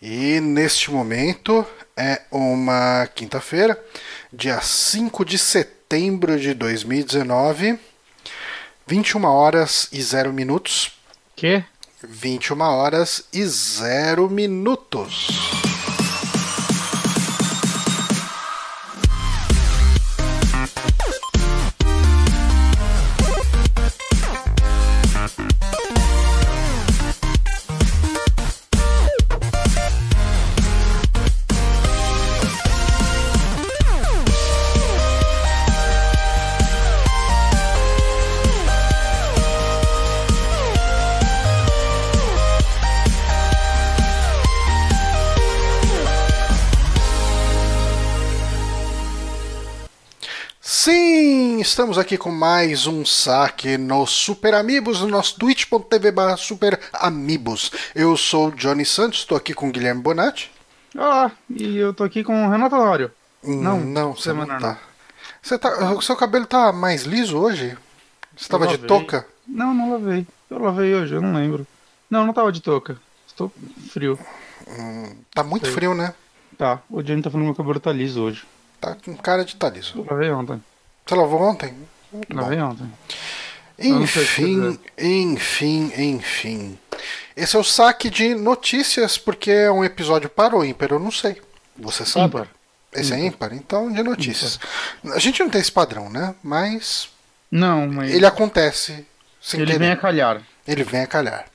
E neste momento é uma quinta-feira, dia 5 de setembro de 2019, 21 horas e 0 minutos. Que? 21 horas e 0 minutos. Estamos aqui com mais um saque no Super Amigos, no nosso twitch.tv Super Amigos. Eu sou o Johnny Santos, estou aqui com o Guilherme Bonatti. Olá, e eu tô aqui com o Renato Lório. Não, não, você não tá. Você tá. O seu cabelo tá mais liso hoje? Você estava de touca? Não, não lavei. Eu lavei hoje, eu não lembro. Não, não tava de touca. Estou frio. Hum, tá muito Sei. frio, né? Tá, o Johnny tá falando que meu cabelo tá liso hoje. Tá com cara de tá liso. Eu lavei ontem. Você lavou ontem? Muito lavei bom. ontem. Enfim, enfim, enfim. Esse é o saque de notícias, porque é um episódio para o ímpar, eu não sei. Você sabe? Ímpar. Esse ímpar. é ímpar? Então, de notícias. Ímpar. A gente não tem esse padrão, né? Mas. Não, mas. Ele acontece. Ele querer. vem a calhar. Ele vem a calhar.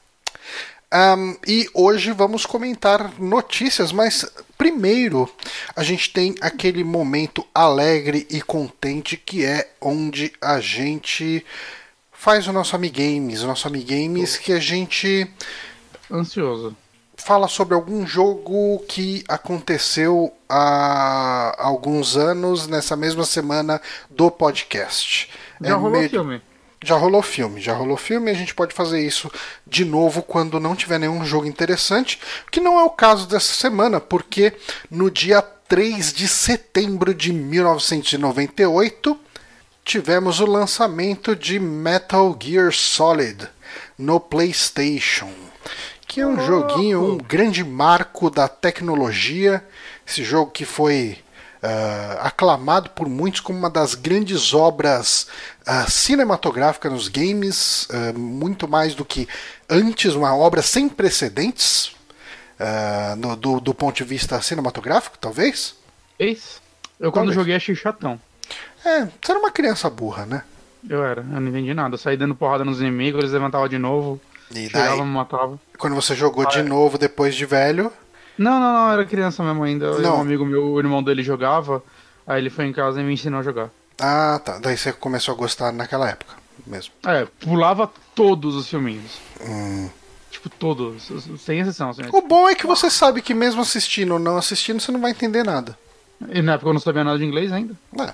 Um, e hoje vamos comentar notícias, mas primeiro a gente tem aquele momento alegre e contente que é onde a gente faz o nosso Amigames, o nosso Amigames que a gente. Ansioso. Fala sobre algum jogo que aconteceu há alguns anos nessa mesma semana do podcast. Já é rolou meio... filme. Já rolou filme, já rolou filme, a gente pode fazer isso de novo quando não tiver nenhum jogo interessante, que não é o caso dessa semana, porque no dia 3 de setembro de 1998 tivemos o lançamento de Metal Gear Solid no PlayStation, que é um joguinho, um grande marco da tecnologia, esse jogo que foi uh, aclamado por muitos como uma das grandes obras uh, cinematográficas nos games, uh, muito mais do que antes, uma obra sem precedentes no, do, do, ponto de vista cinematográfico, talvez? Eis. Eu quando talvez. joguei achei chatão. É, você era uma criança burra, né? Eu era, eu não entendi nada. Eu saí dando porrada nos inimigos, eles levantavam de novo. E daí, matava. Quando você jogou ah, de novo depois de velho, não, não, não, era criança mesmo ainda. Não. Um amigo meu, o irmão dele jogava, aí ele foi em casa e me ensinou a jogar. Ah, tá. Daí você começou a gostar naquela época mesmo. É, pulava todos os filminhos. Hum. Tipo, todos, sem exceção. Assim. O bom é que você sabe que mesmo assistindo ou não assistindo, você não vai entender nada. E na época eu não sabia nada de inglês ainda. É.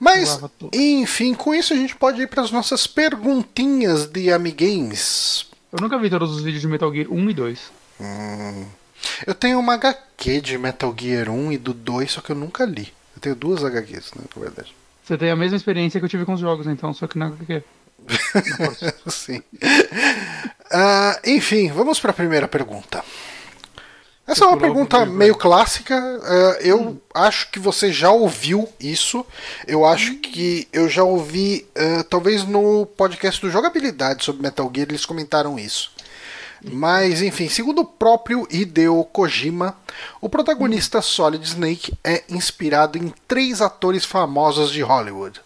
Mas, enfim, com isso a gente pode ir para as nossas perguntinhas de Amigames. Eu nunca vi todos os vídeos de Metal Gear 1 e 2. Hum. Eu tenho uma HQ de Metal Gear 1 e do 2, só que eu nunca li. Eu tenho duas HQs, né, na verdade. Você tem a mesma experiência que eu tive com os jogos, então, só que na HQ. Sim. Uh, enfim, vamos para a primeira pergunta. Essa é uma pergunta meio clássica. Uh, eu hum. acho que você já ouviu isso. Eu acho hum. que eu já ouvi, uh, talvez no podcast do Jogabilidade sobre Metal Gear, eles comentaram isso. Mas, enfim, segundo o próprio Hideo Kojima, o protagonista Solid Snake é inspirado em três atores famosos de Hollywood.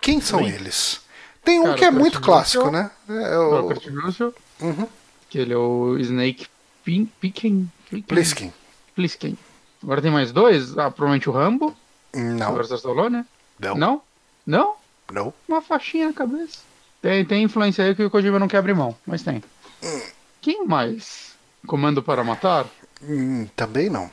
Quem são Sim. eles? Tem um Cara, que é muito clássico, né? É o... Kurt Russell, uhum. que ele é o Snake Pin... Pliskin. Pliskin. Agora tem mais dois? Ah, provavelmente o Rambo. Não. Agora Stallone, né? Não. Não? Não? Não. Uma faixinha na cabeça. Tem, tem influência aí que o Kojima não quer abrir mão, mas tem. Hum. Quem mais? Comando para matar? Hum, também não.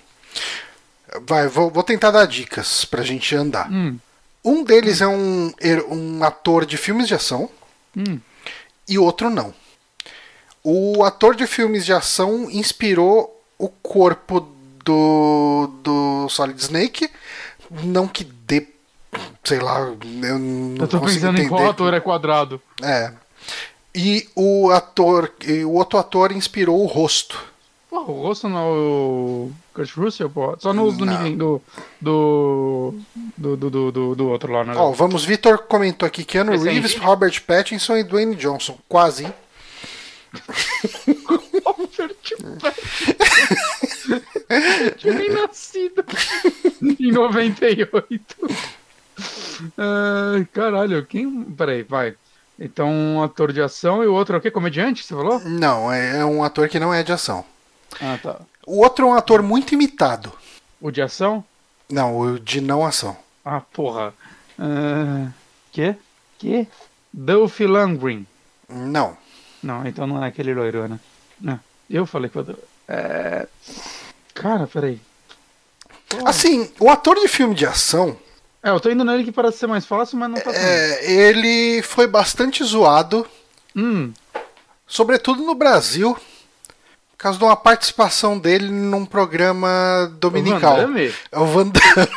Vai, vou, vou, tentar dar dicas pra gente andar. Hum. Um deles hum. é um, er, um ator de filmes de ação hum. e outro não. O ator de filmes de ação inspirou o corpo do, do Solid Snake. Não que dê. Sei lá, eu não Eu tô pensando entender. em qual ator é quadrado. É. E o ator, e o outro ator inspirou o rosto. Porra, o rosto não é o Kurt Russell, pô. Só no do, do, do, do, do, do, outro lá, né? Ó, vamos, Vitor comentou aqui Keanu Esse aí. Reeves, Robert Pattinson e Dwayne Johnson. Quase, hein? Robert Tinha nem nascido em 98. Ai, caralho, quem. Peraí, vai. Então, um ator de ação e o outro é o quê? Comediante, você falou? Não, é é um ator que não é de ação. Ah, tá. O outro é um ator muito imitado. O de ação? Não, o de não ação. Ah, porra. Ah, quê? Quê? Dolph Lundgren. Não. Não, então não é aquele loiro, né? Não, eu falei que eu... É... Cara, peraí. Porra. Assim, o ator de filme de ação, É, eu tô indo nele que parece ser mais fácil, mas não tá é, ele foi bastante zoado, Hum, sobretudo no Brasil, por causa de uma participação dele num programa dominical. O Van Damme? É o Van Damme.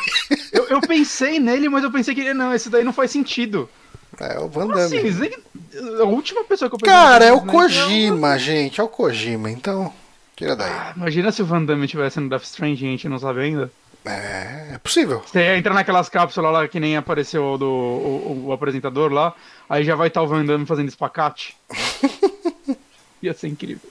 eu, eu pensei nele, mas eu pensei que não, esse daí não faz sentido. É o Van assim? Damme. Snake... A última pessoa que eu pensei Cara, é o Snake Kojima, gente. É o Kojima, então. Tira daí. Ah, Imagina se o Van Damme tivesse no Death Strange e a gente não sabe ainda. É, é possível. Você entra naquelas cápsulas lá que nem apareceu o do, o, o apresentador lá, aí já vai estar o Van Damme fazendo espacate. Ia ser incrível.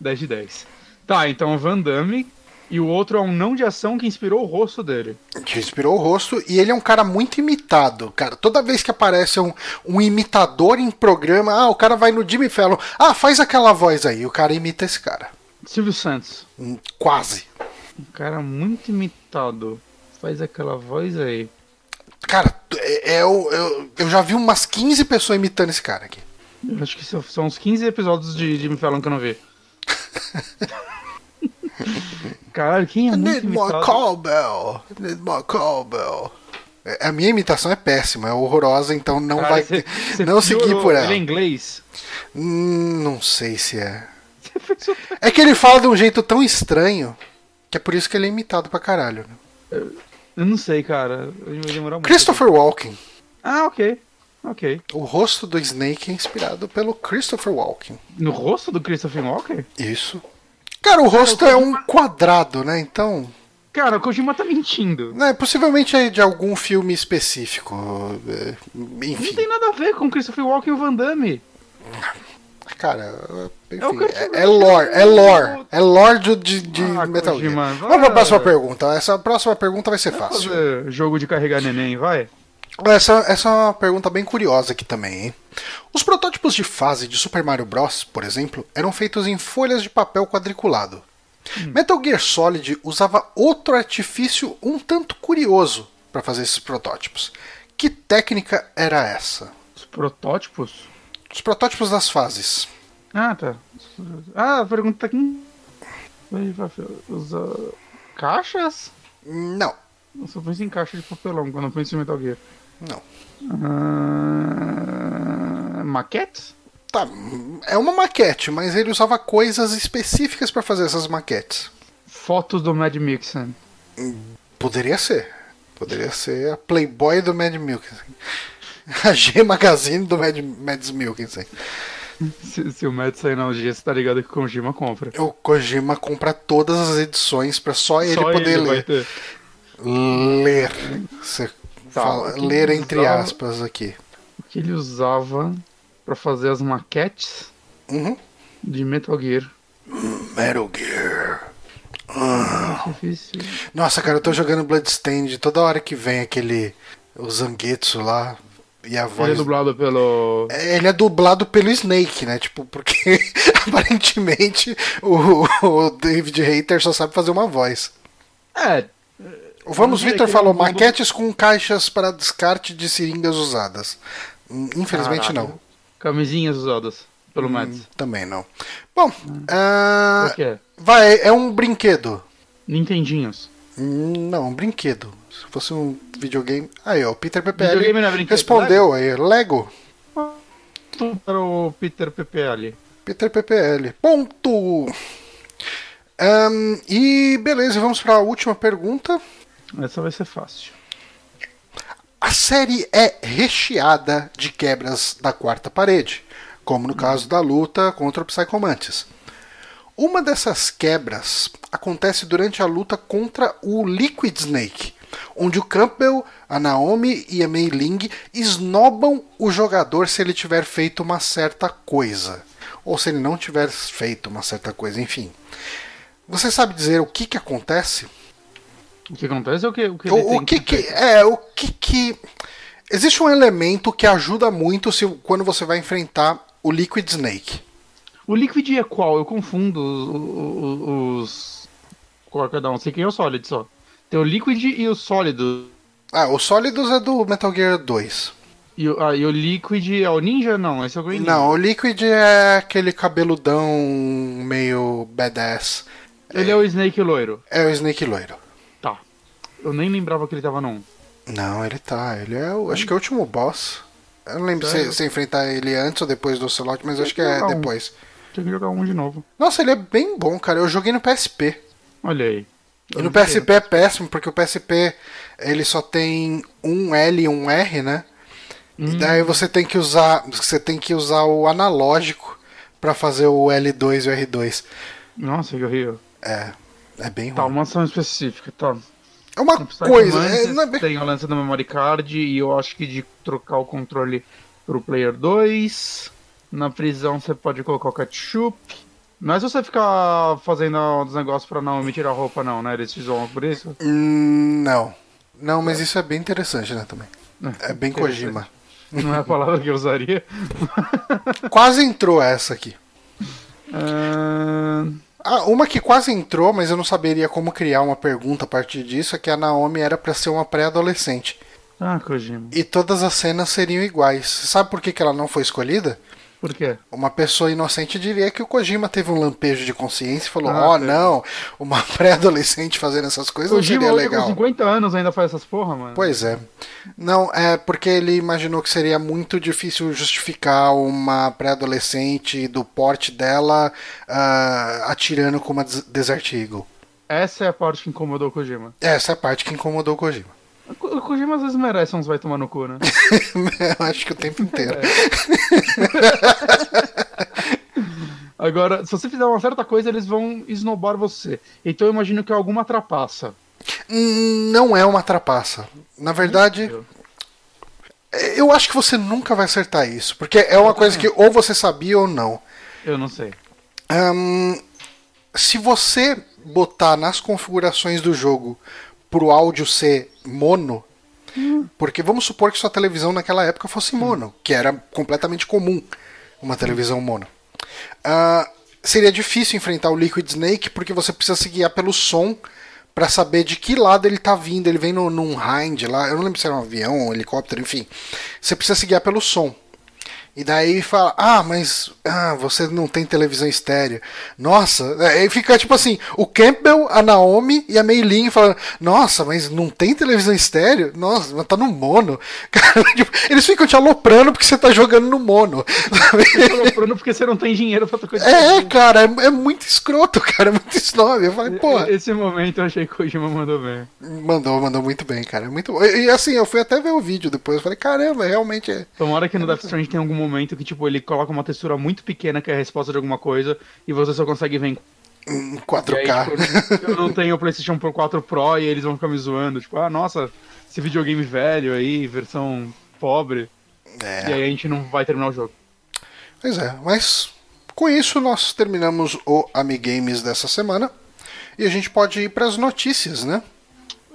10 de 10. Tá, então o Van Damme e o outro é um não de ação que inspirou o rosto dele. Que inspirou o rosto. E ele é um cara muito imitado. Cara, toda vez que aparece um, um imitador em programa, ah, o cara vai no Jimmy Fallon. Ah, faz aquela voz aí. O cara imita esse cara. Silvio Santos. Hum, Quase. Um cara muito imitado. Faz aquela voz aí. Cara, é, é o- eu, eu já vi umas 15 pessoas imitando esse cara aqui. Eu acho que são- uns 15 episódios de Jimmy Fallon que eu não vi. Caralho, quem é muito Need more imitado? cowbell. Need more cowbell. É, A minha imitação é péssima, é horrorosa, então não Cara, vai você- você não seguir por ela. Ele é inglês. Hum, não sei se é. Outra- É que ele fala de um jeito tão estranho que é por isso que ele é imitado pra caralho. Né? Eu não sei, cara. Vai demorar muito. Christopher Walken. Ah, ok. Ok. O rosto do Snake é inspirado pelo Christopher Walken. No rosto do Christopher Walker? Isso. Cara, o rosto é um quadrado, né? Então. Cara, o Kojima tá mentindo. Né, possivelmente é de algum filme específico. é, Não Enfim. tem nada a ver com Christopher Walker e o Van Damme. Cara, É enfim, Kurt é, é Russell. lore, é lore. É lore de, de, Ah, Metal Gear. Kojima, Vamos pra vai. próxima pergunta. Essa próxima pergunta vai ser fácil. Fazer jogo de carregar neném, vai. Essa, essa é uma pergunta bem curiosa aqui também, hein? Os protótipos de fase de Super Mario Bros., por exemplo, eram feitos em folhas de papel quadriculado. Metal Gear Solid usava outro artifício um tanto curioso para fazer esses protótipos. Que técnica era essa? Os protótipos? Os protótipos das fases. Ah, tá. Ah, a pergunta tá aqui. Usa caixas? Não, Eu só penso em caixa de papelão quando eu penso em Metal Gear. não. Maquetes? Tá, é uma maquete, mas ele usava coisas específicas para fazer essas maquetes. Fotos do Mad Mixon. Poderia ser. Poderia ser a Playboy do Mad Milkins. A G Magazine do Mad, Mads Milkins. Se, se o Mad sair na dia, você tá ligado que o Kojima compra. O Kojima compra todas as edições para só ele Só poder ele ler. Ler. Você Tá, fala- ler entre usava- aspas aqui. O que ele usava pra fazer as maquetes Uhum. de Metal Gear. Metal Gear. Difícil. Nossa, cara, eu tô jogando Bloodstained toda hora que vem aquele. O Zangetsu lá. E a Ele é voz. dublado pelo. É, Ele é dublado pelo Snake, né? Tipo, porque aparentemente o, o David Hater só sabe fazer uma voz. É, O Vamos que falou ele é mundo- maquetes com caixas para descarte de seringas usadas. Hum, Infelizmente Caralho. não. camisinhas usadas pelo. Hum, Também não. Bom, ah, O que é? vai, é um brinquedo. Nintendinhos. Hum, Não, um brinquedo. Se fosse um videogame. Aí, ó, o Peter PPL é respondeu aí. Lego. Para o Peter PPL. Peter PPL. Ponto! Ahn, e beleza, vamos para a última pergunta. Essa vai ser fácil. A série é recheada de quebras da quarta parede, como no caso da luta contra o Psycho Mantis. Uma dessas quebras acontece durante a luta contra o Liquid Snake, onde o Campbell, a Naomi e a Mei Ling esnobam o jogador se ele tiver feito uma certa coisa, ou se ele não tiver feito uma certa coisa, enfim. Você sabe dizer o que que acontece? O que acontece é o que o que, O, o que que é o que que existe um elemento que ajuda muito se quando você vai enfrentar o Liquid Snake. O Liquid é qual? Eu confundo os. os, os... Qual é cada um? Sei quem é o Solid só. Tem o Liquid e o Sólido. Ah, o Sólidos é do Metal Gear 2. E, o- ah, e o Liquid é o Ninja? Não, esse é o Green Ninja. Não, o Liquid é aquele cabeludão meio badass. Ele é o Snake loiro. É o Snake loiro. Tá. Eu nem lembrava que ele tava num. Não, ele tá. Ele é o. Acho que é o último boss. Eu não lembro se você enfrentar ele antes ou depois do Ocelot, mas acho que é Não. depois. Tinha que jogar um de novo. Nossa, ele é bem bom, cara. Eu joguei no PSP. Olha aí. E no PSP é péssimo, porque o PSP ele só tem um L e um R, né? E daí você tem que usar. Você tem que usar o analógico pra fazer o L2 e o R2. Nossa, que horrível. É. É bem Tá, ruim. uma ação específica, tá. É uma coisa. É, não é bem- Tem o lance do memory card e eu acho que de trocar o controle pro player 2. Na prisão você pode colocar o ketchup. Não é você ficar fazendo os negócios pra não me tirar a roupa, não, né? Eles fizeram por isso. Hum, não. Não, mas isso é bem interessante, né, também. É bem Kojima. Não é a palavra que eu usaria. Quase entrou essa aqui. Ah, Ah, uma que quase entrou, mas eu não saberia como criar uma pergunta a partir disso, é que a Naomi era pra ser uma pré-adolescente. Ah, Kojima. E todas as cenas seriam iguais. Sabe por que, que ela não foi escolhida? Por quê? Uma pessoa inocente diria que o Kojima teve um lampejo de consciência e falou: Ah, Ó, teve. não, uma pré-adolescente fazendo essas coisas não Kojima seria hoje com legal. 50 anos ainda faz essas porra, mano. Pois é. Não, é porque ele imaginou que seria muito difícil justificar uma pré-adolescente do porte dela ah, atirando com uma Des- Desert Eagle. Essa é a parte que incomodou o Kojima. Essa é a parte que incomodou o Kojima. O Ko- o Kojima às vezes merece uns vai tomar no cu, né? Eu acho que o tempo inteiro. Agora, se você fizer uma certa coisa, eles vão esnobar você. Então eu imagino que é alguma trapaça. Hum, Não é uma trapaça. Na verdade, eu acho que você nunca vai acertar isso. Porque é uma coisa que ou você sabia ou não. Eu não sei. Ahn, se você botar nas configurações do jogo pro áudio ser mono, porque vamos supor que sua televisão naquela época fosse mono, que era completamente comum uma televisão mono. Ah, seria difícil enfrentar o Liquid Snake porque você precisa se guiar pelo som pra saber de que lado ele tá vindo. Ele vem no, num hind lá, eu não lembro se era um avião, um helicóptero, enfim. Você precisa se guiar pelo som. E daí fala, ah, mas ah, você não tem televisão estéreo. Nossa, aí fica tipo assim, o Campbell, a Naomi e a Mei Lin falando, nossa, mas não tem televisão estéreo? Nossa, mas tá no mono. Cara, tipo, eles ficam te aloprando porque você tá jogando no mono. sabe? Procurando porque você não tem dinheiro pra tocar É, cara, é, é muito escroto, cara, é muito snob. Eu falei, pô, Esse momento eu achei que o Kojima mandou bem. mandou, mandou muito bem, cara, é muito bom. E, assim, eu fui até ver o vídeo depois, eu falei, caramba, realmente é. Tomara que no Death Stranding tenha algum momento que, tipo, ele coloca uma textura muito pequena que é a resposta de alguma coisa e você só consegue ver em Em E aí, 4K. tipo, eu não tenho o PlayStation 4 Pro e eles vão ficar me zoando. Tipo, ah, nossa, esse videogame velho aí, versão pobre. É. E aí a gente não vai terminar o jogo. Pois é, mas com isso nós terminamos o Amigames dessa semana. E a gente pode ir para as notícias, né?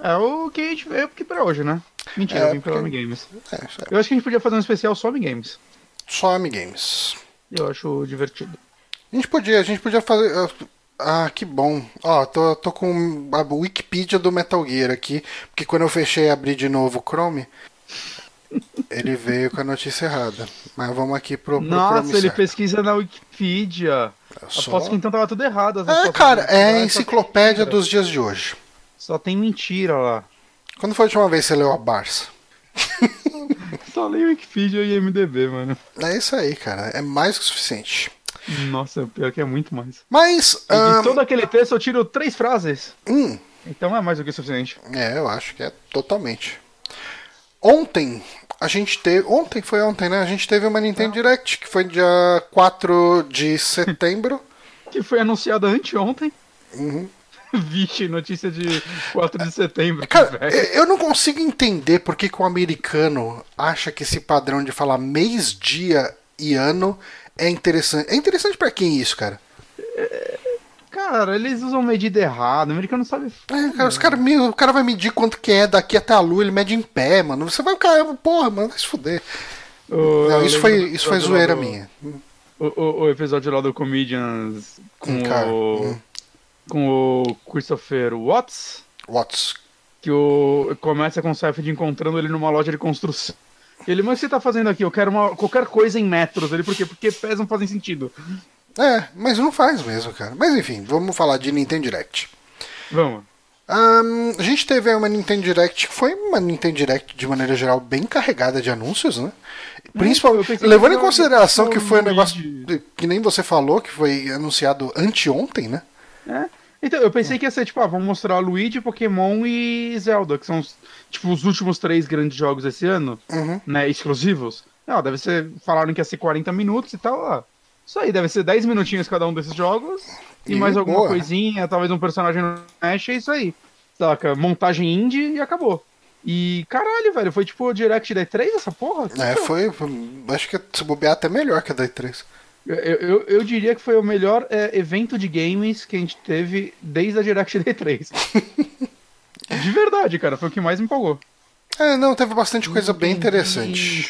É o que a gente veio aqui pra hoje, né? Mentira, É, eu vim pelo porque- Amigames. É. Eu acho que a gente podia fazer um especial só Amigames. Só Amigames. Eu acho divertido. A gente podia, a gente podia fazer. Ah, que bom. Ó, tô, tô com a Wikipedia do Metal Gear aqui, porque quando eu fechei e abri de novo o Chrome, ele veio com a notícia errada. Mas vamos aqui pro, pro Nossa, Chrome ele certo. pesquisa na Wikipedia. Só- Aposto que então tava tudo errado. É, cara, é a enciclopédia dos dias de hoje. Só tem mentira lá. Quando foi a última vez que você leu a Barça? Só leio Wikipedia e MDB, mano. É isso aí, cara. É mais que o suficiente. Nossa, pior que é muito mais. Mas. Ahn, de todo aquele texto eu tiro três frases. hum, Então é mais do que o suficiente. É, eu acho que é totalmente. Ontem, a gente teve. Ontem foi ontem, né? A gente teve uma Nintendo Direct, que foi dia 4 de setembro. que foi anunciada anteontem. Uhum. Vixe, notícia de 4 de setembro. Cara, eu não consigo entender por que, que o americano acha que esse padrão de falar mês, dia e ano é interessante. É interessante para quem isso, cara? Cara, eles usam medida errada, o americano sabe. É, cara, os cara, o cara vai medir quanto que é daqui até a lua, ele mede em pé, mano. Você vai, cara, porra, mano, vai se fuder. O- Não, isso foi, isso foi zoeira do- minha. O, o- o episódio lá do Comedians com Hum, cara, o. hum. Com o Christopher Watts, Watts. que o começa com o Seinfeld encontrando ele numa loja de construção. Ele, mas o que você tá fazendo aqui? Eu quero uma, qualquer coisa em metros. Ele, por quê? Porque pés não fazem sentido. É, mas não faz mesmo, cara. Mas enfim, vamos falar de Nintendo Direct. Vamos. Ahn, a gente teve aí uma Nintendo Direct que foi uma Nintendo Direct de maneira geral bem carregada de anúncios, né? eu Principalmente levando em era consideração que foi um negócio que nem você falou, que foi anunciado anteontem, né? É. Então, eu pensei que ia ser, tipo, ah, vamos mostrar Luigi, Pokémon e Zelda, que são, os, tipo, os últimos três grandes jogos esse ano, Uhum. né, exclusivos. Não, deve ser, falaram que ia ser 40 minutos e tal, ó. Isso aí, deve ser 10 minutinhos cada um desses jogos, e, E mais alguma boa. coisinha, talvez um personagem no Smash, é isso aí. Saca? Montagem indie e acabou. E, caralho, velho, foi tipo o Direct da E3 essa porra? É, foi. Acho que se bobear até melhor que a da E3. Eu, eu, eu diria que foi o melhor é, evento de games que a gente teve desde a Direct da E3. De verdade, cara, foi o que mais me empolgou. É, não, teve bastante coisa bem interessante.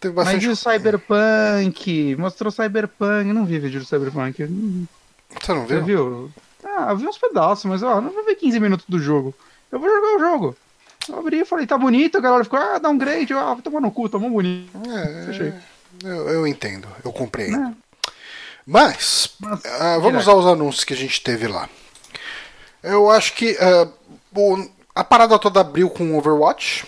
Teve Mas bastante. e o Cyberpunk? Mostrou Cyberpunk. Eu não vi vídeo do Cyberpunk. Você não Você viu? viu? Ah, eu vi uns pedaços, mas ó, não vou ver 15 minutos do jogo. Eu vou jogar o jogo. Eu abri e falei, tá bonito, a galera ficou, ah, dá um grade, ah, vai tomar no cu, tá mó bonito. Fechei. É, eu, eu entendo, eu comprei. Né? Mas, Mas, ah, vamos direto. aos anúncios que a gente teve lá. Eu acho que ah, o- a parada toda abriu com Overwatch.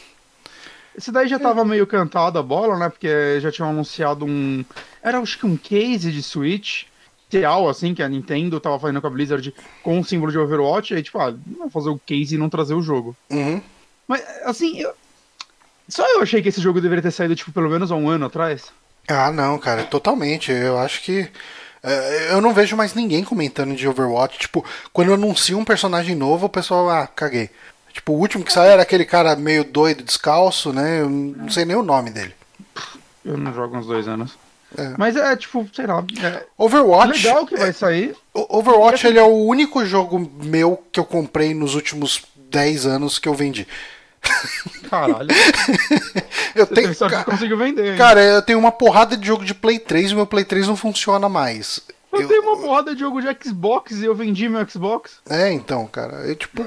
Esse daí já tava meio cantado a bola, né? Porque já tinham anunciado um. Era acho que um case de Switch. Real, assim, que a Nintendo tava fazendo com a Blizzard com o símbolo de Overwatch. Aí, tipo, ah, não fazer o case e não trazer o jogo. Uhum. Mas, assim, eu... só eu achei que esse jogo deveria ter saído, tipo, pelo menos há um ano atrás. Ah, não, cara, totalmente. Eu acho que. eh, eu não vejo mais ninguém comentando de Overwatch. Tipo, quando anuncia um personagem novo, o pessoal, ah, caguei. Tipo, o último que saiu era aquele cara meio doido, descalço, né? Eu não sei nem o nome dele. Eu não jogo uns dois anos. É. Mas é, tipo, sei lá. É Overwatch. legal que vai sair. Overwatch ele é o único jogo meu que eu comprei nos últimos 10 anos que eu vendi. Caralho. Eu Você tenho, que ca- conseguiu vender. cara, eu tenho uma porrada de jogo de Play 3 e meu Play 3 não funciona mais. eu, Eu- tenho uma porrada de jogo de Xbox e eu vendi meu Xbox. É, então, cara, eu tipo.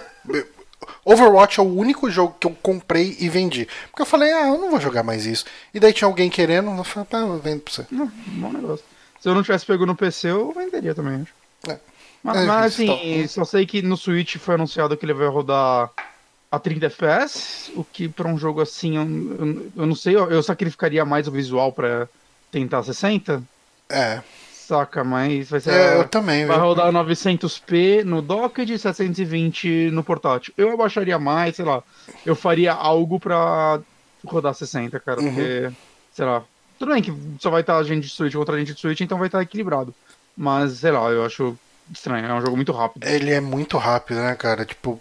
Overwatch é o único jogo que eu comprei e vendi. Porque eu falei, ah, eu não vou jogar mais isso. E daí tinha alguém querendo, eu falei, ah, eu vendo pra você. Não, bom negócio. Se eu não tivesse pego no PC, eu venderia também, acho. É. Mas, É, mas, assim, só sei que no Switch foi anunciado que ele vai rodar a 30 FPS, o que pra um jogo assim, eu, eu, eu não sei, eu, eu sacrificaria mais o visual pra tentar 60, É, saca, mas vai ser... é eu também, Vai viu? rodar 900p no dock de 720 no portátil. Eu abaixaria mais, sei lá. Eu faria algo pra rodar 60, cara, Uhum. porque, sei lá. Tudo bem que só vai estar gente de Switch contra gente de Switch, então vai estar equilibrado. Mas, sei lá, eu acho estranho. É um jogo muito rápido. Ele é muito rápido, né, cara? Tipo,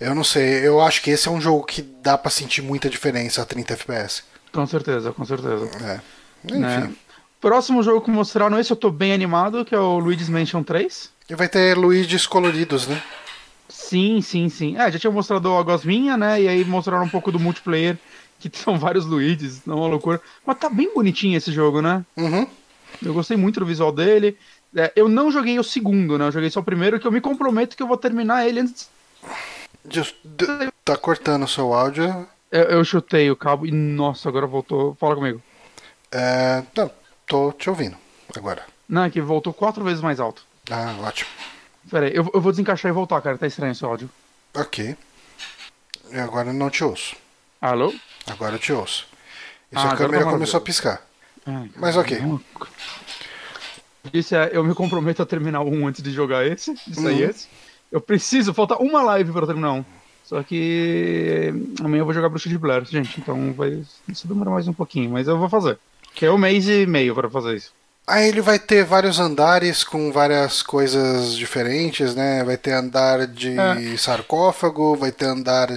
eu não sei, eu acho que esse é um jogo que dá pra sentir muita diferença a 30 FPS. Com certeza, com certeza. É. Enfim. Né? Próximo jogo que mostraram esse, eu tô bem animado, que é o Luigi's Mansion 3. E vai ter Luigi's coloridos, né? Sim, sim, sim. É, já tinha mostrado a Gosminha, né? E aí mostraram um pouco do multiplayer, que são vários Luigi's, não é uma loucura. Mas tá bem bonitinho esse jogo, né? Uhum. Eu gostei muito do visual dele. É, eu não joguei o segundo, né? Eu joguei só o primeiro, que eu me comprometo que eu vou terminar ele antes. Just- tá cortando o seu áudio. Eu, eu chutei o cabo e, nossa, agora voltou. Fala comigo. É, não, tô te ouvindo agora. Não, é que voltou quatro vezes mais alto. Ah, ótimo. Pera aí, eu, eu vou desencaixar e voltar, cara. Tá estranho esse áudio. Ok. E agora eu não te ouço. Alô? Agora eu te ouço. E Ah, sua agora câmera tá começou a piscar. Ai, Mas ok. caramba. Disse, é, eu me comprometo a terminar um antes de jogar esse, de sair Uhum. esse. Eu preciso, falta uma live pra terminar um. Só que amanhã eu vou jogar Bruxa de Blair, gente, então vai isso demora mais um pouquinho, mas eu vou fazer. Que é um mês e meio pra fazer isso. Aí ele vai ter vários andares com várias coisas diferentes, né? Vai ter andar de É. sarcófago, vai ter andar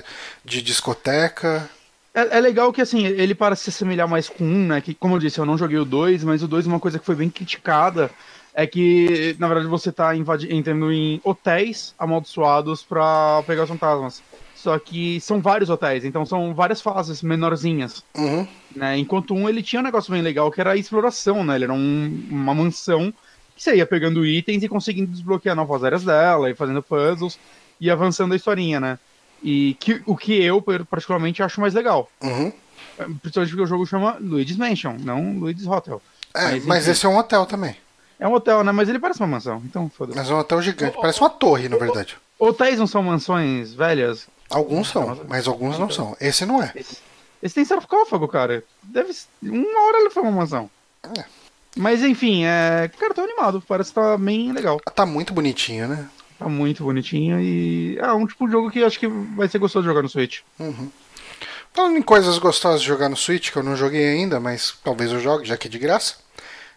de discoteca. É, é legal que, assim, ele parece se assemelhar mais com um, né? Que, como eu disse, eu não joguei o 2, mas o 2, uma coisa que foi bem criticada é que, na verdade, você tá entrando em hotéis amaldiçoados pra pegar os fantasmas. Só que são vários hotéis, então são várias fases menorzinhas. Uhum. né? Enquanto um ele tinha um negócio bem legal que era a exploração, né? Ele era um- uma mansão que você ia pegando itens e conseguindo desbloquear novas áreas dela e fazendo puzzles e avançando a historinha, né? E que, o que eu particularmente acho mais legal. Uhum. Principalmente porque o jogo chama Luigi's Mansion, não Luigi's Hotel. É, Mas, mas esse é um hotel também. É um hotel, né? Mas ele parece uma mansão, então foda-se. Mas é um hotel gigante. Parece uma torre, na verdade. Hotéis não são mansões velhas? Alguns são, mas alguns não são. Esse não é. Esse, esse tem sarcófago, cara. Deve ser- Uma hora ele foi uma mansão. É. Mas enfim, é. Cara, tô animado. Parece que tá bem legal. Tá muito bonitinho, né? Tá muito bonitinho e. É um tipo de jogo que eu acho que vai ser gostoso de jogar no Switch. Falando em coisas gostosas de jogar no Switch, que eu não joguei ainda, mas talvez eu jogue, já que é de graça.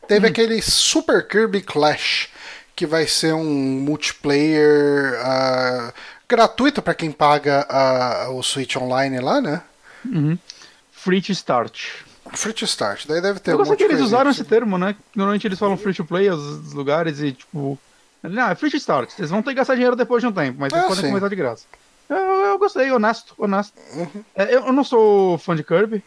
Teve aquele Super Kirby Clash, que vai ser um multiplayer ah, gratuito para quem paga ah, o Switch Online lá, né? Free to start. Free to start. Daí deve ter eu um gostei que eles usaram esse termo, né? Normalmente eles falam free to play os lugares e tipo. Não, é free to start. Vocês vão ter que gastar dinheiro depois de um tempo, mas vocês Ah, podem sim. começar de graça. Eu, eu gostei, honesto, honesto. Uhum. É, eu, eu não sou fã de Kirby,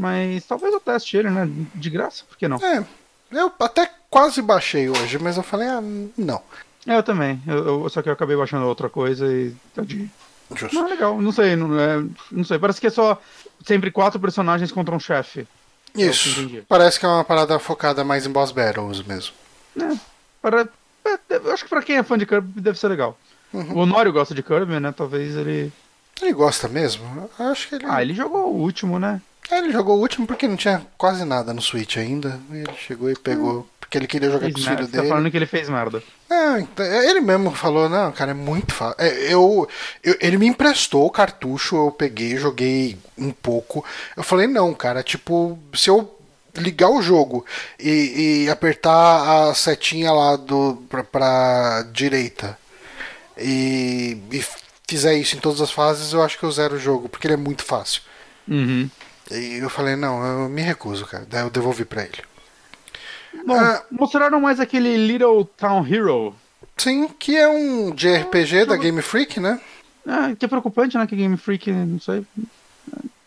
mas talvez eu teste ele, né? De graça, por que não? É, eu até quase baixei hoje, mas eu falei, ah, não. É, eu também. Eu, eu- só que eu acabei baixando outra coisa e. tadinho. Justo. Não, é legal. Não sei, não, é, não sei. Parece que é só sempre quatro personagens contra um chefe. É que Isso. entendi. Parece que é uma parada focada mais em boss battles mesmo. É, para, é, eu acho que pra quem é fã de Kirby deve ser legal. Uhum. O Honório gosta de Kirby, né? Talvez ele. Ele gosta mesmo? Eu Acho que ele. Ah, ele jogou o último, né? É, ele jogou o último porque não tinha quase nada no Switch ainda. Ele chegou e pegou. Porque ele queria jogar Fez com os filhos Você tá dele. falando que ele fez merda. É, então, ele mesmo falou, não, cara, é muito fácil. É, eu, eu- ele me emprestou o cartucho, eu peguei, joguei um pouco. Eu falei, não, cara, tipo, se eu ligar o jogo e, e apertar a setinha lá do, pra, pra direita e, e fizer isso em todas as fases, eu acho que eu zero o jogo, porque ele é muito fácil. Uhum. E eu falei, não, eu me recuso, cara. Daí eu devolvi pra ele. Bom, Ah. mostraram mais aquele Little Town Hero. Sim, que é um JRPG da Game Freak, né? Ah, que é preocupante, né? Que Game Freak, não sei.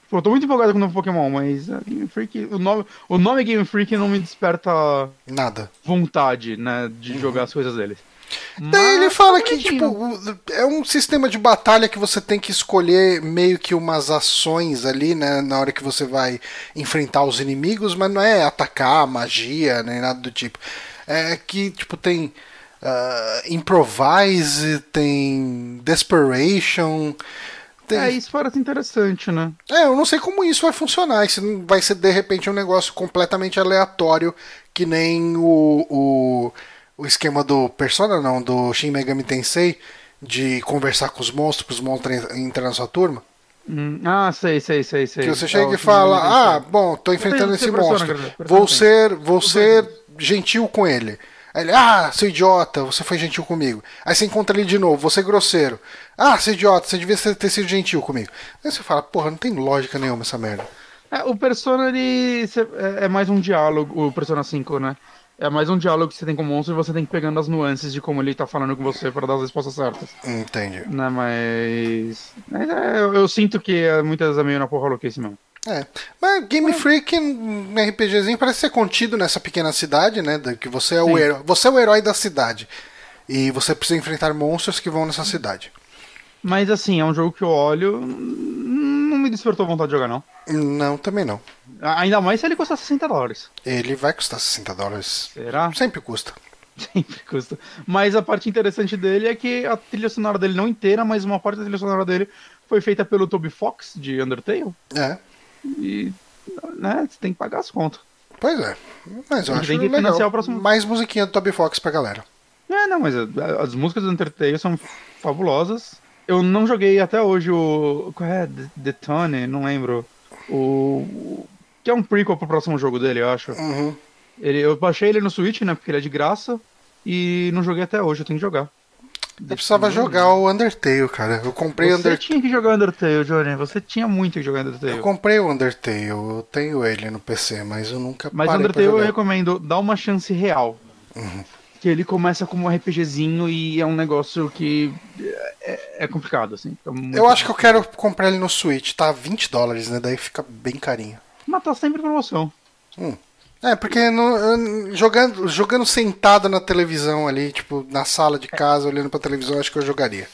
Pô, eu tô muito empolgado com o novo Pokémon, mas a Game Freak, o nome, o nome Game Freak não me desperta Nada. vontade, né, de jogar as coisas deles. Daí ele fala tá que, tipo, é um sistema de batalha que você tem que escolher meio que umas ações ali, né? Na hora que você vai enfrentar os inimigos, mas não é atacar, magia, nem nada do tipo. É que, tipo, tem ah, improvise, tem desperation. Tem... É, isso parece interessante, né? É, eu não sei como isso vai funcionar. Isso não vai ser de repente um negócio completamente aleatório, que nem o, o, o esquema do Persona, não, do Shin Megami Tensei, de conversar com os monstros, para os monstros en- entrar na sua turma. Hum, ah, sei, sei, sei, sei. Que você É chega o e fala, ah, bom, tô enfrentando esse Persona, monstro, Persona vou ser, vou ser gentil com ele. Aí ele, ah, seu idiota, você foi gentil comigo. Aí você encontra ele de novo, você é grosseiro. Ah, seu idiota, você devia ter sido gentil comigo. Aí você fala, porra, não tem lógica nenhuma essa merda. É, o Persona, ele é, é mais um diálogo, o Persona 5, né? É mais um diálogo que você tem com o monstro e você tem que ir pegando as nuances de como ele tá falando com você para dar as respostas certas. Entendi. Né, mas. mas é, eu, eu sinto que é, muitas vezes é meio na porra louquice mesmo. É. Mas Game Freak, um RPGzinho, parece ser contido nessa pequena cidade, né? Que você é o herói. Você é o herói da cidade. E você precisa enfrentar monstros que vão nessa cidade. Mas assim, é um jogo que eu olho. hum, Não me despertou vontade de jogar, não. Não, também não. Ainda mais se ele custar 60 dólares. Ele vai custar 60 dólares. Será? Sempre custa. Sempre custa. Mas a parte interessante dele é que a trilha sonora dele, não inteira, mas uma parte da trilha sonora dele foi feita pelo Toby Fox de Undertale. É. E. né, você tem que pagar as contas. Pois é. Mas eu acho tem que legal. próximo- Mais musiquinha do Toby Fox pra galera. É, não, mas a- as músicas do Undertale são fabulosas. Eu não joguei até hoje o. Qual é? The, Tone? Não lembro. O. o- Que é um prequel pro próximo jogo dele, eu acho. Uhum. Ele, eu baixei ele no Switch, né? Porque ele é de graça. E não joguei até hoje, eu tenho que jogar. Eu precisava jogar o Undertale, cara. Eu comprei Você Undertale. tinha que jogar Undertale, Johnny. Você tinha muito que jogar Undertale. Eu comprei o Undertale, eu tenho ele no PC, mas eu nunca Mas Undertale eu. Uhum. recomendo, dá uma chance real. Que ele começa como um RPGzinho e é um negócio que é, é complicado, assim. Eu acho que eu quero comprar ele no Switch, tá 20 dólares, né? Daí fica bem carinho. Mas tá sempre em promoção. É, porque no- jogando, jogando sentado na televisão ali, tipo, na sala de casa, olhando pra televisão, acho que eu jogaria.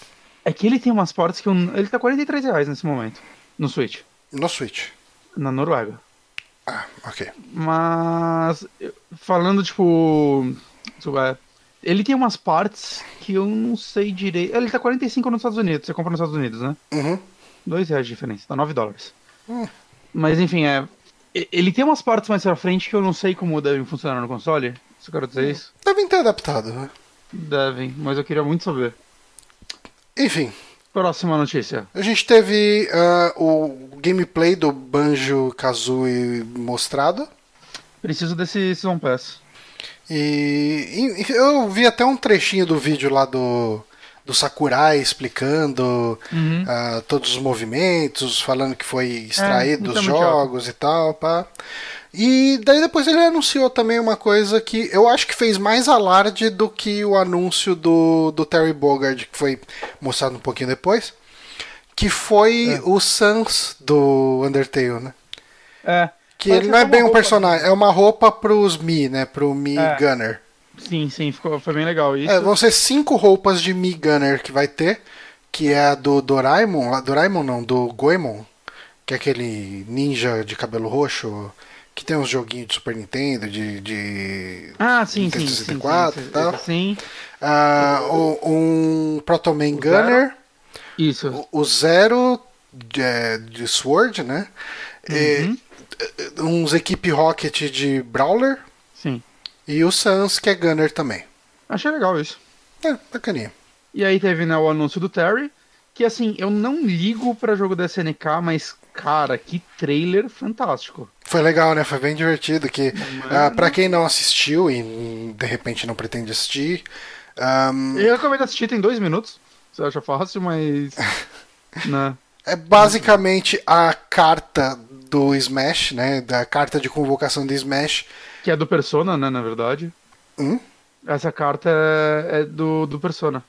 É que ele tem umas partes que eu, ele tá 43 reais nesse momento. No Switch. No Switch. Na Noruega. Ah, ok. Mas falando, tipo. Ele tem umas partes que eu não sei direito. Ele tá 45 nos Estados Unidos. Você compra nos Estados Unidos, né? Uhum. 2 reais de diferença, tá 9 dólares. Hum. Mas enfim, é. Ele tem umas partes mais pra frente que eu não sei como devem funcionar no console. Se eu quero dizer isso. Devem ter adaptado, né? Devem, mas eu queria muito saber. Enfim, Próxima notícia. a gente teve ah, o gameplay do Banjo Kazooie mostrado. Preciso desse Season Pass. E, e eu vi até um trechinho do vídeo lá do, do Sakurai explicando Uhum. ah, todos os movimentos, falando que foi extraído isso dos é muito jogos e tal, pá. E daí depois ele anunciou também uma coisa que eu acho que fez mais alarde do que o anúncio do, do Terry Bogard, que foi mostrado um pouquinho depois, que foi É. o Sans do Undertale, né? É. Que ele não é até bem um personagem, é uma roupa pros Mi, né? Pro Mi É. Gunner. Sim, sim, ficou, foi bem legal isso. É, vão ser cinco roupas de Mi Gunner que vai ter, que é a do Doraemon, a Doraemon não, do Goemon, que é aquele ninja de cabelo roxo, que tem uns joguinhos de Super Nintendo, de... de... Ah, sim, sim. Nintendo sim, 64 sim, e tal. Sim, Ah, o- um Proto Man Gunner, isso. o, o Zero de, é, de Sword, né? E, Uhum. eh, uns Equipe Rocket de Brawler, Sim. e o Sans, que é Gunner também. Achei legal isso. É, bacaninha. E aí teve né, o anúncio do Terry, que assim, eu não ligo pra jogo da SNK, mas cara, que trailer fantástico. Foi legal, né? Foi bem divertido. Que, Mano. ah, pra quem não assistiu e hum, de repente não pretende assistir, ahm, Eu acabei de assistir tem dois minutos. Você acha fácil, mas. né? é basicamente a carta do Smash, né? Da carta de convocação do Smash. Que é do Persona, né, na verdade. Hum? Essa carta é é do, do Persona.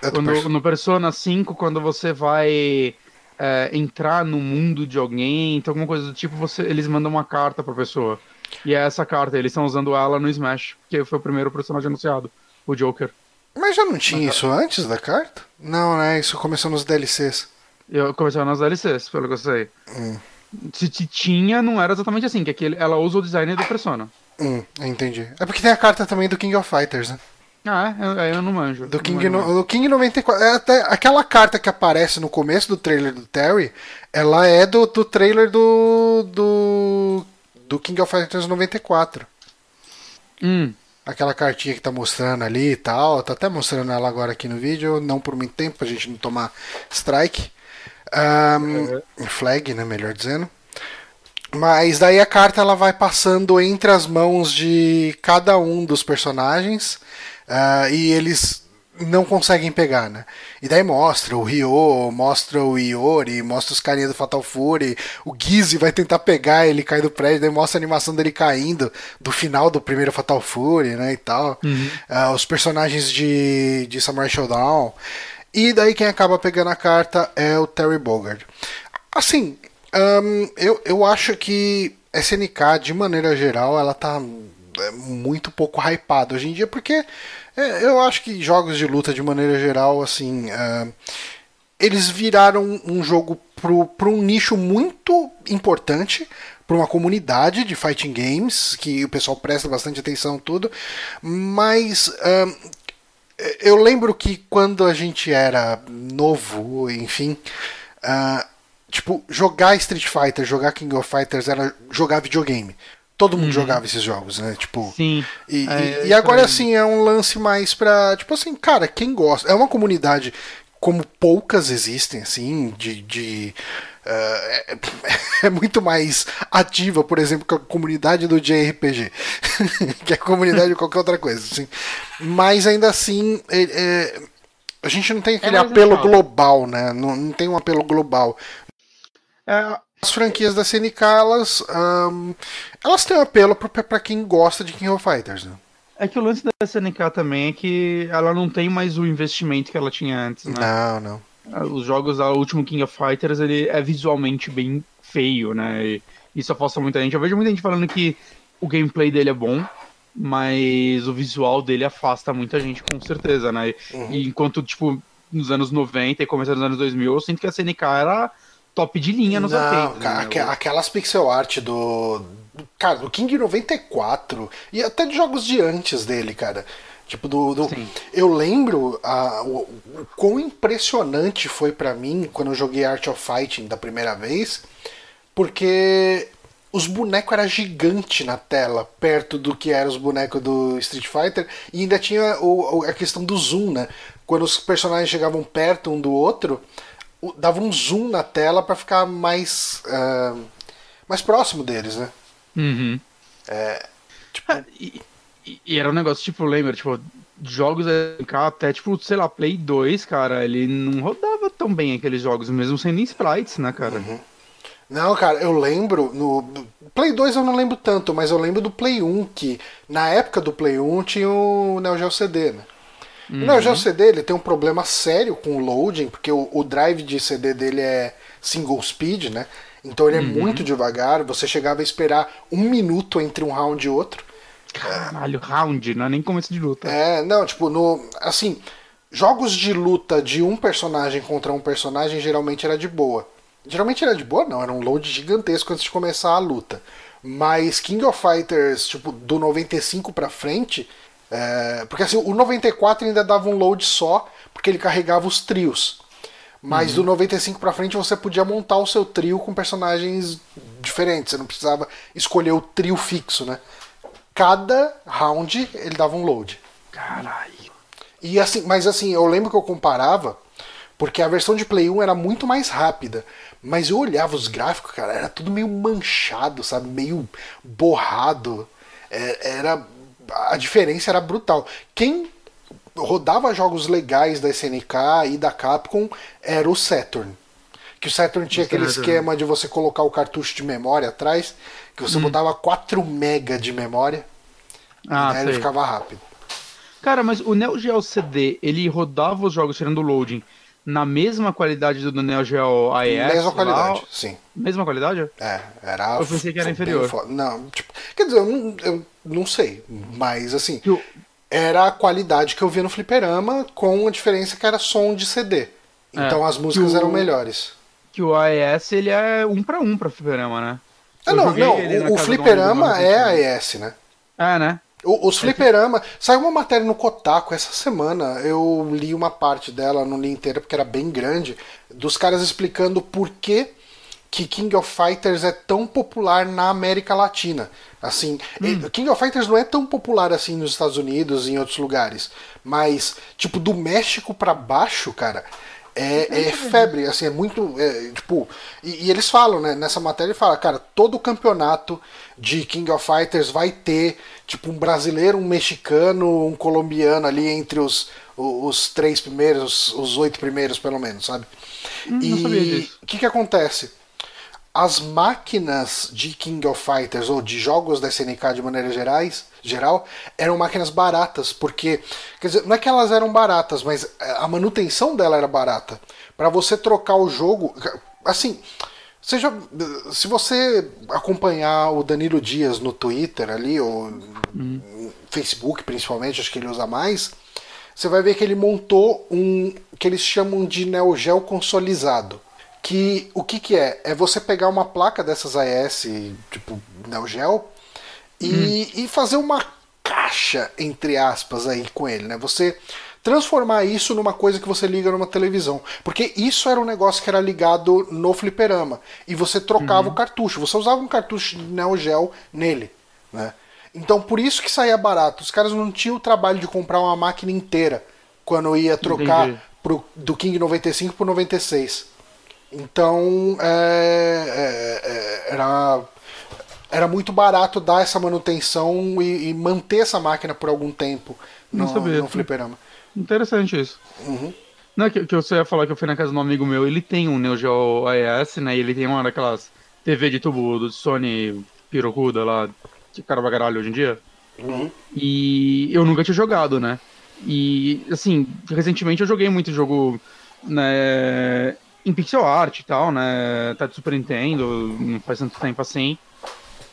É do Quando, perso- no Persona 5, quando você vai é, entrar no mundo de alguém, então alguma coisa do tipo, você, eles mandam uma carta pra pessoa. E é essa carta, eles estão usando ela no Smash, que foi o primeiro personagem anunciado, o Joker. Mas já não tinha isso antes da carta? Não, né? Isso começou nos DLCs. Eu comecei nas DLCs, pelo que eu sei. Hum. Se, tinha, não era exatamente assim, que aquele, ela usa o design do Persona. Hum, entendi. É porque tem a carta também do King of Fighters, né? Ah, é? Eu, aí eu não manjo. Do Não King, manjo. no, do King 94. É até, aquela carta que aparece no começo do trailer do Terry, ela é do, do trailer do, do. do King of Fighters 94. Hum, Aquela cartinha que tá mostrando ali e tal. Tá até mostrando ela agora aqui no vídeo. Não por muito tempo, pra gente não tomar strike. Ahn, Flag, né? Melhor dizendo. Mas daí a carta ela vai passando entre as mãos de cada um dos personagens ah, e eles não conseguem pegar, né? E daí mostra o Ryo, mostra o Iori, mostra os carinha do Fatal Fury, o Gizzy vai tentar pegar, ele cai do prédio, daí mostra a animação dele caindo do final do primeiro Fatal Fury, né, e tal. Ah, os personagens de, de Samurai Showdown. E daí quem acaba pegando a carta é o Terry Bogard. Assim, Ahn, eu, eu acho que SNK, de maneira geral, ela tá é, muito pouco hypada hoje em dia, porque é, eu acho que jogos de luta, de maneira geral, assim, ah, eles viraram um jogo para um nicho muito importante, para uma comunidade de fighting games, que o pessoal presta bastante atenção tudo, mas ahn, eu lembro que quando a gente era novo, enfim, ah, tipo, jogar Street Fighter, jogar King of Fighters era jogar videogame. Todo mundo jogava esses jogos, né? Tipo, sim. e, É, e- e agora assim é um lance mais pra. Tipo assim, cara, quem gosta. É uma comunidade como poucas existem, assim, de. de é, é, muito mais ativa, por exemplo, que a comunidade do JRPG, que a comunidade de qualquer outra coisa. Assim. Mas ainda assim, é, é, a gente não tem aquele apelo global, né? Não, não, tem um apelo global. É, as franquias da SNK, elas, um, elas têm um apelo para quem gosta de King of Fighters, né? É que o lance da SNK também é que ela não tem mais o investimento que ela tinha antes, né? Não, não. Os jogos, o último King of Fighters, ele é visualmente bem feio, né? E isso afasta muita gente. Eu vejo muita gente falando que o gameplay dele é bom, mas o visual dele afasta muita gente, com certeza, né? Uhum. E enquanto, tipo, nos anos 90 e começando nos anos 2000, eu sinto que a SNK era top de linha nos arcades. Cara, né? Aquelas pixel art do. Cara, do King 94 e até de jogos de antes dele, cara. Tipo, do. do eu lembro a, o, o quão impressionante foi para mim quando eu joguei Art of Fighting da primeira vez, porque os bonecos eram gigantes na tela, perto do que eram os bonecos do Street Fighter, e ainda tinha o, a questão do zoom, né? Quando os personagens chegavam perto um do outro, dava um zoom na tela para ficar mais uh, mais próximo deles, né? Uhum. É, tipo... Ah, e, e, era um negócio, tipo, lembra, tipo, jogos até, tipo, sei lá, Play 2, cara, ele não rodava tão bem aqueles jogos, mesmo sendo em sprites, né, cara? Uhum. Não, cara, eu lembro no Play 2 eu não lembro tanto, mas eu lembro do Play 1 que na época do Play 1 tinha o Neo Geo CD, né? Uhum. O Neo Geo CD ele tem um problema sério com o loading, porque o, o drive de CD dele é single speed, né? Então ele é uhum. muito devagar, você chegava a esperar um minuto entre um round e outro. Caralho, round, não é nem começo de luta. É, não, tipo, no. Assim, jogos de luta de um personagem contra um personagem geralmente era de boa. Geralmente era de boa, não, era um load gigantesco antes de começar a luta. Mas King of Fighters, tipo, do 95 pra frente, é, porque assim, o 94 ainda dava um load só, porque ele carregava os trios. Mas uhum. do 95 pra frente você podia montar o seu trio com personagens diferentes. Você não precisava escolher o trio fixo, né? Cada round ele dava um load. Caralho. E assim, mas assim, eu lembro que eu comparava, porque a versão de Play 1 era muito mais rápida. Mas eu olhava os gráficos, cara, era tudo meio manchado, sabe? Meio borrado. É, era a diferença era brutal. Quem rodava jogos legais da SNK e da Capcom era o Saturn. Que o Saturn tinha aquele esquema de você colocar o cartucho de memória atrás, que você hum. botava 4 MB de memória ah, e ele ficava rápido. Cara, mas o Neo Geo CD, ele rodava os jogos tirando loading na mesma qualidade do Neo Geo AES? Mesma qualidade, lá? sim. Mesma qualidade? É, era. Eu pensei que era inferior. Não, tipo, quer dizer, eu não, eu não sei, mas assim. Eu... Era a qualidade que eu via no fliperama, com a diferença que era som de CD. É, então é, as músicas o... eram melhores. Que o AES ele é um para um pra fliperama, né? Ah, não, não. O, o fliperama é AES, né? É, né? Os fliperama. Saiu uma matéria no Kotaku essa semana. Eu li uma parte dela, não li inteira porque era bem grande. Dos caras explicando por que, que King of Fighters é tão popular na América Latina. Assim, hum. King of Fighters não é tão popular assim nos Estados Unidos e em outros lugares. Mas, tipo, do México para baixo, cara, é, é, febre, assim, é muito. É, tipo, e, e, eles falam, né? Nessa matéria ele fala, cara, todo campeonato de King of Fighters vai ter, tipo, um brasileiro, um mexicano, um colombiano ali entre os, os, os três primeiros, os oito primeiros, pelo menos, sabe? Hum, e o que, que acontece? As máquinas de King of Fighters ou de jogos da SNK de maneira gerais, geral eram máquinas baratas, porque quer dizer, não é que elas eram baratas, mas a manutenção dela era barata. Para você trocar o jogo, assim, seja se você acompanhar o Danilo Dias no Twitter ali ou uhum. no Facebook principalmente, acho que ele usa mais, você vai ver que ele montou um que eles chamam de Neo Geo consolizado. Que o que, que é? É você pegar uma placa dessas AES, tipo Neo Geo, e, hum. e fazer uma caixa, entre aspas, aí com ele, né? Você transformar isso numa coisa que você liga numa televisão. Porque isso era um negócio que era ligado no fliperama. E você trocava uhum. o cartucho. Você usava um cartucho de Neo Geo nele. Né? Então por isso que saía barato. Os caras não tinham o trabalho de comprar uma máquina inteira quando ia trocar pro, do King 95 pro 96. Então é, é, é, era, era muito barato dar essa manutenção e, e manter essa máquina por algum tempo no, Não sabia. no fliperama. Interessante isso. Uhum. Não, que, que você ia falar que eu fui na casa de um amigo meu, ele tem um Neo Geo AES, né? E ele tem uma daquelas TV de tubo do Sony pirocuda lá, que cara pra caralho hoje em dia. Uhum. E eu nunca tinha jogado, né? E, assim, recentemente eu joguei muito jogo né, em pixel art e tal, né? Tá de Super Nintendo, não faz tanto tempo assim.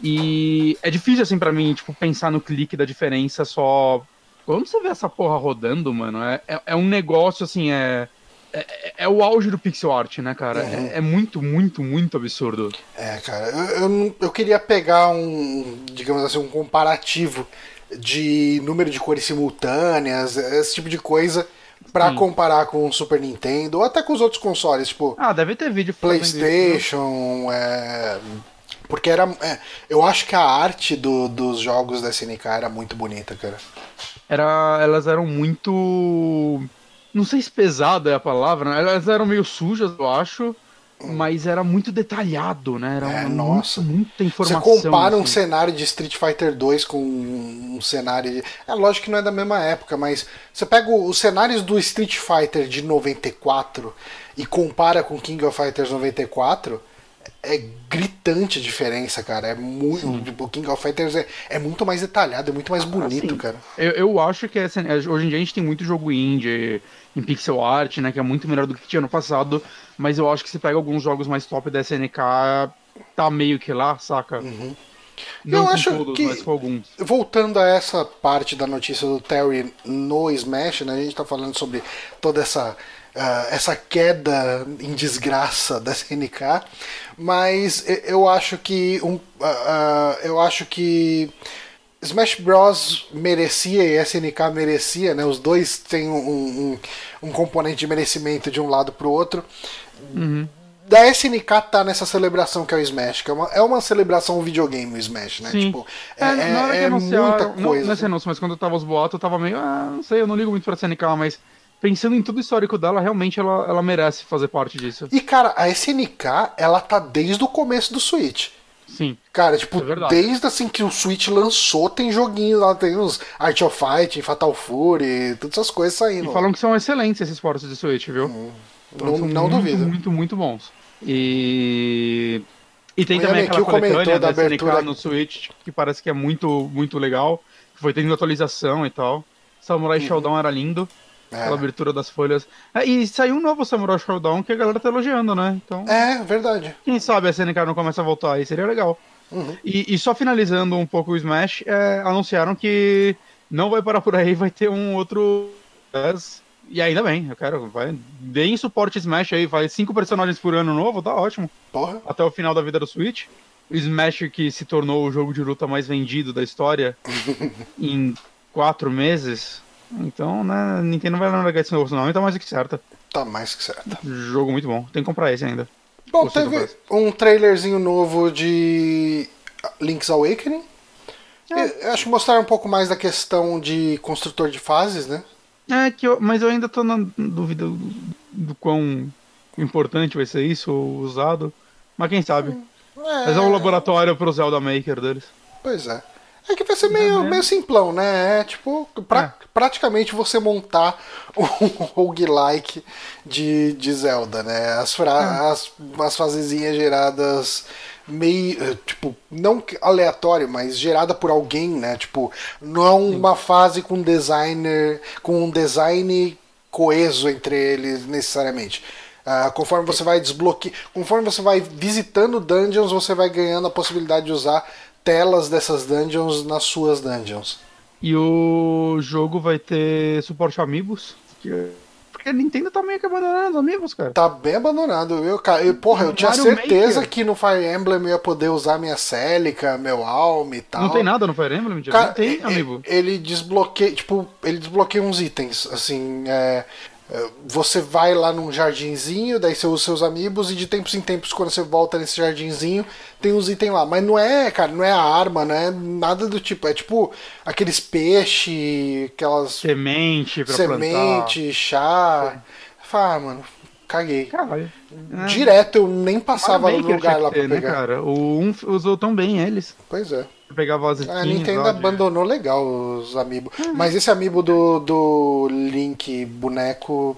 E é difícil, assim, pra mim, tipo, pensar no clique da diferença só. Quando você vê essa porra rodando, mano, é, é, é um negócio, assim, é, é. É o auge do pixel art, né, cara? Uhum. É, é muito, muito, muito absurdo. É, cara, eu, eu, eu queria pegar um, digamos assim, um comparativo de número de cores simultâneas, esse tipo de coisa, pra Sim. comparar com o Super Nintendo ou até com os outros consoles, tipo Ah, deve ter vídeo isso? PlayStation, é, porque era, é, eu acho que a arte do- dos jogos da SNK era muito bonita, cara. Era, elas eram muito. Não sei se pesada é a palavra, né? elas eram meio sujas, eu acho. Mas era muito detalhado, né? Era É, muito- nossa. muita Você informação. compara um assim. cenário de Street Fighter 2 com um cenário de. É lógico que não é da mesma época, mas você pega os cenários do Street Fighter de 94 e compara com King of Fighters 94, é gritante a diferença, cara. É muito. tipo, O King of Fighters é, é muito mais detalhado, é muito mais bonito, Assim, cara. Eu, eu acho que essa- hoje em dia a gente tem muito jogo indie em pixel art, né? Que é muito melhor do que tinha no passado. Mas eu acho que se pega alguns jogos mais top da SNK, tá meio que lá, saca? Uhum. Não Eu com acho todos, que- mas com alguns. Voltando a essa parte da notícia do Terry no Smash, né, a gente tá falando sobre toda essa, ah, essa queda em desgraça da SNK, mas eu acho que um, ah, ah, eu acho que Smash Bros merecia e SNK merecia, né? Os dois têm um, um, um componente de merecimento de um lado pro outro. Da SNK tá nessa celebração que é o Smash, que é uma, é uma celebração videogame o Smash, né? Sim. Tipo, é, É, é, muita não- coisa. Não, é esse anúncio, mas quando tava os boatos, eu tava meio, ah, não sei, eu não ligo muito pra SNK, mas pensando em todo o histórico dela, realmente ela, ela merece fazer parte disso. E cara, a SNK, ela tá desde o começo do Switch. Sim. Cara, tipo, É desde assim que o Switch lançou, tem joguinho lá, tem os Art of Fight, Fatal Fury, todas essas coisas saindo. E falam que são excelentes esses portos de Switch, viu? não são não muito, duvido. Muito, muito bons. E. E tem O também aquela coletânea da da abertura- no Switch, que parece que é muito, muito legal. que Foi tendo atualização e tal. Samurai Showdown era lindo. É. Aquela abertura das folhas. É, e saiu um novo Samurai Showdown que a galera tá elogiando, né? Então, É, verdade. quem sabe a SNK não começa a voltar aí, seria legal. Uhum. E, e só finalizando um pouco o Smash, é, anunciaram que não vai parar por aí, vai ter um outro. E ainda bem, eu quero. Vai, deem suporte Smash aí, vai cinco personagens por ano novo, tá ótimo. Porra. Até o final da vida do Switch. O Smash que se tornou o jogo de luta mais vendido da história em quatro meses. Então, né, Nintendo não vai largar esse novo, não, então mais do que certa. Tá mais que certo. Jogo muito bom, tem que comprar esse ainda. Bom, Gostei teve um trailerzinho novo de Link's Awakening. É. Eu acho que mostraram um pouco mais da questão de construtor de fases, né? É, que eu, mas eu ainda tô na dúvida do, do quão importante vai ser isso, ou usado. Mas quem sabe? Mas é um laboratório pro Zelda Maker deles. Pois é. É que vai ser meio, meio simplão, né? É tipo, pra- É. praticamente você montar um roguelike de, de Zelda, né? As, fra as, as fasezinhas geradas meio, eh, tipo, não aleatório, mas gerada por alguém, né? Tipo, não é uma fase com designer, com um design coeso entre eles necessariamente. Ah, conforme você vai desbloquear, conforme você vai visitando dungeons, você vai ganhando a possibilidade de usar telas dessas dungeons nas suas dungeons. E o jogo vai ter suporte a Porque a Nintendo tá meio que abandonando os amigos, cara. Tá bem abandonado. Eu, cara, eu, porra, eu tinha certeza Maker. que no Fire Emblem eu ia poder usar minha Celica, meu Alm e tal. Não tem nada no Fire Emblem? Cara, não tem, amigo. Ele desbloqueia, tipo, ele desbloqueia uns itens, assim, é, você vai lá num jardinzinho, daí você usa seus amigos e de tempos em tempos quando você volta nesse jardinzinho, tem uns itens lá, mas não é, cara, não é arma, não é nada do tipo, é tipo aqueles peixes, aquelas Semente pra plantar. semente, chá. Fala, ah, mano, Caguei. Caralho. É. Direto, eu nem passava no lugar lá que ter, pra né, pegar. cara? O 1 usou tão bem eles. Pois é. As A Nintendo de- abandonou legal os amiibo. Uhum. Mas esse amiibo do, do Link boneco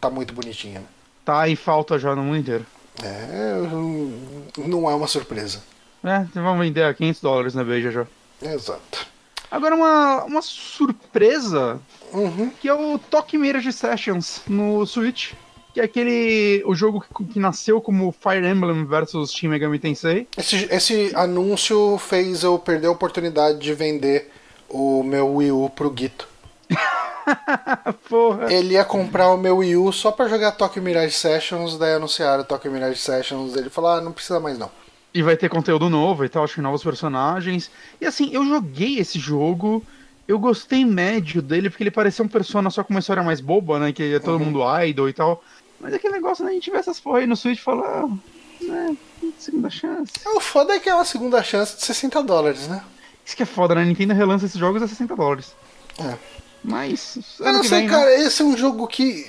tá muito bonitinho, né? Tá em falta já no mundo inteiro. É, hum, não é uma surpresa. É, vamos vender a 500 dólares na Beija já. Exato. Agora uma, uma surpresa Uhum. que é o Tokyo Mirage Sessions no Switch. Que é aquele. o jogo que, que nasceu como Fire Emblem versus Shin Megami Tensei. Esse, esse anúncio fez eu perder a oportunidade de vender o meu Wii U pro Guito. Porra. Ele ia comprar o meu Wii U só pra jogar Tokyo Mirage Sessions, daí anunciaram Tokyo Mirage Sessions, ele falou, ah, não precisa mais não. E vai ter conteúdo novo e tal, acho que novos personagens. E assim, eu joguei esse jogo, eu gostei médio dele, porque ele parecia um persona só com uma história mais boba, né? Que é todo Uhum. mundo idol e tal. Mas aquele negócio, né? A gente vê essas porra aí no Switch e fala, ah, né? Segunda chance. O foda é que é uma segunda chance de 60 dólares, né? Isso que é foda, né? A Nintendo relança esses jogos a 60 dólares. É. Mas. Eu não sei, vem, né? cara, esse é um jogo que.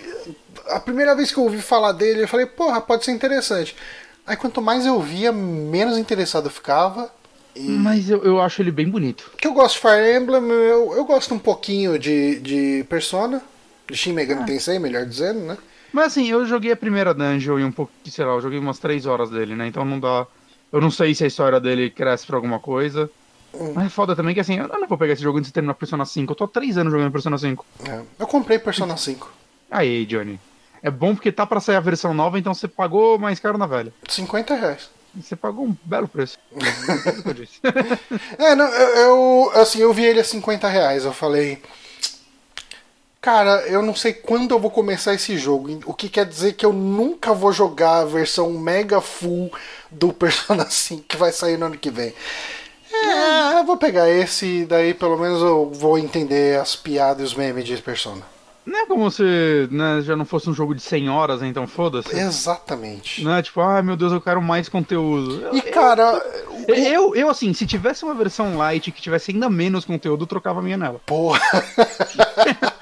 A primeira vez que eu ouvi falar dele, eu falei, porra, pode ser interessante. Aí quanto mais eu via, menos interessado eu ficava. E... Mas eu, eu acho ele bem bonito. Que eu gosto de Fire Emblem, eu, eu gosto um pouquinho de, de Persona. De Shin Megami Tensei, melhor dizendo, né? Mas assim, eu joguei a primeira dungeon e um pouco, sei lá, eu joguei umas 3 horas dele, né? Então não dá. Eu não sei se a história dele cresce pra alguma coisa. Hum. Mas é foda também que assim, eu não vou pegar esse jogo antes de terminar Persona 5. Eu tô há 3 anos jogando Persona 5. É. Eu comprei Persona 5. Aí, Johnny. É bom porque tá pra sair a versão nova, então você pagou mais caro na velha. 50 reais. Você pagou um belo preço. É. É, não, eu, eu- assim, eu vi ele a 50 reais. Eu falei. Cara, eu não sei quando eu vou começar esse jogo. O que quer dizer que eu nunca vou jogar a versão mega full do Persona 5 que vai sair no ano que vem. É, eu vou pegar esse e daí pelo menos eu vou entender as piadas e os memes de Persona. Não é como se né, já não fosse um jogo de 100 horas, né, então foda-se. Exatamente. Não é tipo, ai meu Deus, eu quero mais conteúdo. Eu- E cara, Eu, eu, eu, assim, se tivesse uma versão light que tivesse ainda menos conteúdo, eu trocava a minha nela. porra.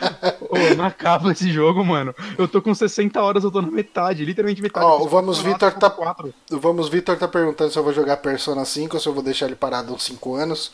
Ô, não acaba esse jogo, mano. Eu tô com 60 horas, eu tô na metade, literalmente metade. Ó, o Vamos Vitor tá- quatro. Vamos, Vitor tá perguntando se eu vou jogar Persona 5 ou se eu vou deixar ele parado uns 5 anos.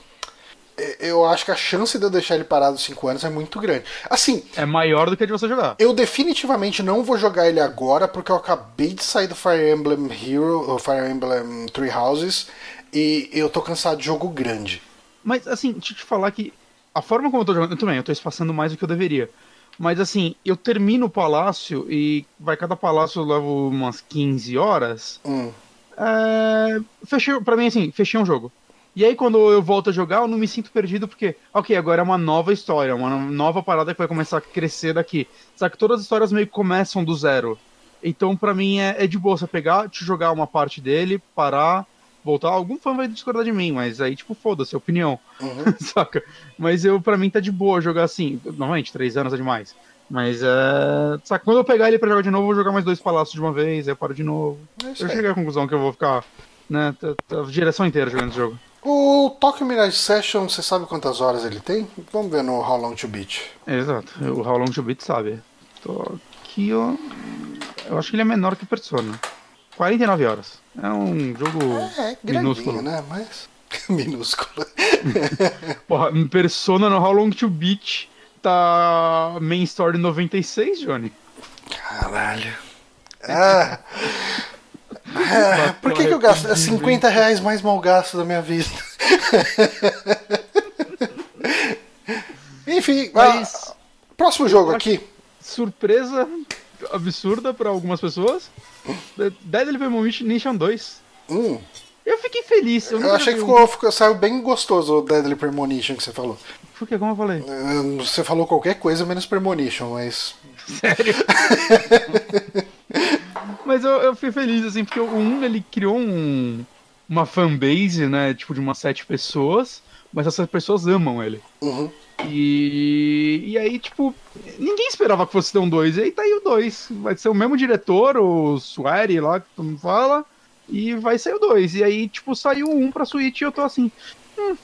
Eu acho que a chance de eu deixar ele parado uns 5 anos é muito grande. Assim, É maior do que a de você jogar. eu definitivamente não vou jogar ele agora porque eu acabei de sair do Fire Emblem Hero, ou Fire Emblem Three Houses, e eu tô cansado de jogo grande. Mas, assim, deixa eu te falar que a forma como eu tô jogando, eu também, eu tô espaçando mais do que eu deveria. Mas, assim, eu termino o palácio e vai cada palácio eu levo umas 15 horas. Hum. É, fechei, pra mim, assim, fechei um jogo. E aí, quando eu volto a jogar, eu não me sinto perdido, porque, ok, agora é uma nova história, uma nova parada que vai começar a crescer daqui. Só que todas as histórias meio que começam do zero. Então, pra mim, é, é de boa você pegar, te jogar uma parte dele, parar, voltar. Algum fã vai discordar de mim, mas aí, tipo, foda-se, é opinião. Uhum. Saca? Mas eu, pra mim, tá de boa jogar assim. Normalmente, três anos é demais. Mas é. Saca? Quando eu pegar ele pra jogar de novo, eu vou jogar mais dois palácios de uma vez, aí eu paro de novo. É Eu cheguei à conclusão que eu vou ficar, né, a direção inteira jogando esse jogo. O Tokyo Mirage Session, você sabe quantas horas ele tem? Vamos ver no How Long to Beat. Exato, o How Long to Beat sabe. Ó. Eu acho que ele é menor que Persona. 49 horas. É um jogo É, grandinho, minúsculo. né? Mas. minúsculo. Porra, Persona no How Long to Beat tá main story 96, Johnny. Caralho. Ah. Ah, por que, que eu gasto? É 50 reais mais mal gasto da minha vida. Enfim, Mas- ah, próximo jogo aqui. surpresa absurda pra algumas pessoas. Deadly Premonition 2. Hum, Eu fiquei feliz. Eu, eu achei que ficou, ficou- saiu bem gostoso o Deadly Premonition que você falou. Por que? Como eu falei? Hum, Você falou qualquer coisa menos Premonition, mas. Sério? Mas eu, eu fiquei feliz, assim, porque o 1 ele criou um, uma fanbase, né? Tipo, de umas sete pessoas, mas essas pessoas amam ele. Uhum. E, e aí, tipo, ninguém esperava que fosse ter um 2. E aí tá aí o 2. Vai ser o mesmo diretor, o Swery lá, que todo mundo fala. E vai sair o 2. E aí, tipo, saiu um pra Switch e eu tô assim. Hum,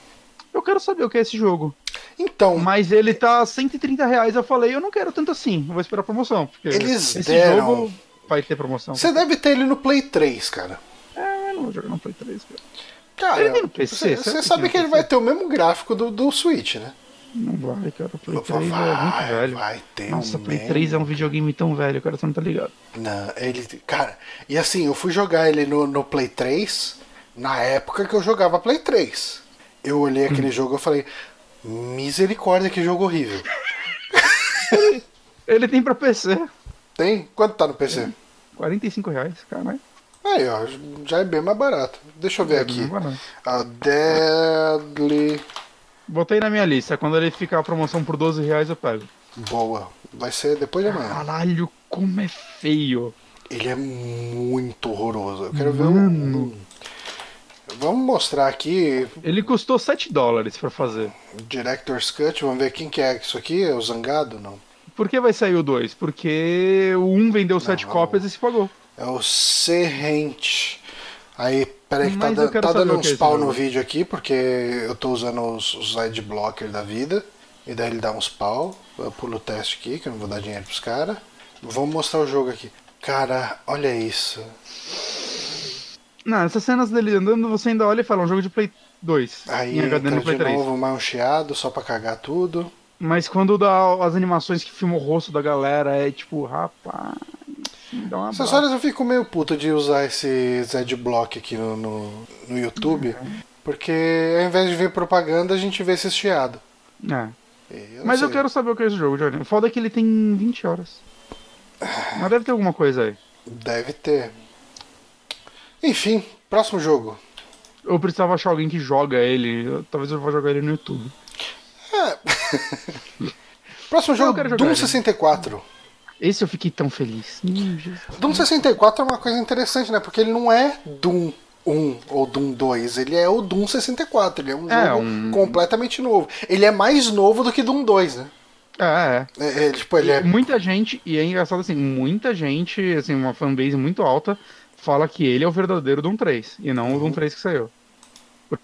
eu quero saber o que é esse jogo. Então, Mas ele tá 130 reais. Eu falei, eu não quero tanto assim. Eu vou esperar a promoção. Porque Eles esse deram- jogo vai ter promoção. Você deve ter ele no Play 3, cara. É, eu não vou jogar no Play 3, cara. Cara, Ele tem PC, você que sabe tem que ele vai ter o mesmo gráfico do, do Switch, né? Não vai, cara. O Play Vai, 3 é muito velho. vai ter Nossa, um Play mesmo. 3 é um videogame tão velho, cara, você não tá ligado. Não, ele. Cara, e assim, eu fui jogar ele no, no Play 3 na época que eu jogava Play 3. Eu olhei aquele Hum. jogo e falei, misericórdia, que jogo horrível. Ele tem pra PC. Tem? Quanto tá no PC? 45 reais, caralho. Aí, ó, já é bem mais barato. Deixa eu ver aqui. Vai não. A Deadly. Botei na minha lista. Quando ele ficar a promoção por 12 reais, eu pego. Boa. Vai ser depois de amanhã. Caralho, como é feio. Ele é muito horroroso. Eu quero ver Mano. um. Vamos mostrar aqui Ele custou 7 dólares pra fazer. Director's Cut. Vamos ver quem que é isso aqui. É o Zangado? Não. Por que vai sair o 2? Porque o 1 vendeu 7 não. cópias e se pagou. É o Serrente. Aí, peraí que tá, quero tá dando é uns pau no vídeo aqui, porque eu tô usando os, os adblocker da vida. E daí ele dá uns pau. Eu pulo o teste aqui, que eu não vou dar dinheiro pros caras. Vamos mostrar o jogo aqui. Cara, olha isso. Não, essas cenas dele andando, você ainda olha e fala, um jogo de Play 2. Aí em HD no Play de 3. novo mais um chiado, só pra cagar tudo. Mas quando dá as animações que filma o rosto da galera, é tipo, rapaz. Me Dá uma Essas horas eu fico meio puto de usar esse adblock aqui no, no, no YouTube. Porque ao invés de ver propaganda, a gente vê esses chiados. É. E não Mas eu sei. quero saber o que é esse jogo, Johnny. O foda é que ele tem 20 horas. Mas deve ter alguma coisa aí. Deve ter. Enfim, próximo jogo. Eu precisava achar alguém que joga ele. Eu- Talvez eu vá jogar ele no YouTube. Próximo Eu jogo, quero jogar Doom ele. 64. Esse eu fiquei tão feliz. Doom 64 é uma coisa interessante, né? Porque ele não é Doom 1 ou Doom 2, ele é o Doom 64. Ele é um É, jogo um- completamente novo. Ele é mais novo do que Doom 2, né? É, é. É, é, tipo, ele é. Muita gente, e é engraçado assim, muita gente, assim, uma fanbase muito alta, fala que ele é o verdadeiro Doom 3, e não o Uhum. Doom 3 que saiu.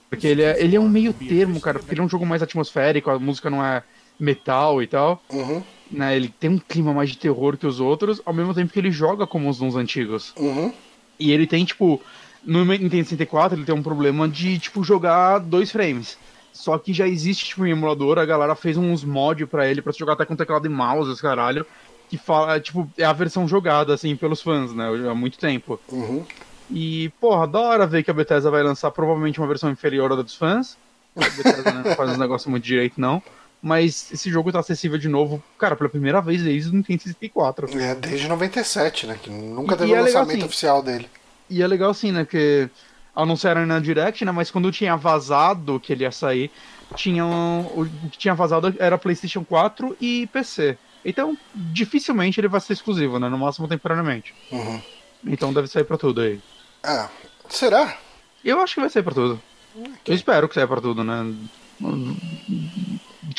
Porque ele é, ele é um meio termo, cara, porque ele é um jogo mais atmosférico, a música não é metal e tal, Uhum, né? Ele tem um clima mais de terror que os outros, ao mesmo tempo que ele joga como os Dooms antigos. uhum. E ele tem, tipo, no Nintendo 64 ele tem um problema de, tipo, jogar dois frames. Só que já existe, tipo, um emulador, a galera fez uns mods pra ele, pra se jogar até com teclado e mouse, os caralho. Que fala, tipo, é a versão jogada, assim, pelos fãs, né, há muito tempo. Uhum. E, porra, da hora ver que a Bethesda vai lançar provavelmente uma versão inferior à dos fãs. A Bethesda não faz uns negócios muito direito, não. Mas esse jogo tá acessível de novo, cara, pela primeira vez desde o Nintendo 64. É desde 97, né? Que nunca teve um é lançamento assim, oficial dele. E é legal assim, né? Que anunciaram na Direct, né? Mas quando tinha vazado que ele ia sair, tinha o que tinha vazado era PlayStation 4 e PC. Então, dificilmente ele vai ser exclusivo, né? No máximo temporariamente. Uhum. Então deve sair pra tudo aí. Ah, será? Eu acho que vai sair pra tudo. Eu espero que saia pra tudo, né?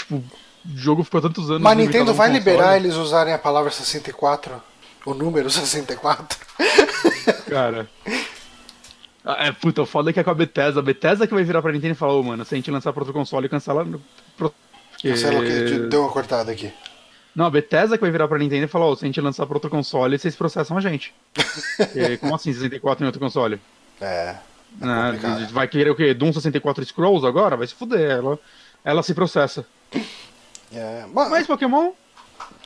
Tipo, o jogo ficou tantos anos. Mas Nintendo vai liberar eles usarem a palavra 64? O número 64? Cara. Ah, É, puta, o foda é que é com a Bethesda. A Bethesda que vai virar pra Nintendo e falar, ô, mano, se a gente lançar pra outro console, cancela. Pro... Porque- lá o que, deu uma cortada aqui. Não, a Bethesda que vai virar pra Nintendo e falar, ô, se a gente lançar pra outro console, vocês processam a gente. Porque, como assim 64 em outro console? É. é complicado. vai querer o quê? Doom 64 Scrolls agora? Vai se fuder. Ela, ela se processa. É, mas, Mas Pokémon?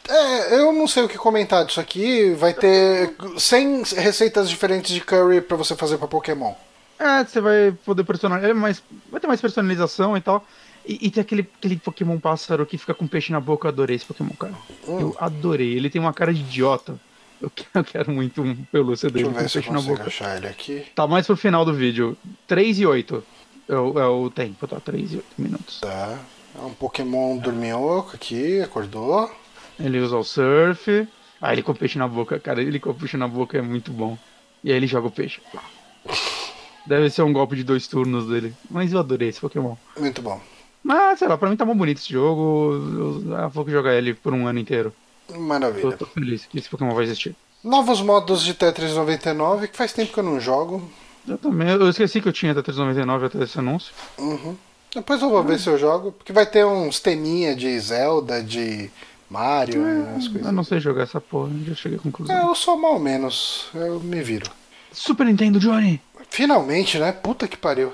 é, eu não sei o que comentar disso aqui. Vai ter 100 receitas diferentes de curry pra você fazer pra Pokémon. É, você vai poder personalizar. É mais, vai ter mais personalização e tal. E, e tem aquele, aquele Pokémon pássaro que fica com peixe na boca. Eu adorei esse Pokémon, cara. Hum. Eu adorei. Ele tem uma cara de idiota. Eu quero, eu quero muito um pelúcia Deixa dele eu com ver se eu peixe na consigo boca. achar ele aqui. Tá mais pro final do vídeo. 3 e 8 é o, é o tempo, tá? 3 e 8 minutos. Tá. É um Pokémon dorminhoco aqui, acordou. Ele usa o surf. Ah, ele com peixe na boca, cara. Ele com peixe na boca é muito bom. E aí ele joga o peixe. Deve ser um golpe de dois turnos dele. Mas eu adorei esse Pokémon. Muito bom. Mas, sei lá, pra mim tá bom bonito esse jogo. Eu vou jogar ele por um ano inteiro. Tô, Maravilha. tô feliz que esse Pokémon vai existir. Novos modos de Tetris 99, que faz tempo que eu não jogo. Eu também. Eu esqueci que eu tinha até 399 até esse anúncio. Uhum. Depois eu vou ver se eu jogo, porque vai ter uns teminha de Zelda, de Mario, é, as coisas. Eu não sei jogar essa porra, já cheguei à conclusão. É, eu sou mal menos, eu me viro. Super Nintendo, Johnny! Finalmente, né? Puta que pariu.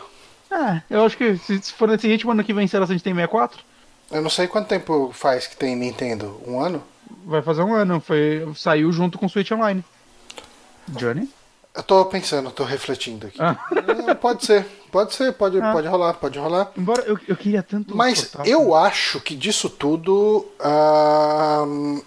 É, eu acho que se for nesse ritmo, ano que vem será se a gente tem 64? Eu não sei quanto tempo faz que tem Nintendo. Um ano? Vai fazer um ano, foi, saiu junto com o Switch Online. Johnny? Eu tô pensando, tô refletindo aqui. Ah. É, pode ser, pode ser, pode, Ah. pode rolar, pode rolar. Embora eu, eu queria tanto. Mas portátil. eu acho que disso tudo, ahn,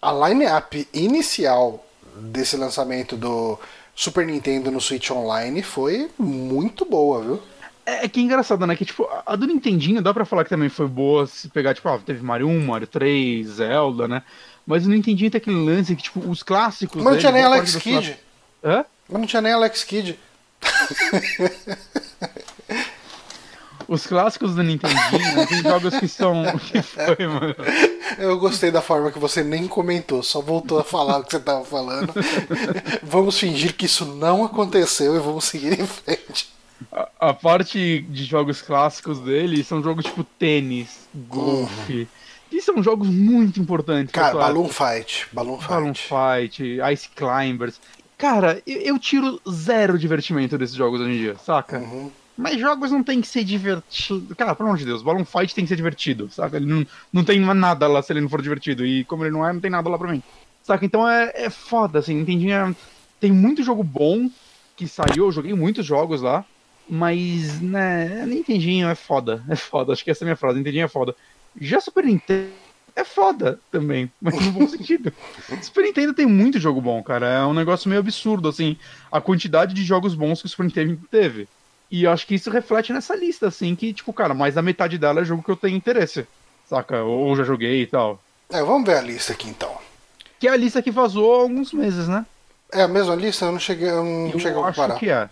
a line-up inicial desse lançamento do Super Nintendo no Switch Online foi muito boa, viu? É, é que é engraçado, né? Que tipo, a- do Nintendinho dá pra falar que também foi boa se pegar, tipo, ah, teve Mario 1, Mario 3, Zelda, né? Mas o Nintendinho tem aquele lance que, tipo, os clássicos. Mas não tinha nem boa Alex clássicos- Hã? Mas não tinha nem Alex Kidd. Os clássicos do Nintendinho, né? Tem jogos que são. O que foi, mano? Eu gostei da forma que você nem comentou, só voltou a falar o que você tava falando. vamos fingir que isso não aconteceu e vamos seguir em frente. A, a parte de jogos clássicos dele são jogos tipo tênis, golfe. Que são jogos muito importantes. Cara, Balloon Fight, Balloon Balloon Fight. Fight, Ice Climbers. Cara, eu, eu tiro zero divertimento desses jogos hoje em dia, saca? Uhum. Mas jogos não tem que ser divertido. Cara, pelo amor de Deus, Balloon Fight tem que ser divertido, saca? Ele não, não tem nada lá se ele não for divertido. E como ele não é, não tem nada lá pra mim. Saca? Então é, é foda, assim, Nintendinho tem muito jogo bom que saiu, eu joguei muitos jogos lá. Mas, né, Nintendinho é foda, é foda. Acho que essa é a minha frase, Nintendinho é foda. Já Super Nintendo é foda também, mas no bom sentido. Super Nintendo tem muito jogo bom, cara. É um negócio meio absurdo, assim, a quantidade de jogos bons que o Super Nintendo teve. E eu acho que isso reflete nessa lista, assim, que, tipo, cara, mais da metade dela é jogo que eu tenho interesse. Saca? Ou já joguei e tal. É, vamos ver a lista aqui então. Que é a lista que vazou há alguns meses, né? É a mesma lista? Eu não cheguei, eu não Eu cheguei a acho comparar. que é.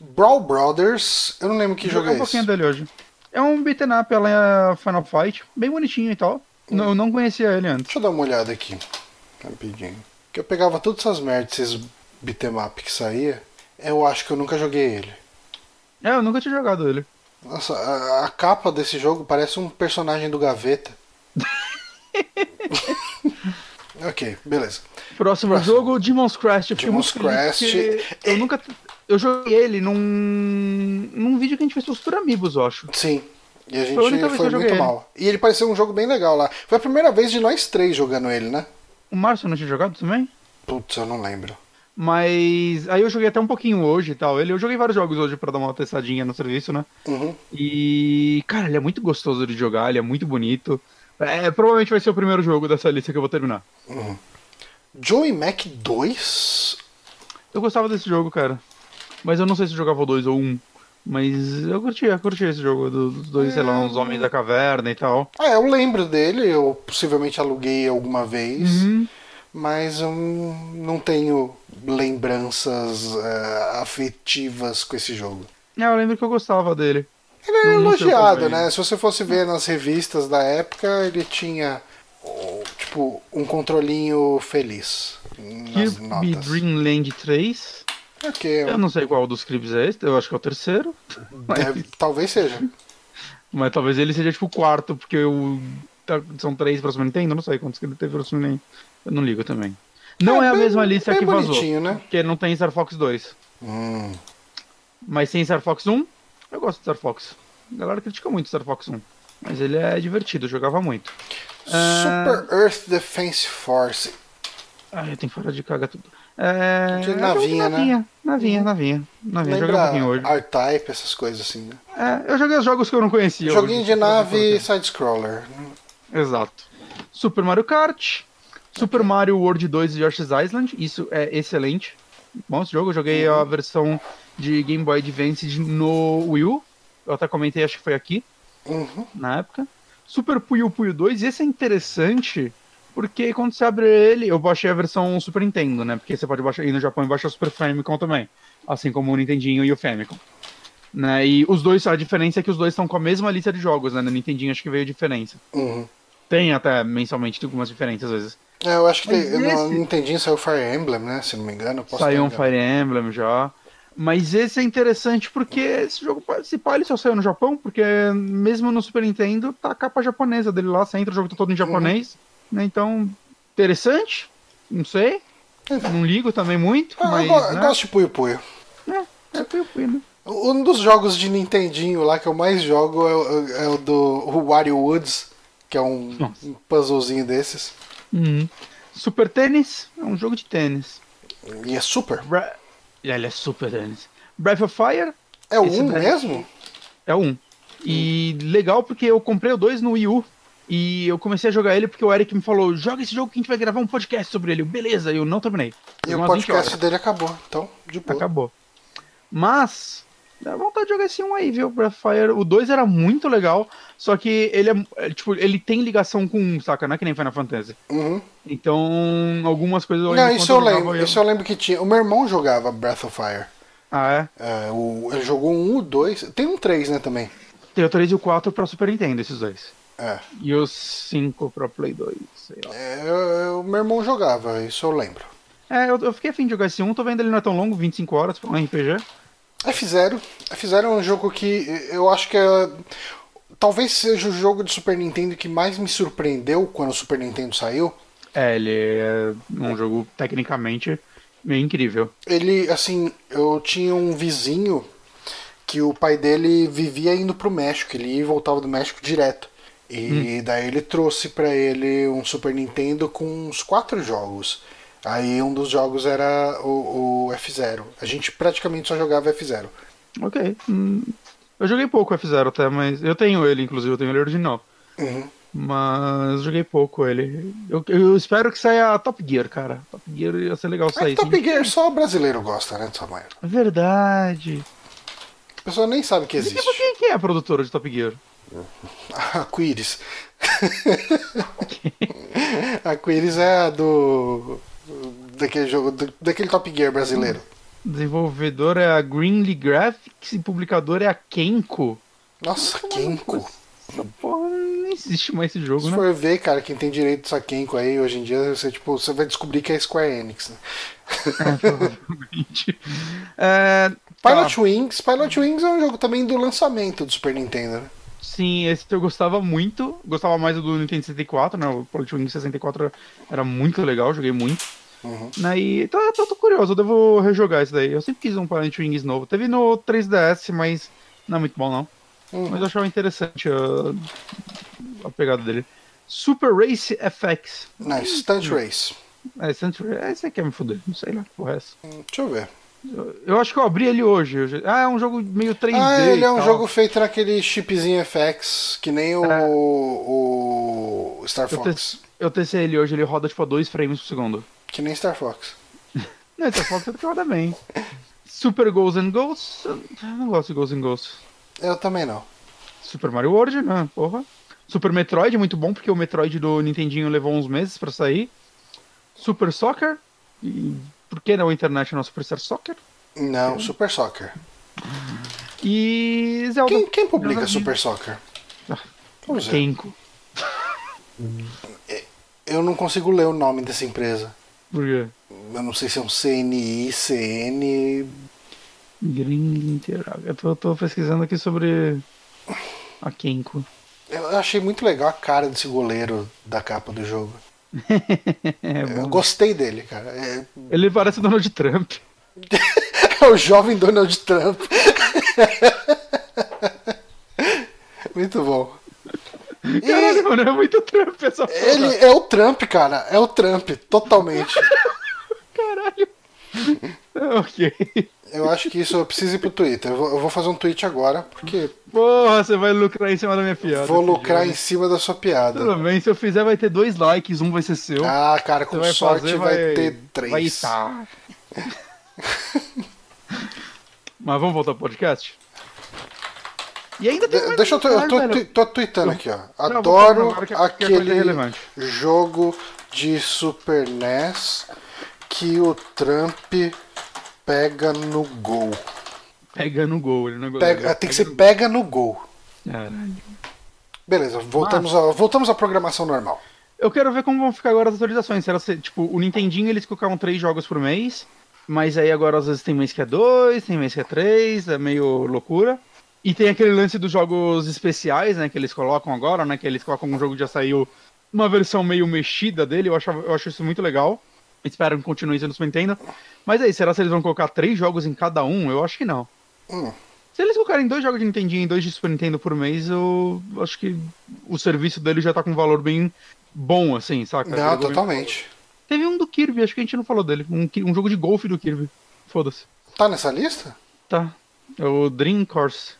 Brawl Brothers, eu não lembro que jogo é um pouquinho esse. dele hoje. É um beat'em up, ela é Final Fight, bem bonitinho e tal. Não, eu não conhecia ele antes. Deixa eu dar uma olhada aqui, rapidinho. Que eu pegava todas essas merdas, esses beat'em up que saía. Eu acho que eu nunca joguei ele. É, eu nunca tinha jogado ele. Nossa, a, a capa desse jogo parece um personagem do Gaveta. ok, beleza. Próximo, Próximo. jogo, Demon's Crest. Fiquei Demon's Crest. Eu nunca. Eu joguei ele num. num vídeo que a gente fez os Super Amigos, eu acho. Sim. E a gente Foi a foi muito mal. E ele pareceu um jogo bem legal lá. Foi a primeira vez de nós três jogando ele, né? O Márcio não tinha jogado também? Putz, eu não lembro. Mas. Aí eu joguei até um pouquinho hoje e tal. Ele, eu joguei vários jogos hoje pra dar uma testadinha no serviço, né? Uhum. E. Cara, ele é muito gostoso de jogar, ele é muito bonito. É, provavelmente vai ser o primeiro jogo dessa lista que eu vou terminar. Joey Mac 2? Eu gostava desse jogo, cara. Mas eu não sei se eu jogava o 2 ou 1. Um. Mas eu curtia, curtia esse jogo do- dos dois, sei lá, uns homens da caverna e tal. Ah, eu lembro dele, eu possivelmente aluguei alguma vez, Uhum. mas eu não tenho lembranças eh, afetivas com esse jogo. É, eu lembro que eu gostava dele. Ele é Não- sei elogiado, também. né? Se você fosse ver nas revistas da época, ele tinha tipo um controlinho feliz nas Kirby notas. Dream Land 3. Ok, Eu não sei qual dos clipes é esse, eu acho que é o terceiro. deve- talvez seja. Mas talvez ele seja tipo o quarto, porque o... tá- são três pra Super Nintendo, eu não sei quantos que ele teve pra Super Nintendo. Eu não ligo também. Não é, a bem- mesma lista que vazou. né? Porque não tem Star Fox 2. Hum. Mas tem Star Fox 1, eu gosto de Star Fox. A galera critica muito Star Fox 1. Mas ele é divertido, eu jogava muito. Ah. Super Earth Defense Force. Ai, eu tenho que parar de cagar tudo. É... De navinha, eu joguei né? navinha, navinha, navinha. Navinha, joguei um pouquinho hoje. Lembra R-Type, essas coisas assim, né? É, eu joguei os jogos que eu não conhecia. Joguinho hoje. de nave side-scroller. Exato. Super Mario Kart, Super Mario World 2 e Yoshi's Island, isso é excelente. Bom esse jogo, eu joguei Uhum. a versão de Game Boy Advance no Wii U. Eu até comentei, acho que foi aqui, Uhum. na época. Super Puyo Puyo 2, e esse é interessante, porque quando você abre ele, eu baixei a versão Super Nintendo, né? Porque você pode baixar, ir no Japão e baixar o Super Famicom também, assim como o Nintendinho e o Famicom. Né? E os dois, a diferença é que os dois estão com a mesma lista de jogos, né? No Nintendinho acho que veio diferença. Uhum. Tem até mensalmente tem algumas diferenças às vezes. É, eu acho que tem- no esse- Nintendinho saiu Fire Emblem, né? Se não me engano. Posso Saiu um. Fire Emblem já. Mas esse é interessante porque esse jogo, se pá, ele só saiu no Japão, porque mesmo no Super Nintendo tá a capa japonesa dele lá, você entra, o jogo tá todo em japonês. Né? Então, interessante, não sei. Não ligo também muito, Ah, mas. eu, go- né? gosto de Puyo Puyo. É, é Puyo Puyo, né? Um dos jogos de Nintendinho lá que eu mais jogo é, o- é o do o Wario Woods, que é um, Nossa. um puzzlezinho desses. Uhum. Super Tênis é um jogo de tênis. E é super. Bra... Ele é super tênis. Breath of Fire É o Esse 1 daí- mesmo? é um. E legal porque eu comprei o 2 no Wii U. E eu comecei a jogar ele porque o Eric me falou: joga esse jogo que a gente vai gravar um podcast sobre ele. Eu, Beleza, eu não terminei. E o umas 20 podcast dele acabou. Então, de boa. Acabou. Mas, dá vontade de jogar esse um aí, viu? Breath of Fire. O 2 era muito legal, só que ele é, é, Tipo, ele tem ligação com um, saca? Não é que nem Final Fantasy. Uhum. Então, algumas coisas eu Não, lembro isso eu lembro. eu- Isso eu lembro que tinha. O meu irmão jogava Breath of Fire. Ah, é? É, o, ele jogou um, o dois. Tem um 3, né, também. Tem o 3 e o 4 pra Super Nintendo, esses dois. É. E os 5 pra Play 2, sei lá. É, eu- meu irmão jogava, isso eu lembro. É, eu, eu fiquei afim de jogar esse 1, tô vendo ele não é tão longo, 25 horas pra um RPG. F0. F0 é um jogo que eu acho que é. Talvez seja o jogo de Super Nintendo que mais me surpreendeu quando o Super Nintendo saiu. É, ele é um jogo tecnicamente meio incrível. Ele, assim, eu tinha um vizinho que o pai dele vivia indo pro México, ele ia e voltava do México direto. E daí ele trouxe pra ele um Super Nintendo com uns quatro jogos. Aí um dos jogos era o, o F0. A gente praticamente só jogava F0. Ok. Hum, eu joguei pouco F0 até, mas eu tenho ele, inclusive, eu tenho ele original. Uhum. Mas joguei pouco ele. Eu, eu espero que saia Top Gear, cara. Top Gear ia ser legal É sair. que Top sim. Gear só brasileiro gosta, né, Samuel? É Verdade. A pessoa nem sabe que existe. quem, quem é a produtora de Top Gear? A Quiris. a Quiris é a do. daquele jogo. do- daquele Top Gear brasileiro. Desenvolvedor é a Greenlee Graphics e publicador é a Kenko. Nossa, Kenko. Essa porra não existe mais esse jogo, Se né? for ver, cara, quem tem direito dessa Kenko aí hoje em dia, você, tipo, você vai descobrir que é Square Enix. Né? É, provavelmente. É, Pilot tá. Wings. Pilot Wings é um jogo também do lançamento do Super Nintendo, né? Sim, esse eu gostava muito. Gostava mais do Nintendo 64, né? O Pilot Wing 64 era muito legal, joguei muito. Uhum. Né? E tô, curioso, eu devo rejogar isso daí. Eu sempre quis um Pilot Wings novo. Teve no 3DS, mas não é muito bom, não. Uhum. Mas eu achava interessante a, a pegada dele. Super Race FX. Não, Stunt Race. É, Century, é, esse aí quer me fuder, não sei lá, que porra é. Hum, Deixa eu ver. Eu, acho que eu abri ele hoje. Ah, é um jogo meio 3D. Ah, ele é um tal. jogo feito naquele chipzinho FX, que nem o, É. o Star Eu, Fox. te, eu testei ele hoje, ele roda tipo a 2 frames por segundo. Que nem Star Fox. Não, essa foto você roda bem. Super Ghosts and Ghosts. Eu não gosto de Ghosts and Ghosts. Eu também não. Super Mario World, né? Porra. Super Metroid, muito bom, porque o Metroid do Nintendinho levou uns meses pra sair. Super Soccer. E por que não International Superstar Soccer? Não, Super Soccer. E Zelda. Quem, quem publica Zelda Super Soccer? Ah, Vamos. Kenko. Eu não consigo ler o nome dessa empresa. Por quê? Eu não sei se é um CNI, CN. Green Interactive. Eu tô, tô pesquisando aqui sobre a Kenko. Eu achei muito legal a cara desse goleiro da capa do jogo. É Eu gostei dele, cara. É, Ele parece o Donald Trump. é o jovem Donald Trump. muito bom. E Caralho, mano, é muito Trump essa porra. ele é o Trump, cara. É o Trump, totalmente. Caralho. ok. Eu acho que isso eu preciso ir pro Twitter. Eu vou, eu vou fazer um tweet agora, porque Porra, você vai lucrar em cima da minha piada. vou lucrar em cima da sua piada. Tudo bem, se eu fizer vai ter dois likes, um vai ser seu. Ah, cara, você com vai sorte fazer, vai, vai ter três. Vai estar. Mas vamos voltar pro podcast? E ainda tem De- deixa eu. Eu tô, tô tweetando aqui, ó. Não, Adoro agora que- que é coisa aquele relevante. jogo de Super NES que o Trump pega no gol. Pega no gol, ele não é Pega- goleiro. tem que ser pega no gol. Caralho. Beleza, voltamos, a, voltamos à programação normal. Eu quero ver como vão ficar agora as atualizações. Será que, tipo, o Nintendinho eles colocaram três jogos por mês, mas aí agora às vezes tem mês que é dois, tem mês que é três, é meio loucura. E tem aquele lance dos jogos especiais, né, que eles colocam agora, né, que eles colocam um jogo que já saiu uma versão meio mexida dele, eu, achava, eu acho isso muito legal. Espero que continue sendo Super Nintendo. Mas aí, será que eles vão colocar três jogos em cada um? Eu acho que não. Hum. Se eles colocarem dois jogos de Nintendinho e dois de Super Nintendo por mês, eu acho que o serviço dele já tá com um valor bem bom, assim, saca? Não, totalmente. Teve um do Kirby, acho que a gente não falou dele. Um, um jogo de golfe do Kirby. Foda-se. Tá nessa lista? Tá. É o Dream Course.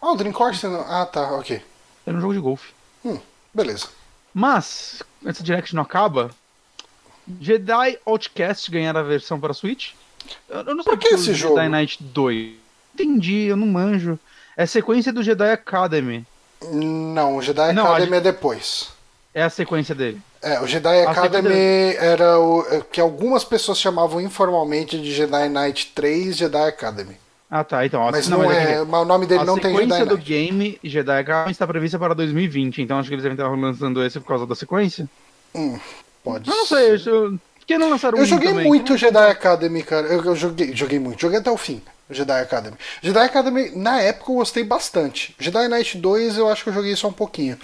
Ah, o Dream Course não. Ah, tá, ok. Era um jogo de golfe. Hum, beleza. Mas, essa Direct não acaba. Jedi Outcast ganhar a versão para Switch. Eu eu não sei Por que o esse Jedi jogo? Knight 2. Entendi, eu não manjo. É sequência do Jedi Academy. Não, o Jedi Não, a Academy é depois. É a sequência dele. É, o Jedi A Academy sequência- era o é, que algumas pessoas chamavam informalmente de Jedi Knight 3 Jedi Academy. Ah, tá. Então, Mas não, mas é, mas o nome dele a não tem sequência Jedi do Knight. game Jedi Academy está prevista para 2020. Então acho que eles devem estar lançando esse por causa da sequência. Pode Eu não sei. Eu, por que não lançaram Eu joguei também? muito Jedi Academy, cara. Eu, eu joguei, joguei muito, joguei até o fim. Jedi Academy. Jedi Academy, na época, eu gostei bastante. Jedi Knight 2, eu acho que eu joguei só um pouquinho.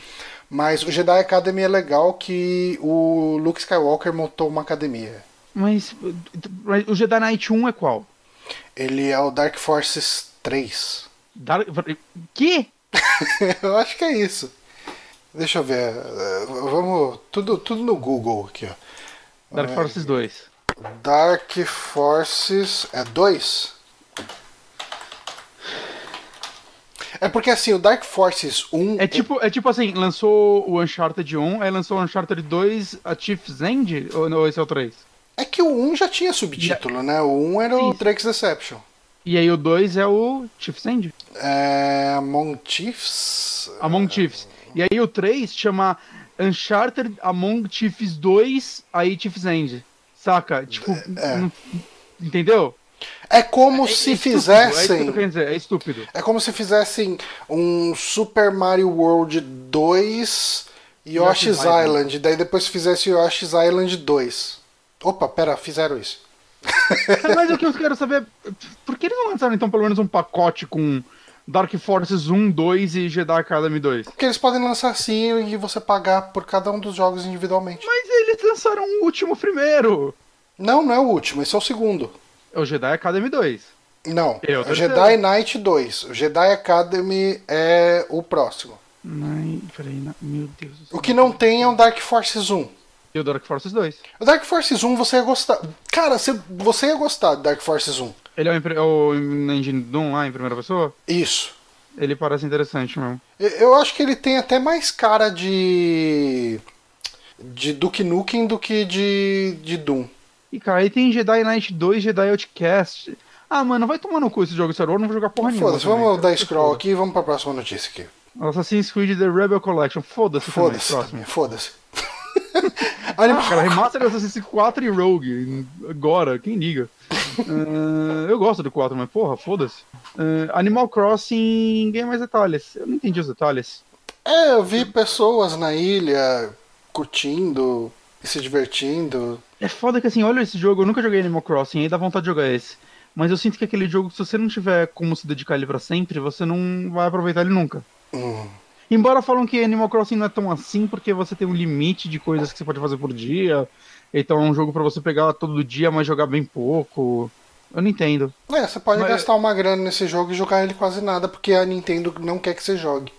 Mas o Jedi Academy é legal que o Luke Skywalker montou uma academia. Mas, mas o Jedi Knight 1 é qual? Ele é o Dark Forces 3. Dark... Que? eu acho que é isso. Deixa eu ver. eh, Vamos. Tudo, tudo no Google aqui, ó. Dark Forces 2. Dark Forces. É 2? É porque assim, o Dark Forces 1. É tipo, é tipo assim, lançou o Uncharted 1, aí lançou o Uncharted 2, a Chief's End? Ou, não, esse é o 3? É que o 1 já tinha subtítulo, né? O 1 era o Sim. Drake's Deception. E aí o 2 é o Chief's End? É. Among Chiefs. Among Chiefs. E aí o 3 chama Uncharted Among Chiefs 2, aí Chief's End. Saca? Tipo, É. não- entendeu? É como É- se é estúpido, É isso que eu fizessem. querendo dizer, é estúpido. É como se fizessem um Super Mario World 2 e Yoshi's Island. Island. Daí depois fizesse Yoshi's Island 2. Opa, pera, fizeram isso. Mas o que eu quero saber é por que eles não lançaram então pelo menos um pacote com Dark Forces 1, 2 e Jedi Academy 2? Porque eles podem lançar assim e você pagar por cada um dos jogos individualmente. Mas eles lançaram o último primeiro. Não, não é o último, esse é o segundo. É o Jedi Academy 2. Não, É o é. Jedi Knight 2. O Jedi Academy é o próximo. Ai, peraí, na- meu Deus do céu. O que não tem é o Dark Forces 1. E o Dark Forces 2. O Dark Forces 1 você ia gostar. Cara, você, você ia gostar do Dark Forces 1. Ele é o, é o engine Doom lá em primeira pessoa? Isso. Ele parece interessante mesmo. Eu- acho que ele tem até mais cara de. de Duke Nukem do que de, de Doom. E cara, aí tem Jedi Knight 2, Jedi Outcast. Ah, mano, vai tomar no cu esse jogo Star Wars, não vou jogar porra nenhuma. Foda-se, vamos cara. dar scroll aqui e vamos pra próxima notícia aqui. Assassin's Creed The Rebel Collection. Foda-se Foda-se foda-se. Ah, Animal... cara, remaster de Assassin's Creed 4 e Rogue. Agora, quem liga? Ah, eu gosto do 4, mas porra, foda-se. Ah, Animal Crossing, ninguém mais detalhes. Eu não entendi os detalhes. É, eu vi pessoas na ilha curtindo e se divertindo. É foda que assim, olha esse jogo, eu nunca joguei Animal Crossing, aí dá vontade de jogar esse. Mas eu sinto que aquele jogo, se você não tiver como se dedicar ele pra sempre, você não vai aproveitar ele nunca. Hum. Embora falam que Animal Crossing não é tão assim, porque você tem um limite de coisas que você pode fazer por dia. Então é um jogo pra você pegar todo dia, mas jogar bem pouco. Eu não entendo. É, você pode Mas- gastar uma grana nesse jogo e jogar ele quase nada, porque a Nintendo não quer que você jogue.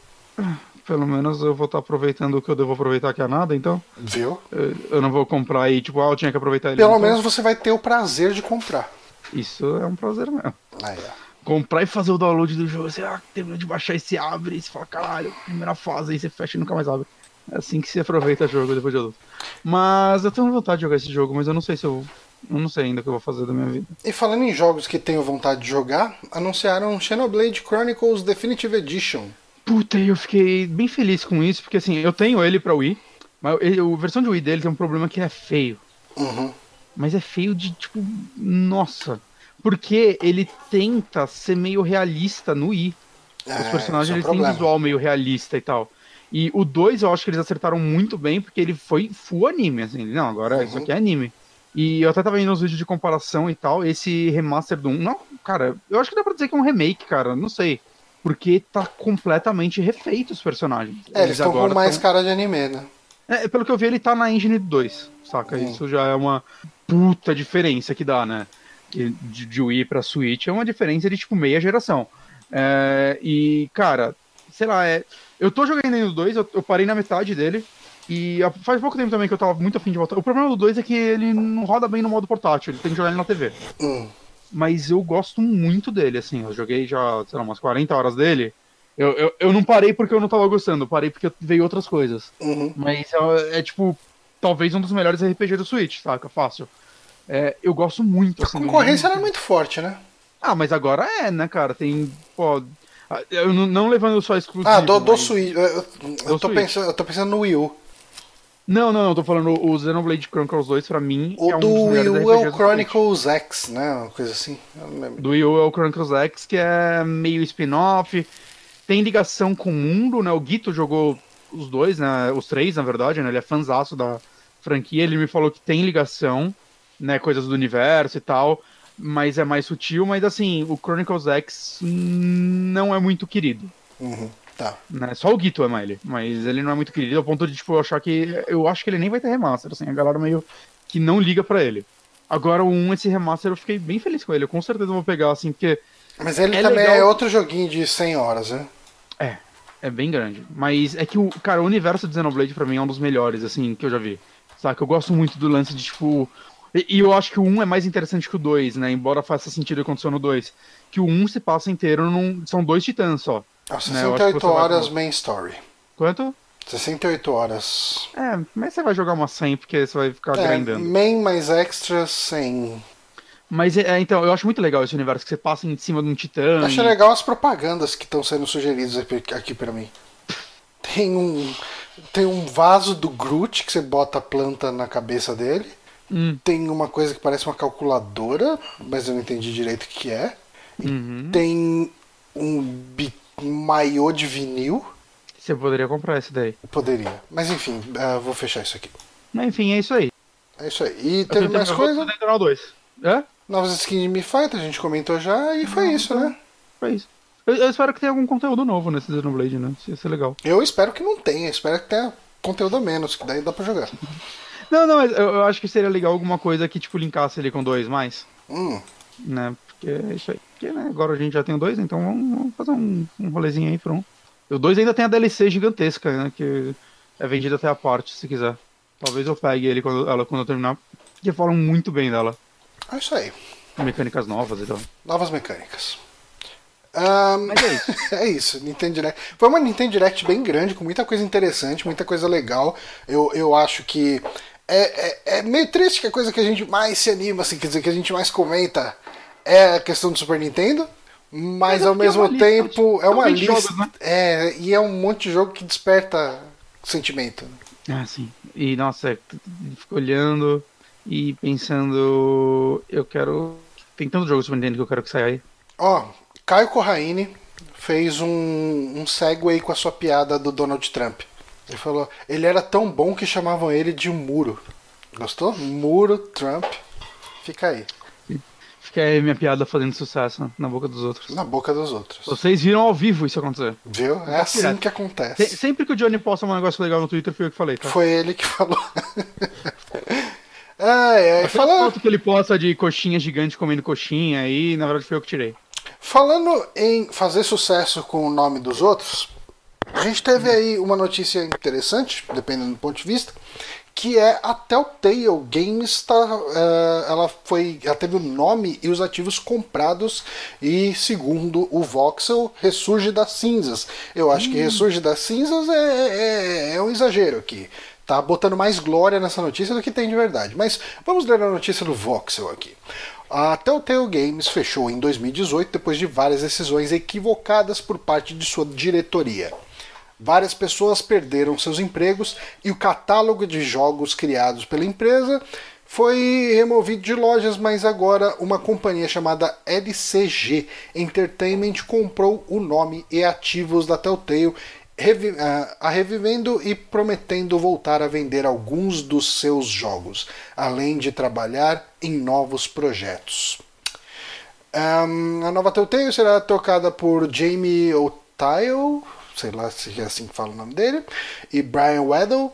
Pelo menos eu vou estar aproveitando o que eu devo aproveitar, que é nada, então. Viu? Eu, eu não vou comprar aí, tipo, ah, eu tinha que aproveitar ele. Pelo então. menos você vai ter o prazer de comprar. Isso é um prazer mesmo. Aí, ó. comprar e fazer o download do jogo. Você ah, termina de baixar e se abre, e você fala, caralho, primeira fase, aí você fecha e nunca mais abre. É assim que se aproveita o jogo depois de adulto. Mas eu tenho vontade de jogar esse jogo, mas eu não sei se eu. Eu não sei ainda o que eu vou fazer da minha vida. E falando em jogos que tenho vontade de jogar, anunciaram Xenoblade Chronicles Definitive Edition. Puta, e eu fiquei bem feliz com isso, porque assim, eu tenho ele pra Wii, mas ele- a versão de Wii dele tem um problema que é feio. Uhum. Mas é feio de tipo, nossa. Porque ele tenta ser meio realista no Wii. Os É, personagens esse é eles têm um visual meio realista e tal. E o 2 eu acho que eles acertaram muito bem, porque ele foi full anime, assim. Não, agora isso Uhum. aqui é anime. E eu até tava vendo os vídeos de comparação e tal, esse remaster do 1. Não, cara, eu acho que dá pra dizer que é um remake, cara, não sei. Porque tá completamente refeito os personagens. É, eles estão com mais tão- cara de anime, né? É, pelo que eu vi, ele tá na engine 2, saca? Hum. Isso já é uma puta diferença que dá, né? Que de, de Wii pra Switch é uma diferença de tipo meia geração. É, e, cara, sei lá, é, eu tô jogando ainda no 2, eu, eu parei na metade dele. E a- faz pouco tempo também que eu tava muito afim de voltar. O problema do 2 é que ele não roda bem no modo portátil, ele tem que jogar ele na TV. Hum. Mas eu gosto muito dele, assim. Eu joguei já, sei lá, umas 40 horas dele. Eu, eu, eu não parei porque eu não tava gostando, eu parei porque veio outras coisas. Uhum. Mas é, é, tipo, talvez um dos melhores RPG do Switch, saca? Fácil. É, eu gosto muito. A Assim, do concorrência era muito forte, né? Ah, mas agora é, né, cara? Tem. Pô. Ah, Eu não, não levando só exclusivo. Ah, do, do mas- Switch. Eu, eu- tô pensando, eu tô pensando no Wii U. Não, não, eu tô falando o Xenoblade Chronicles 2 pra mim. O é um do Wii U é o. Chronicles X, né? Uma coisa assim. Não. Do Wii U é o Chronicles X, que é meio spin-off. Tem ligação com o mundo, né? O Guito jogou os dois, né? Os três, na verdade, né? Ele é fanzaço da franquia. Ele me falou que tem ligação, né? Coisas do universo e tal. Mas é mais sutil. Mas assim, o Chronicles X não é muito querido. Uhum. Tá. Né? Só o Guito ama ele, mas ele não é muito querido ao ponto de, tipo, eu achar que. Eu acho que ele nem vai ter remaster, assim, a galera meio que não liga pra ele. Agora, o 1, esse remaster, eu fiquei bem feliz com ele. Eu com certeza vou pegar, assim, porque Mas ele É também legal. é outro joguinho de 100 horas, né? é, é bem grande. Mas é que o, cara, o universo de Xenoblade pra mim é um dos melhores, assim, que eu já vi. Saca? Eu gosto muito do lance de, tipo. E, e eu acho que o 1 é mais interessante que o 2, né? Embora faça sentido aconteceu no 2. Que o 1 se passa inteiro num. São dois titãs só. Ah, Né, eu que 68 você vai- horas main story. Quanto? 68 horas. É, mas você vai jogar uma 100 porque você vai ficar É, grindando. main mais extra 100. Mas é, então, eu acho muito legal esse universo que você passa em cima de um titã. Acho e- legal as propagandas que estão sendo sugeridas aqui, aqui pra mim. Tem um tem um vaso do Groot que você bota a planta na cabeça dele. Hum, Tem uma coisa que parece uma calculadora, mas eu não entendi direito o que é. uhum. Tem um, bi- maiô de vinil. Você poderia comprar esse daí. Poderia. Mas enfim, ah, vou fechar isso aqui. Mas enfim, é isso aí. É isso aí. E teve mais coisa? o 2. É? Novas skins de Mi Fighter, a gente comentou já, e foi isso, né? Foi isso. Eu, eu espero que tenha algum conteúdo novo nesse Xenoblade, né? Isso ia ser legal. Eu espero que não tenha, espero que tenha conteúdo a menos, que daí dá pra jogar. Não, não, mas eu, eu acho que seria legal alguma coisa que, tipo, linkasse ele com dois mais. Hum, Né? Porque é isso aí. Porque, né, agora a gente já tem dois, então vamos, vamos fazer um, um rolezinho aí pronto. O 2 ainda tem a DLC gigantesca, né? Que é vendida até a parte, se quiser. Talvez eu pegue ele quando, ela, quando eu terminar. Porque falam muito bem dela. é isso aí. Mecânicas novas e tal. Novas mecânicas. Ahn, Mas é isso. é isso, Nintendo Direct. Foi uma Nintendo Direct bem grande, com muita coisa interessante, muita coisa legal. Eu, eu acho que é, é, é meio triste que a coisa que a gente mais se anima, assim, quer dizer, que a gente mais comenta é a questão do Super Nintendo. Mas, Mas é ao é mesmo lista, tempo é uma são 20 lista. jogos, né? É, e é um monte de jogo que desperta sentimento. Ah, sim. E nossa, é, fico olhando e pensando. Eu quero. Tem tanto jogo Super Nintendo que eu quero que saia aí. Ó, Caio Corraine fez um, um segue com a sua piada do Donald Trump. Ele falou, ele era tão bom que chamavam ele de um muro. Gostou? Muro Trump. Fica aí, Fica aí minha piada fazendo sucesso na boca dos outros. na boca dos outros. Vocês viram ao vivo isso acontecer. Viu? É assim que Se- acontece. sempre que o Johnny posta um negócio legal no Twitter, fui eu que falei, tá? Foi ele que falou. Ai, ai, Aquela fala- foto que ele posta de coxinha gigante comendo coxinha aí, na verdade foi eu que tirei. Falando em fazer sucesso com o nome dos outros, a gente teve aí uma notícia interessante, dependendo do ponto de vista, que é a Telltale Games tá, eh, ela foi, ela teve o nome e os ativos comprados e segundo o Voxel ressurge das cinzas. Eu acho que ressurge das cinzas é, é, é um exagero aqui. Tá botando mais glória nessa notícia do que tem de verdade. Mas vamos ler a notícia do Voxel aqui. A Telltale Games fechou em 2018 depois de várias decisões equivocadas por parte de sua diretoria. Várias pessoas perderam seus empregos e o catálogo de jogos criados pela empresa foi removido de lojas, mas agora uma companhia chamada LCG Entertainment comprou o nome e ativos da Telltale, revi ah, a revivendo e prometendo voltar a vender alguns dos seus jogos, além de trabalhar em novos projetos. Ahn, a nova Telltale será tocada por Jamie O'Tile, sei lá se é assim que fala o nome dele, e Brian Weddle.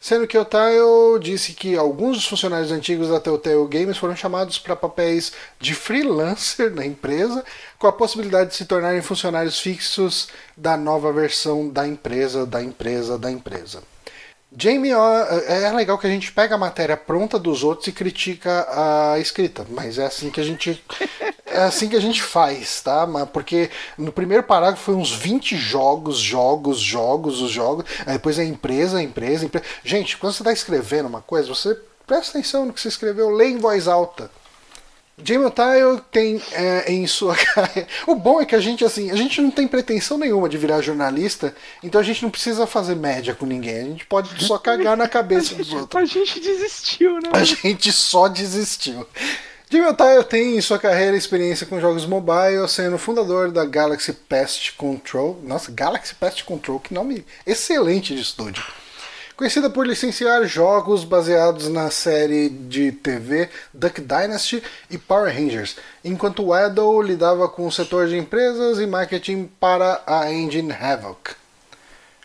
Sendo que o Tile disse que alguns dos funcionários antigos da Telltale Games foram chamados para papéis de freelancer na empresa, com a possibilidade de se tornarem funcionários fixos da nova versão da empresa, da empresa, da empresa. Jamie, é legal que a gente pega a matéria pronta dos outros e critica a escrita, mas é assim que a gente é assim que a gente faz, tá? Porque no primeiro parágrafo foi uns 20 jogos, jogos, jogos, os jogos, aí depois é empresa, empresa, empresa. Gente, quando você está escrevendo uma coisa, você presta atenção no que você escreveu, lê em voz alta. Jamie Tile tem é, em sua carreira. O bom é que a gente assim, a gente não tem pretensão nenhuma de virar jornalista, então a gente não precisa fazer média com ninguém. A gente pode só cagar na cabeça dos outros. A gente desistiu, né? A gente só desistiu. Jamie Tile tem em sua carreira experiência com jogos mobile, sendo fundador da Galaxy Pest Control. Nossa, Galaxy Pest Control, que nome excelente de estúdio conhecida por licenciar jogos baseados na série de TV Duck Dynasty e Power Rangers, enquanto Weddle lidava com o setor de empresas e marketing para a engine Havoc.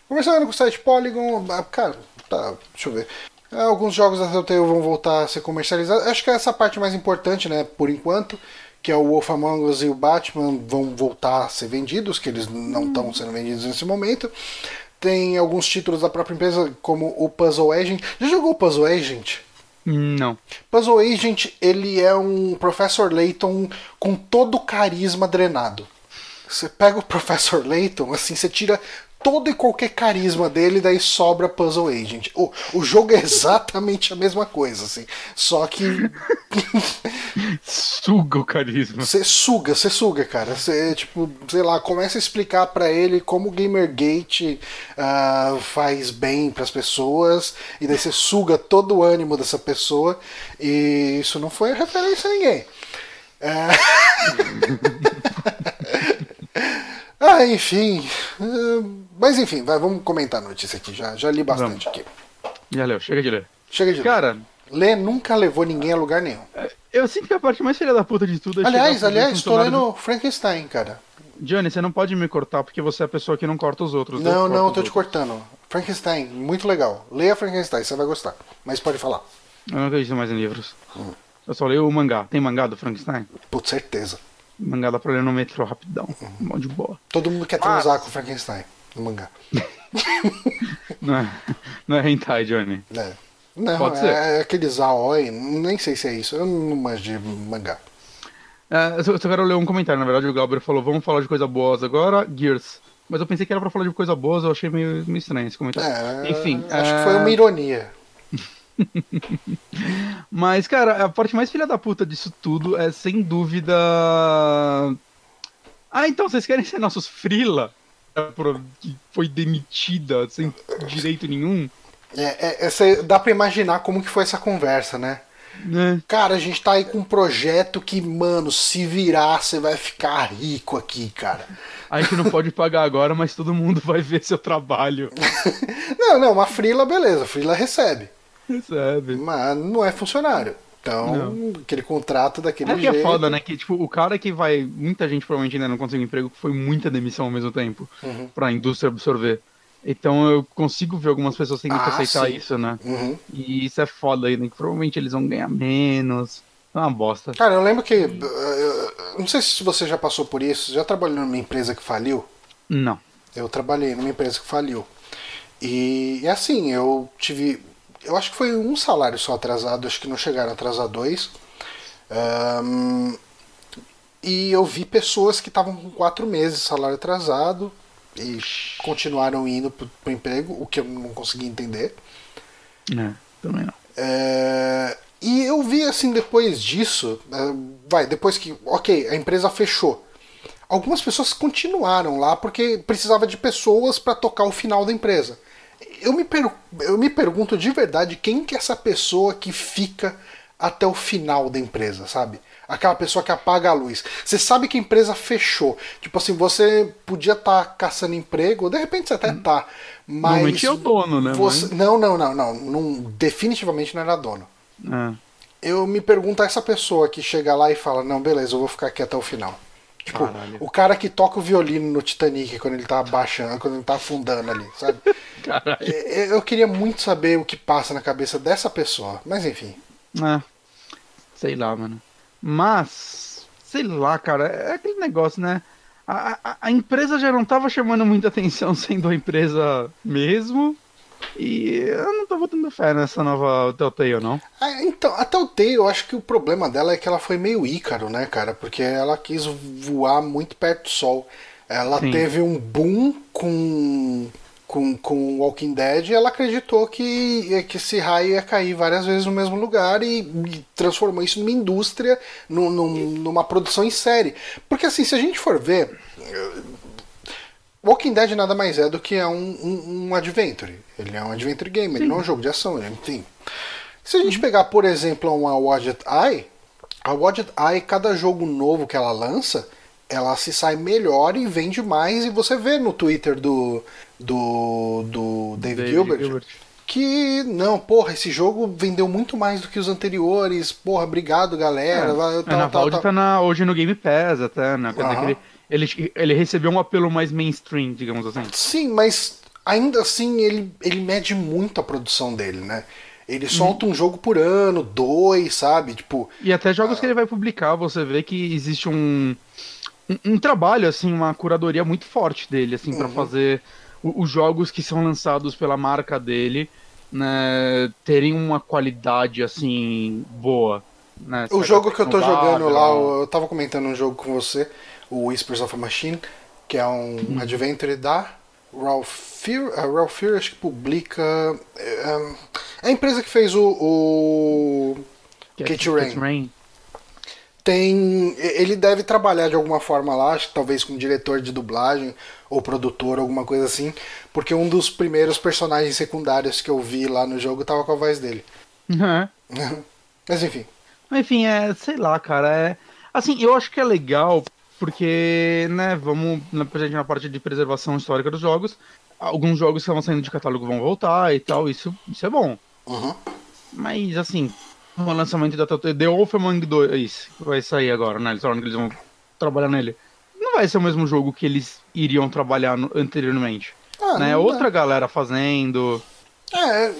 Conversando com o site Polygon, ah, cara, tá, deixa eu ver. Alguns jogos da Telltale vão voltar a ser comercializados. Acho que é essa parte mais importante, né, por enquanto, que é o Wolf Among Us e o Batman vão voltar a ser vendidos, que eles não estão sendo vendidos nesse momento. Tem alguns títulos da própria empresa, como o Puzzle Agent. Já jogou o Puzzle Agent? Não. Puzzle Agent, ele é um Professor Layton com todo o carisma drenado. Você pega o Professor Layton, assim, você tira todo e qualquer carisma dele, daí sobra Puzzle Agent. O, o jogo é exatamente a mesma coisa, assim. Só que. suga o carisma. Você suga, você suga, cara. Você, tipo, sei lá, começa a explicar para ele como o Gamergate uh, faz bem para as pessoas, e daí você suga todo o ânimo dessa pessoa, e isso não foi referência a ninguém. Uh... Ah, enfim. Uh, mas enfim, vai, vamos comentar a notícia aqui. Já, já li bastante vamos. aqui. Já leu, chega de ler. Chega de Cara, ler. Ler nunca levou ninguém a lugar nenhum. Eu sinto que a parte mais filha da puta de tudo é Aliás, aliás, estou lendo Frankenstein, cara. Johnny, você não pode me cortar porque você é a pessoa que não corta os outros. Não, não, eu tô te cortando. Frankenstein, muito legal. Leia Frankenstein, você vai gostar. Mas pode falar. Eu não acredito mais em livros. Hum. Eu só leio o mangá. Tem mangá do Frankenstein? Putz, certeza. Mangá dá pra ler no metrô rapidão. Mó de boa. Todo mundo quer transar Mas... com Frankenstein no mangá. não, é, não é hentai, Johnny. É. Não, Pode ser. é aqueles aoi, nem sei se é isso. Eu não manjo de mangá. É, eu só quero ler um comentário, na verdade, o Galber falou, vamos falar de coisa boas agora, Gears. Mas eu pensei que era pra falar de coisa boas, eu achei meio, meio estranho esse comentário. É, Enfim. Acho é... que foi uma ironia. Mas, cara, a parte mais filha da puta disso tudo é, sem dúvida. Ah, então vocês querem ser nossos frila? Que foi demitida sem direito nenhum? É, é, é, dá pra imaginar como que foi essa conversa, né? É. Cara, a gente tá aí com um projeto que, mano, se virar, você vai ficar rico aqui, cara. A gente não pode pagar agora, mas todo mundo vai ver seu trabalho. não, não, uma frila, beleza, frila recebe. Recebe. Mas não é funcionário. Então, não. aquele contrato daquele é jeito. que é foda, né? Que, tipo, o cara que vai. Muita gente provavelmente ainda não conseguiu emprego, foi muita demissão ao mesmo tempo uhum. pra indústria absorver. Então eu consigo ver algumas pessoas tendo ah, que aceitar sim. isso, né? Uhum. E isso é foda aí, né? Que provavelmente eles vão ganhar menos. É uma bosta. Cara, eu lembro que. Eu, não sei se você já passou por isso. Já trabalhou numa empresa que faliu? Não. Eu trabalhei numa empresa que faliu. E, e assim, eu tive eu acho que foi um salário só atrasado, acho que não chegaram a atrasar dois. Um, e eu vi pessoas que estavam com quatro meses de salário atrasado e continuaram indo para o emprego, o que eu não consegui entender. É, também não. É, e eu vi assim depois disso, é, vai, depois que, ok, a empresa fechou. Algumas pessoas continuaram lá porque precisava de pessoas para tocar o final da empresa eu me, eu me pergunto de verdade quem que é essa pessoa que fica até o final da empresa, sabe? Aquela pessoa que apaga a luz. Você sabe que a empresa fechou. Tipo assim, você podia estar tá caçando emprego, de repente você até tá. Mas. Normalmente é o dono, né? Você... Mas... Não, não, não, não, não. Definitivamente não era dono. É. Eu me pergunto a essa pessoa que chega lá e fala, não, beleza, eu vou ficar aqui até o final. Tipo, Caralho. o cara que toca o violino no Titanic quando ele tá baixando, quando ele tá afundando ali, sabe? Caralho. Eu queria muito saber o que passa na cabeça dessa pessoa, mas enfim. É. Sei lá, mano. Mas, sei lá, cara, é aquele negócio, né? A, a, a empresa já não tava chamando muita atenção sendo a empresa mesmo. E eu não tô botando fé nessa nova Telltale, não. Ah, então, a Telltale, eu acho que o problema dela é que ela foi meio ícaro, né, cara? Porque ela quis voar muito perto do sol. Ela Sim. teve um boom com, com, com Walking Dead ela acreditou que, que esse raio ia cair várias vezes no mesmo lugar e, e transformou isso numa indústria, num- num- numa produção em série. Porque assim, se a gente for ver, Walking Dead nada mais é do que é um, um, um adventure. Ele é um adventure game, ele não é um jogo de ação, ele- enfim. Se a gente pegar, por exemplo, uma Wadget Eye, a Wadget Eye, cada jogo novo que ela lança, ela se sai melhor e vende mais. E você vê no Twitter do, do, do David, David Gilbert, Gilbert. que, não, porra, esse jogo vendeu muito mais do que os anteriores. Porra, obrigado, galera. vai, É, tal, na tal, tá na, hoje no Game Pass até, né? Quer que ele, ele, ele recebeu um apelo mais mainstream, digamos assim. Sim, mas ainda assim ele, ele mede muito a produção dele, né? Ele solta um jogo por ano, dois, sabe? Tipo, E até jogos que ele vai publicar, você vê que existe um, um, um trabalho, assim, uma curadoria muito forte dele, assim, pra fazer o- os jogos que são lançados pela marca dele, né, terem uma qualidade, assim, boa. Né, O jogo que eu tô jogando lá, eu tava comentando um jogo com você, o Whispers of a Machine, que é um Hum. adventure da Ralph Fear, a Ralph Fear acho que publica. É, é a empresa que fez o. o é Kate Kate Rain. Tem. Ele deve trabalhar de alguma forma lá, acho que talvez com diretor de dublagem ou produtor, alguma coisa assim, porque um dos primeiros personagens secundários que eu vi lá no jogo tava com a voz dele. É. Mas enfim. Enfim, é, sei lá, cara, é... Assim, eu acho que é legal, porque, né, vamos, na, presente na parte de preservação histórica dos jogos, alguns jogos que estavam saindo de catálogo vão voltar e tal, isso, isso é bom. Uhum. Mas, assim, o lançamento da The Wolf Among 2, que vai sair agora, né, eles falaram que eles vão trabalhar nele. Não vai ser o mesmo jogo que eles iriam trabalhar no- anteriormente. Ah, né? Outra galera fazendo. É,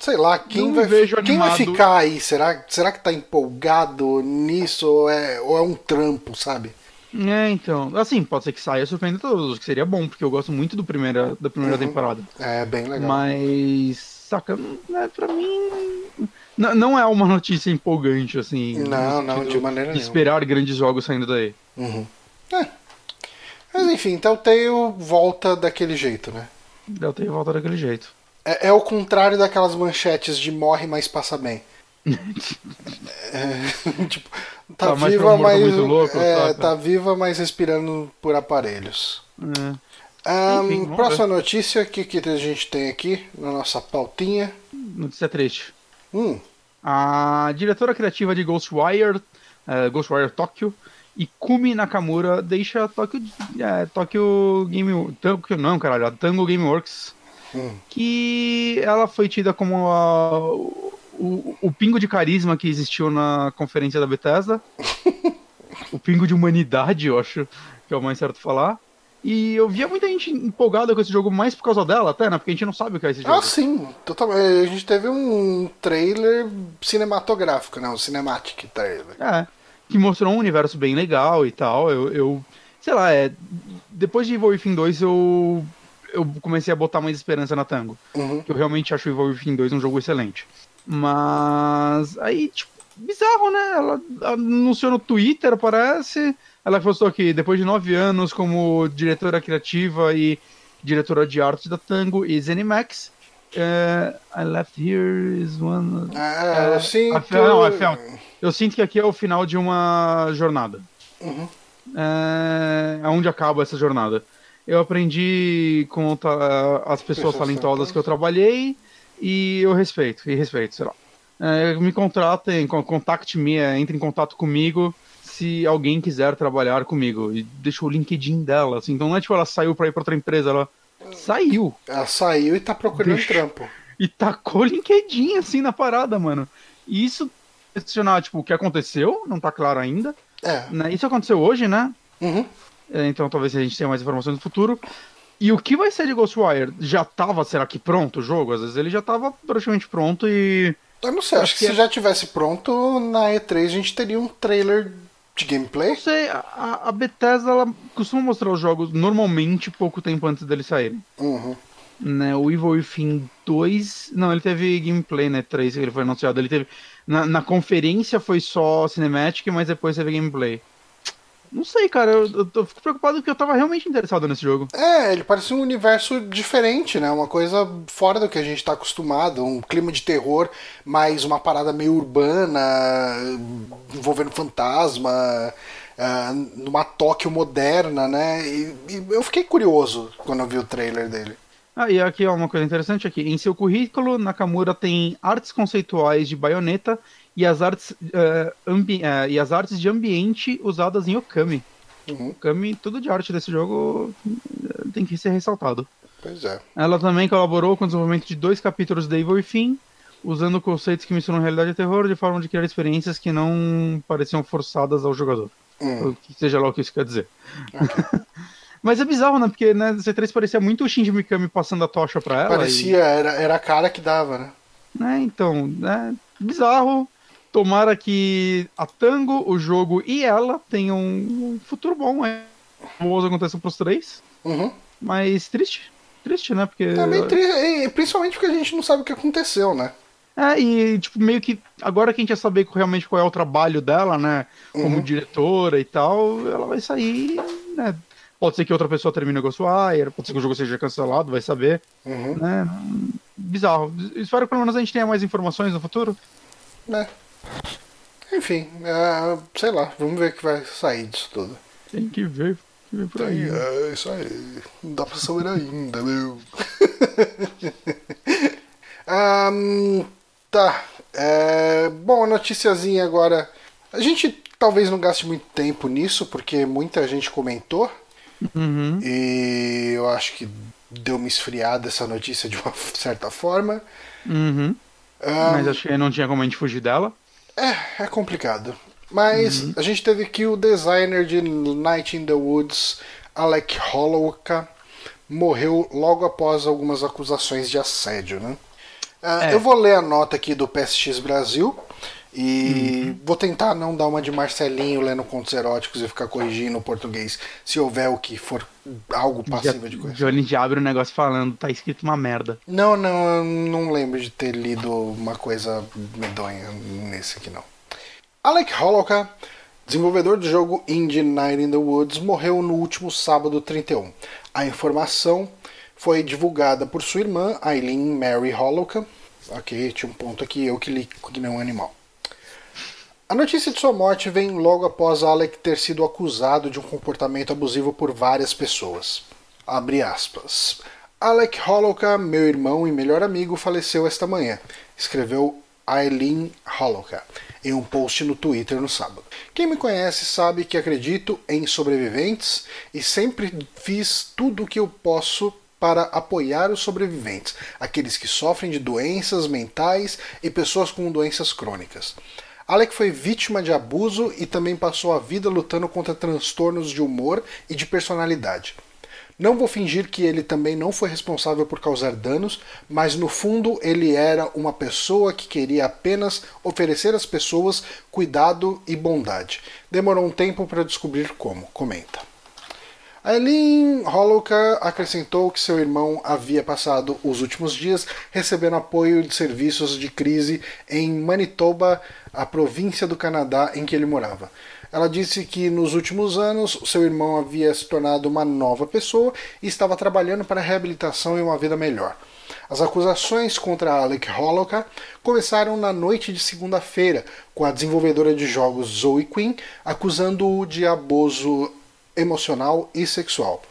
sei lá, quem, vai, quem vai ficar aí? Será, será que tá empolgado nisso ou é, ou é um trampo, sabe? É, então. Assim, pode ser que saia surpreendendo todos, que seria bom, porque eu gosto muito do primeira, da primeira Uhum. temporada. É bem legal. Mas, saca, né, pra mim. Não, não é uma notícia empolgante, assim. Não, não, de maneira nenhuma. Esperar grandes jogos saindo daí. Uhum. É. Mas enfim, Telltale volta daquele jeito, né? Eu tenho volta daquele jeito. É, é o contrário daquelas manchetes de morre, mas passa bem. É, tipo, tá, Tá viva, um mas. muito louco, é, tá viva, mas respirando por aparelhos. É. Ahn, Enfim, próxima notícia, o que, que a gente tem aqui na nossa pautinha? Notícia triste. Hum, A diretora criativa de Ghostwire, eh, Ghostwire Tokyo, Ikumi Nakamura, deixa Tokyo, é, Tokyo Game... Tokyo, não, caralho, a Tango Gameworks, hum. que ela foi tida como a- o, o pingo de carisma que existiu na conferência da Bethesda. o pingo de humanidade, eu acho que é o mais certo falar. E eu via muita gente empolgada com esse jogo, mais por causa dela até, né? Porque a gente não sabe o que é esse jogo. Ah, sim, totalmente. A gente teve um trailer cinematográfico, né? Um cinematic trailer. É, que mostrou um universo bem legal e tal. Eu, eu sei lá, é, depois de Evil Within 2 eu, eu comecei a botar mais esperança na Tango. Uhum. Que eu realmente acho o Evil Within 2 um jogo excelente. Mas aí, tipo, bizarro, né? Ela anunciou no Twitter, parece. Ela postou aqui, depois de nove anos como diretora criativa e diretora de arte da Tango e Zenimax. eh, I left here is one. É, eu sinto. não, Eu sinto que aqui é o final de uma jornada. Uhum. É, aonde acaba essa jornada. Eu aprendi com as pessoas talentosas que eu trabalhei e eu respeito, e respeito, sei lá. É, me contratem, con- contacte-me, entre em contato comigo se alguém quiser trabalhar comigo. E deixou o LinkedIn dela, assim. Então não é tipo ela saiu pra ir pra outra empresa, ela saiu. Ela saiu e tá procurando Deixa- trampo. E tacou o LinkedIn assim na parada, mano. E isso questionar, tipo, o que aconteceu, não tá claro ainda. É. Né? Isso aconteceu hoje, né? Uhum. É, Então talvez a gente tenha mais informações no futuro. E o que vai ser de Ghostwire? Já tava, será que pronto o jogo? Às vezes ele já tava praticamente pronto e. Eu não sei, acho, Acho que, que se é- já tivesse pronto, na E3 a gente teria um trailer de gameplay. Não sei, a, a Bethesda ela costuma mostrar os jogos normalmente pouco tempo antes deles saírem. Uhum. Né, o Evil Within 2. Não, ele teve gameplay, né? 3 que ele foi anunciado. Ele teve. Na, na conferência foi só cinematic, mas depois teve gameplay. Não sei, cara. Eu, eu, tô- fico preocupado porque eu tava realmente interessado nesse jogo. É, ele parece um universo diferente, né? Uma coisa fora do que a gente tá acostumado. Um clima de terror, mais uma parada meio urbana, envolvendo fantasma, ah, numa Tóquio moderna, né? E, e eu fiquei curioso quando eu vi o trailer dele. Ah, e aqui ó, uma coisa interessante aqui. Em seu currículo, Nakamura tem artes conceituais de baioneta e as artes, ambi- eh, e as artes de ambiente usadas em Okami. Uhum. Okami, tudo de arte desse jogo eh, tem que ser ressaltado. Pois é. Ela também colaborou com o desenvolvimento de dois capítulos de Evil Within, usando conceitos que misturam realidade e terror de forma de criar experiências que não pareciam forçadas ao jogador. Hum. Seja lá o que isso quer dizer. Mas é bizarro, né? Porque né, C3 parecia muito o Shinji Mikami passando a tocha pra ela. Parecia, era, era a cara que dava, né? E, né, então, né, bizarro. Tomara que a Tango, o jogo e ela tenham um futuro bom. É. Boas aconteçam pros três. Uhum. Mas triste. Triste, né? Porque. É meio tri... e Principalmente porque a gente não sabe o que aconteceu, né? É, e tipo, meio que agora que a gente ia saber realmente qual é o trabalho dela, né? Como Uhum. diretora e tal, ela vai sair, né? Pode ser que outra pessoa termine o Ghostwire, pode ser que o jogo seja cancelado, vai saber, Uhum. né? Bizarro. Espero que pelo menos a gente tenha mais informações no futuro. né? Enfim, é, sei lá, vamos ver o que vai sair disso tudo. Tem que ver, tem que ver por aí. né? É, isso aí. Não dá pra saber ainda, meu. Ahn, tá. É, bom, a noticiazinha agora. A gente talvez não gaste muito tempo nisso, porque muita gente comentou. Uhum. E eu acho que deu uma esfriada essa notícia de uma certa forma. Uhum. Ahn, Mas acho que não tinha como a gente fugir dela. É, é complicado. Mas a gente teve aqui o designer de Night in the Woods, Alec Hollowka, morreu logo após algumas acusações de assédio, né? Ah, É. Eu vou ler a nota aqui do PSX Brasil e vou tentar não dar uma de Marcelinho lendo contos eróticos e ficar corrigindo o português se houver o que for algo passivo de coisa. Johnny já abre o negócio falando, tá escrito uma merda. Não, não, eu não lembro de ter lido uma coisa medonha nesse aqui não. Alec Hollowka, desenvolvedor do jogo Indie Night in the Woods, morreu no último sábado 31. A informação foi divulgada por sua irmã, Eileen Mary Hollowka. Ok, tinha um ponto aqui, eu que li que nem um animal. A notícia de sua morte vem logo após Alec ter sido acusado de um comportamento abusivo por várias pessoas. Abre aspas. Alec Hollowka, meu irmão e melhor amigo, faleceu esta manhã, escreveu Eileen Hollowka em um post no Twitter no sábado. Quem me conhece sabe que acredito em sobreviventes e sempre fiz tudo o que eu posso para apoiar os sobreviventes, aqueles que sofrem de doenças mentais e pessoas com doenças crônicas. Alec foi vítima de abuso e também passou a vida lutando contra transtornos de humor e de personalidade. Não vou fingir que ele também não foi responsável por causar danos, mas no fundo ele era uma pessoa que queria apenas oferecer às pessoas cuidado e bondade. Demorou um tempo para descobrir como, comenta. Eileen Hollowka acrescentou que seu irmão havia passado os últimos dias recebendo apoio de serviços de crise em Manitoba, a província do Canadá em que ele morava. Ela disse que nos últimos anos seu irmão havia se tornado uma nova pessoa e estava trabalhando para a reabilitação e uma vida melhor. As acusações contra Alec Hollowka começaram na noite de segunda-feira, com a desenvolvedora de jogos Zoe Quinn acusando-o de abuso emocional e sexual.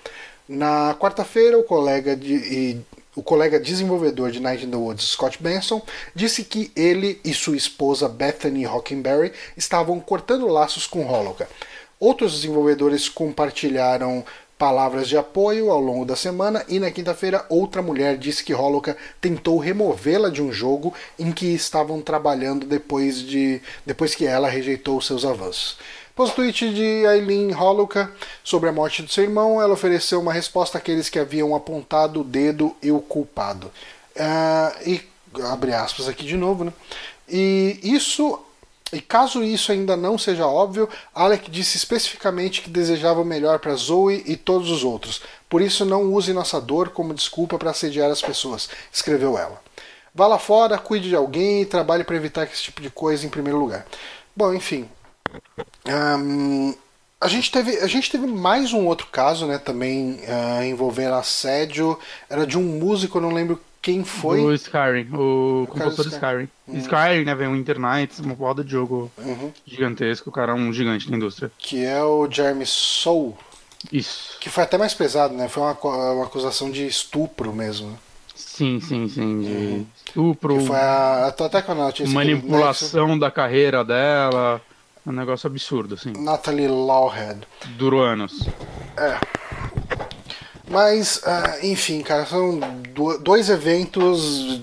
Na quarta-feira, o colega de, e o colega desenvolvedor de Night in the Woods, Scott Benson, disse que ele e sua esposa Bethany Hockenberry estavam cortando laços com Hollowka. Outros desenvolvedores compartilharam palavras de apoio ao longo da semana e na quinta-feira outra mulher disse que Hollowka tentou removê-la de um jogo em que estavam trabalhando depois de depois que ela rejeitou seus avanços. Após o tweet de Aileen Holuka sobre a morte do seu irmão, ela ofereceu uma resposta àqueles que haviam apontado o dedo e o culpado. Uh, e abre aspas aqui de novo, né? E isso e caso isso ainda não seja óbvio, Alec disse especificamente que desejava o melhor para Zoe e todos os outros. Por isso não use nossa dor como desculpa para assediar as pessoas, escreveu ela. Vá lá fora, cuide de alguém e trabalhe para evitar esse tipo de coisa em primeiro lugar. Bom, enfim. Um, a gente, teve, a gente teve mais um outro caso, né? Também uh, envolvendo assédio. Era de um músico, eu não lembro quem foi? O Skyrim, o, compositor do Skyrim. Uhum. Skyrim, né, vem o Internights, uma porrada de jogo uhum. gigantesco, o cara é um gigante na indústria. Que é o Jeremy Soul. Isso. Que foi até mais pesado, né? Foi uma, uma acusação de estupro mesmo. Sim, sim, sim, de uhum. estupro. Que foi a, até quando ela tinha Manipulação da carreira dela. Um negócio absurdo, assim. Natalie Lawhead. Durou anos. É. Mas, uh, enfim, cara, são dois eventos.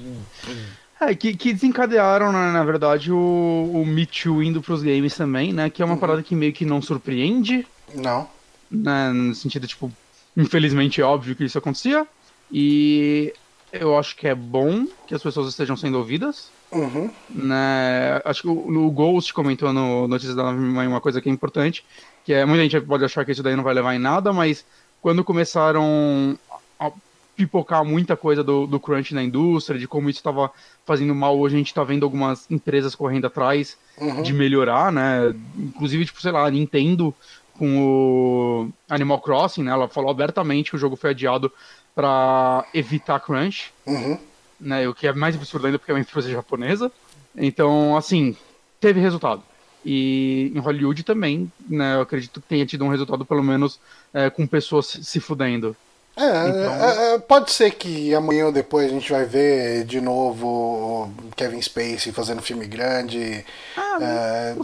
É, que, que desencadearam, na, na verdade, o, o Me Too indo pros games também, né? Que é uma uhum. parada que meio que não surpreende. Não. Né, no sentido, tipo, infelizmente é óbvio que isso acontecia. E eu acho que é bom que as pessoas estejam sendo ouvidas. Uhum. Né? Acho que o, o Ghost comentou no Notícias da Nave uma coisa que é importante, que é muita gente pode achar que isso daí não vai levar em nada, mas quando começaram a pipocar muita coisa do, do crunch na indústria, de como isso estava fazendo mal, hoje a gente está vendo algumas empresas correndo atrás uhum. de melhorar, né? Inclusive, tipo, sei lá, a Nintendo com o Animal Crossing, né? Ela falou abertamente que o jogo foi adiado para evitar crunch, uhum. Né? O que é mais absurdo ainda porque é uma empresa japonesa. Então, assim, teve resultado. E em Hollywood também, né? Eu acredito que tenha tido um resultado, pelo menos, é, com pessoas se fudendo. É, então... é, é, pode ser que amanhã ou depois a gente vai ver de novo Kevin Spacey fazendo filme grande. Ah, é,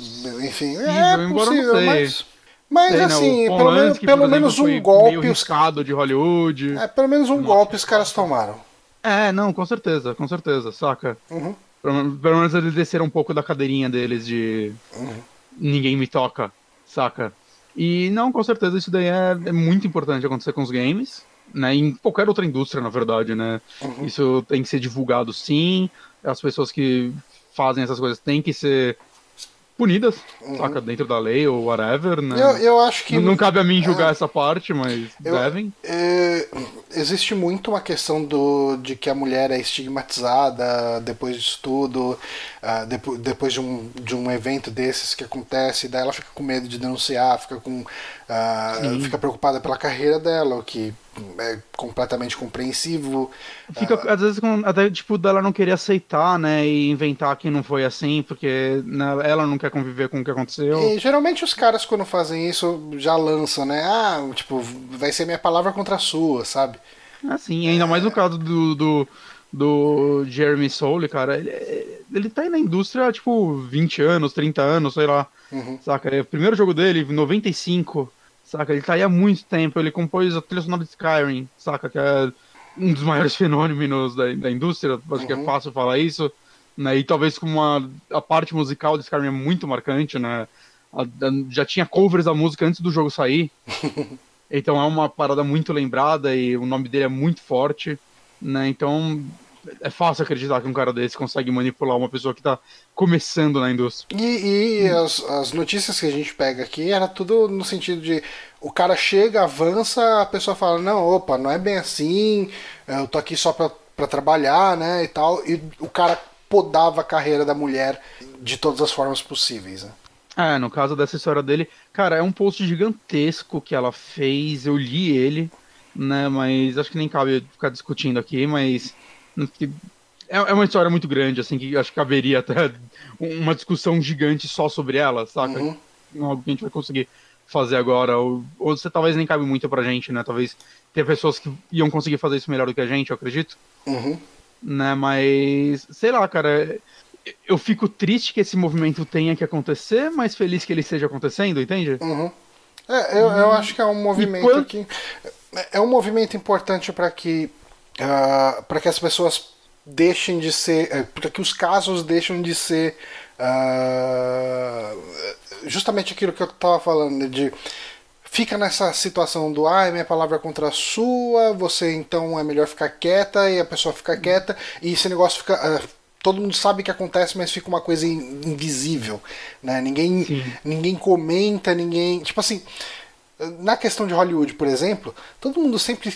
enfim, é possível, mas. Mas sei, assim, né? pelo, menos, pelo menos um golpe. Os... de Hollywood. É, pelo menos um Nossa. golpe os caras tomaram. É, não, com certeza, com certeza, saca? Uhum. Pelo, pelo menos eles desceram um pouco da cadeirinha deles de. Uhum. Ninguém me toca, saca? E não, com certeza isso daí é, é muito importante acontecer com os games, né? Em qualquer outra indústria, na verdade, né? Uhum. Isso tem que ser divulgado sim. As pessoas que fazem essas coisas têm que ser punidas, uhum. saca? Dentro da lei ou whatever, né? Eu, eu acho que. Não, não cabe a mim julgar é, essa parte, mas eu, devem. É, existe muito uma questão do, de que a mulher é estigmatizada depois disso tudo, ah, depois, depois de, um, de um evento desses que acontece, daí ela fica com medo de denunciar, fica com. Uh, fica preocupada pela carreira dela, o que é completamente compreensivo. Fica, uh, às vezes, com, até tipo, dela não querer aceitar, né, e inventar que não foi assim, porque né, ela não quer conviver com o que aconteceu. E geralmente os caras, quando fazem isso, já lançam, né, ah, tipo, vai ser minha palavra contra a sua, sabe? Assim, ainda mais no caso do, do, do Jeremy Soule, cara, ele, ele tá aí na indústria há, tipo, 20 anos, 30 anos, sei lá, uhum. saca? É o primeiro jogo dele, 95, saca? Ele tá aí há muito tempo, ele compôs a trilha sonora de Skyrim, saca? Que é um dos maiores fenômenos da, da indústria, acho uhum. que é uhum. fácil falar isso, né? E talvez com uma a parte musical de Skyrim é muito marcante, né? A, a, já tinha covers da música antes do jogo sair. então é uma parada muito lembrada e o nome dele é muito forte, né? Então é fácil acreditar que um cara desse consegue manipular uma pessoa que está começando na indústria. E, e as, as, notícias que a gente pega aqui era tudo no sentido de o cara chega, avança, a pessoa fala, não, opa, não é bem assim, eu tô aqui só para trabalhar, né, e tal, e o cara podava a carreira da mulher de todas as formas possíveis, né? É, no caso dessa história dele, cara, é um post gigantesco que ela fez, eu li ele, né, mas acho que nem cabe ficar discutindo aqui, mas é, é uma história muito grande, assim, que acho que caberia até uma discussão gigante só sobre ela, saca? Uhum. Algo que a gente vai conseguir fazer agora, ou, ou você talvez nem cabe muito pra gente, né? Talvez ter pessoas que iam conseguir fazer isso melhor do que a gente, eu acredito. Uhum. Né, mas, sei lá, cara, eu fico triste que esse movimento tenha que acontecer, mas feliz que ele esteja acontecendo, entende? Uhum. É, eu, eu acho que é um movimento quando... que. É um movimento importante para que uh, ah, para que as pessoas deixem de ser, uh, para que os casos deixem de ser Uh, justamente aquilo que eu estava falando de fica nessa situação do ah, minha palavra é contra a sua, você então é melhor ficar quieta e a pessoa fica quieta e esse negócio fica uh, todo mundo sabe que acontece, mas fica uma coisa invisível, né? Ninguém ninguém comenta, ninguém, tipo assim, na questão de Hollywood, por exemplo, todo mundo sempre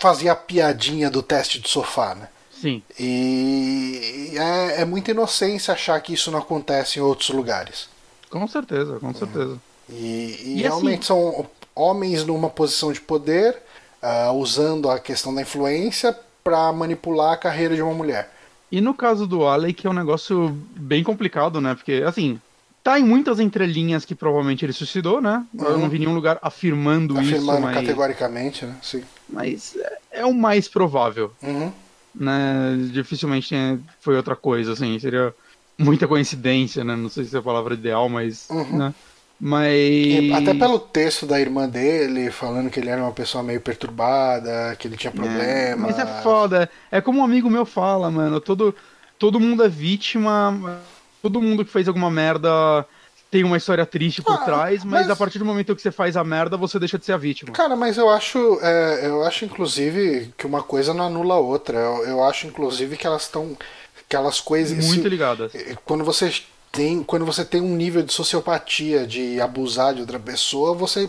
fazia a piadinha do teste de sofá, né? Sim. E é, é muita inocência achar que isso não acontece em outros lugares. Com certeza, com certeza. E, e, e realmente assim... são homens numa posição de poder, uh, usando a questão da influência para manipular a carreira de uma mulher. E no caso do Alec é um negócio bem complicado, né? Porque, assim, tá em muitas entrelinhas que provavelmente ele suicidou, né? Uhum. Eu não vi nenhum lugar afirmando, afirmando isso. Afirmando categoricamente, né? Sim. Mas é, é o mais provável. Uhum. Né? Dificilmente foi outra coisa, assim. Seria muita coincidência, né? Não sei se é a palavra ideal, mas. Uhum. Né? Mas. Até pelo texto da irmã dele, falando que ele era uma pessoa meio perturbada, que ele tinha problemas. É, mas é foda. É como um amigo meu fala, mano. Todo, todo mundo é vítima. Todo mundo que fez alguma merda tem uma história triste por ah, trás, mas, mas, a partir do momento que você faz a merda, você deixa de ser a vítima. Cara, mas eu acho, é, eu acho inclusive que uma coisa não anula a outra. Eu, eu acho inclusive que elas estão aquelas coisas muito se, ligadas. Quando você tem, quando você tem um nível de sociopatia, de abusar de outra pessoa, você,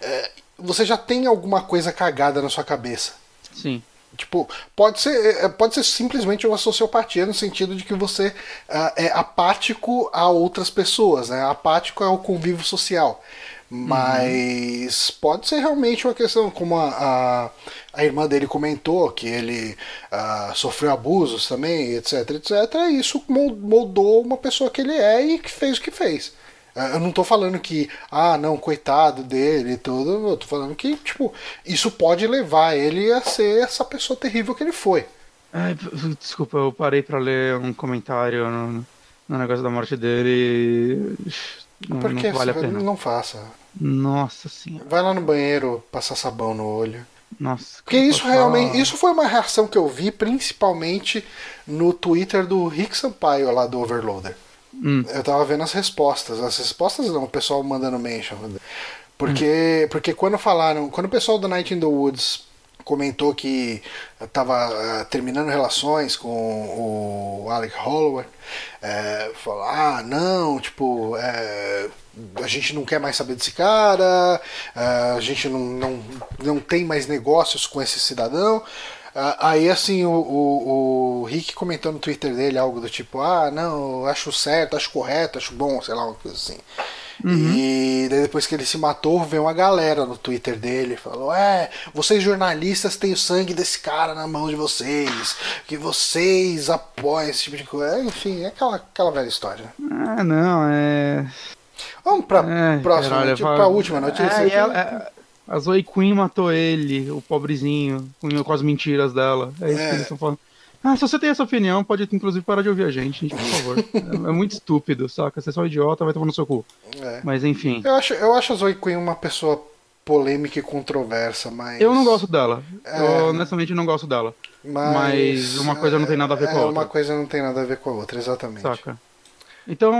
é, você já tem alguma coisa cagada na sua cabeça. Sim. Tipo, pode ser, é, pode ser simplesmente uma sociopatia no sentido de que você uh, é apático a outras pessoas, né? Apático ao convívio social. Mas uhum. pode ser realmente uma questão, como a, a, a irmã dele comentou, que ele uh, sofreu abusos também, etc, etc. E isso moldou uma pessoa que ele é e que fez o que fez. Uh, eu não estou falando que, ah, não, coitado dele e tudo. Eu tô falando que, tipo, isso pode levar ele a ser essa pessoa terrível que ele foi. Ai, desculpa, eu parei para ler um comentário no, no negócio da morte dele. Não, Porque não vale a pena. Não faça. Nossa senhora. Vai lá no banheiro passar sabão no olho. Nossa. Porque isso realmente. Isso foi uma reação que eu vi, principalmente no Twitter do Rick Sampaio lá do Overloader. Hum. Eu tava vendo as respostas. As respostas não, o pessoal mandando mention. Porque, hum. porque quando falaram. Quando o pessoal do Night in the Woods comentou que estava uh, eh, terminando relações com o Alec Holloway, é, falou, ah, não, tipo, é, a gente não quer mais saber desse cara, a gente não, não, não tem mais negócios com esse cidadão. Aí assim, o, o, o, Rick comentou no Twitter dele algo do tipo, ah, não, acho certo, acho correto, acho bom, sei lá, uma coisa assim. Uhum. E depois que ele se matou, veio uma galera no Twitter dele falou: É, vocês jornalistas têm o sangue desse cara na mão de vocês, que vocês apoiam esse tipo de coisa. Enfim, é aquela, aquela velha história. Ah, não, é. Vamos pra é, próxima, caralho, tipo, pra última notícia. É, ela, é, a Zoe Queen matou ele, o pobrezinho, com as mentiras dela. É isso que é. eles estão falando. Ah, se você tem essa opinião, pode inclusive parar de ouvir a gente, gente por favor. é, é, muito estúpido, saca? Você é só idiota, vai tomar no seu cu. É. Mas enfim. Eu acho, eu acho a Zoe Queen uma pessoa polêmica e controversa, mas. Eu não gosto dela. É... Eu honestamente não gosto dela. Mas... mas, uma coisa não tem nada a ver com a é, outra. Uma coisa não tem nada a ver com a outra, exatamente. Saca. Então,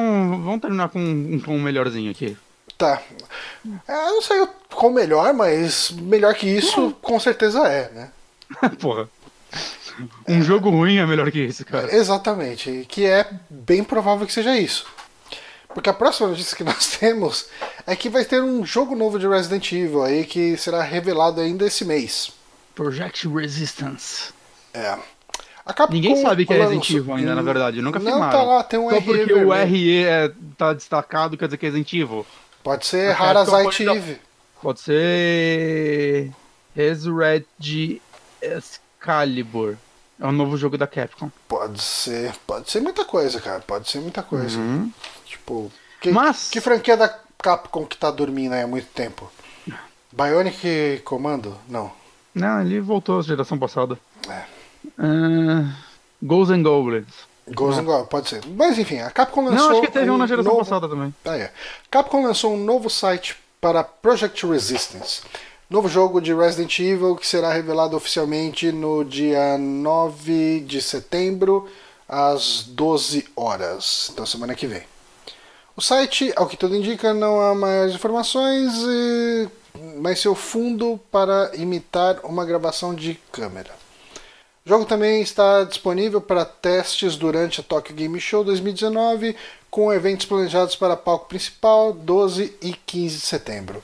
vamos terminar com um tom melhorzinho aqui. Tá. É, eu não sei qual melhor, mas melhor que isso, com certeza é, né? Porra. Um jogo ruim é melhor que isso, cara. Exatamente. Que é bem provável que seja isso. Porque a próxima notícia que nós temos é que vai ter um jogo novo de Resident Evil aí que será revelado ainda esse mês. Project Resistance. É. Ninguém sabe que é Resident Evil ainda, na verdade. Nunca Não, filmaram. tá lá, tem um Só RE porque vermelho. o RE é, tá destacado, quer dizer que é Resident Evil. Pode ser Harazite Eve. Pode ser Resurrect Excalibur. É um novo jogo da Capcom. Pode ser. Pode ser muita coisa, cara. Pode ser muita coisa. Uhum. Tipo. Que, Mas... que franquia da Capcom que tá dormindo aí há muito tempo? Bionic Comando? Não. Não, ele voltou à geração passada. É. Uh, Ghosts and Goblins. Ghosts and Goblins, pode ser. Mas enfim, a Capcom lançou. Não, acho que teve um, na geração novo... passada também. Ah, é. Capcom lançou um novo site para Project Resistance. Novo jogo de Resident Evil que será revelado oficialmente no dia 9 de setembro às 12 horas. Então, semana que vem. O site, ao que tudo indica, não há maiores informações, e... mas seu fundo para imitar uma gravação de câmera. O jogo também está disponível para testes durante a Tokyo Game Show 2019, com eventos planejados para palco principal 12 e 15 de setembro.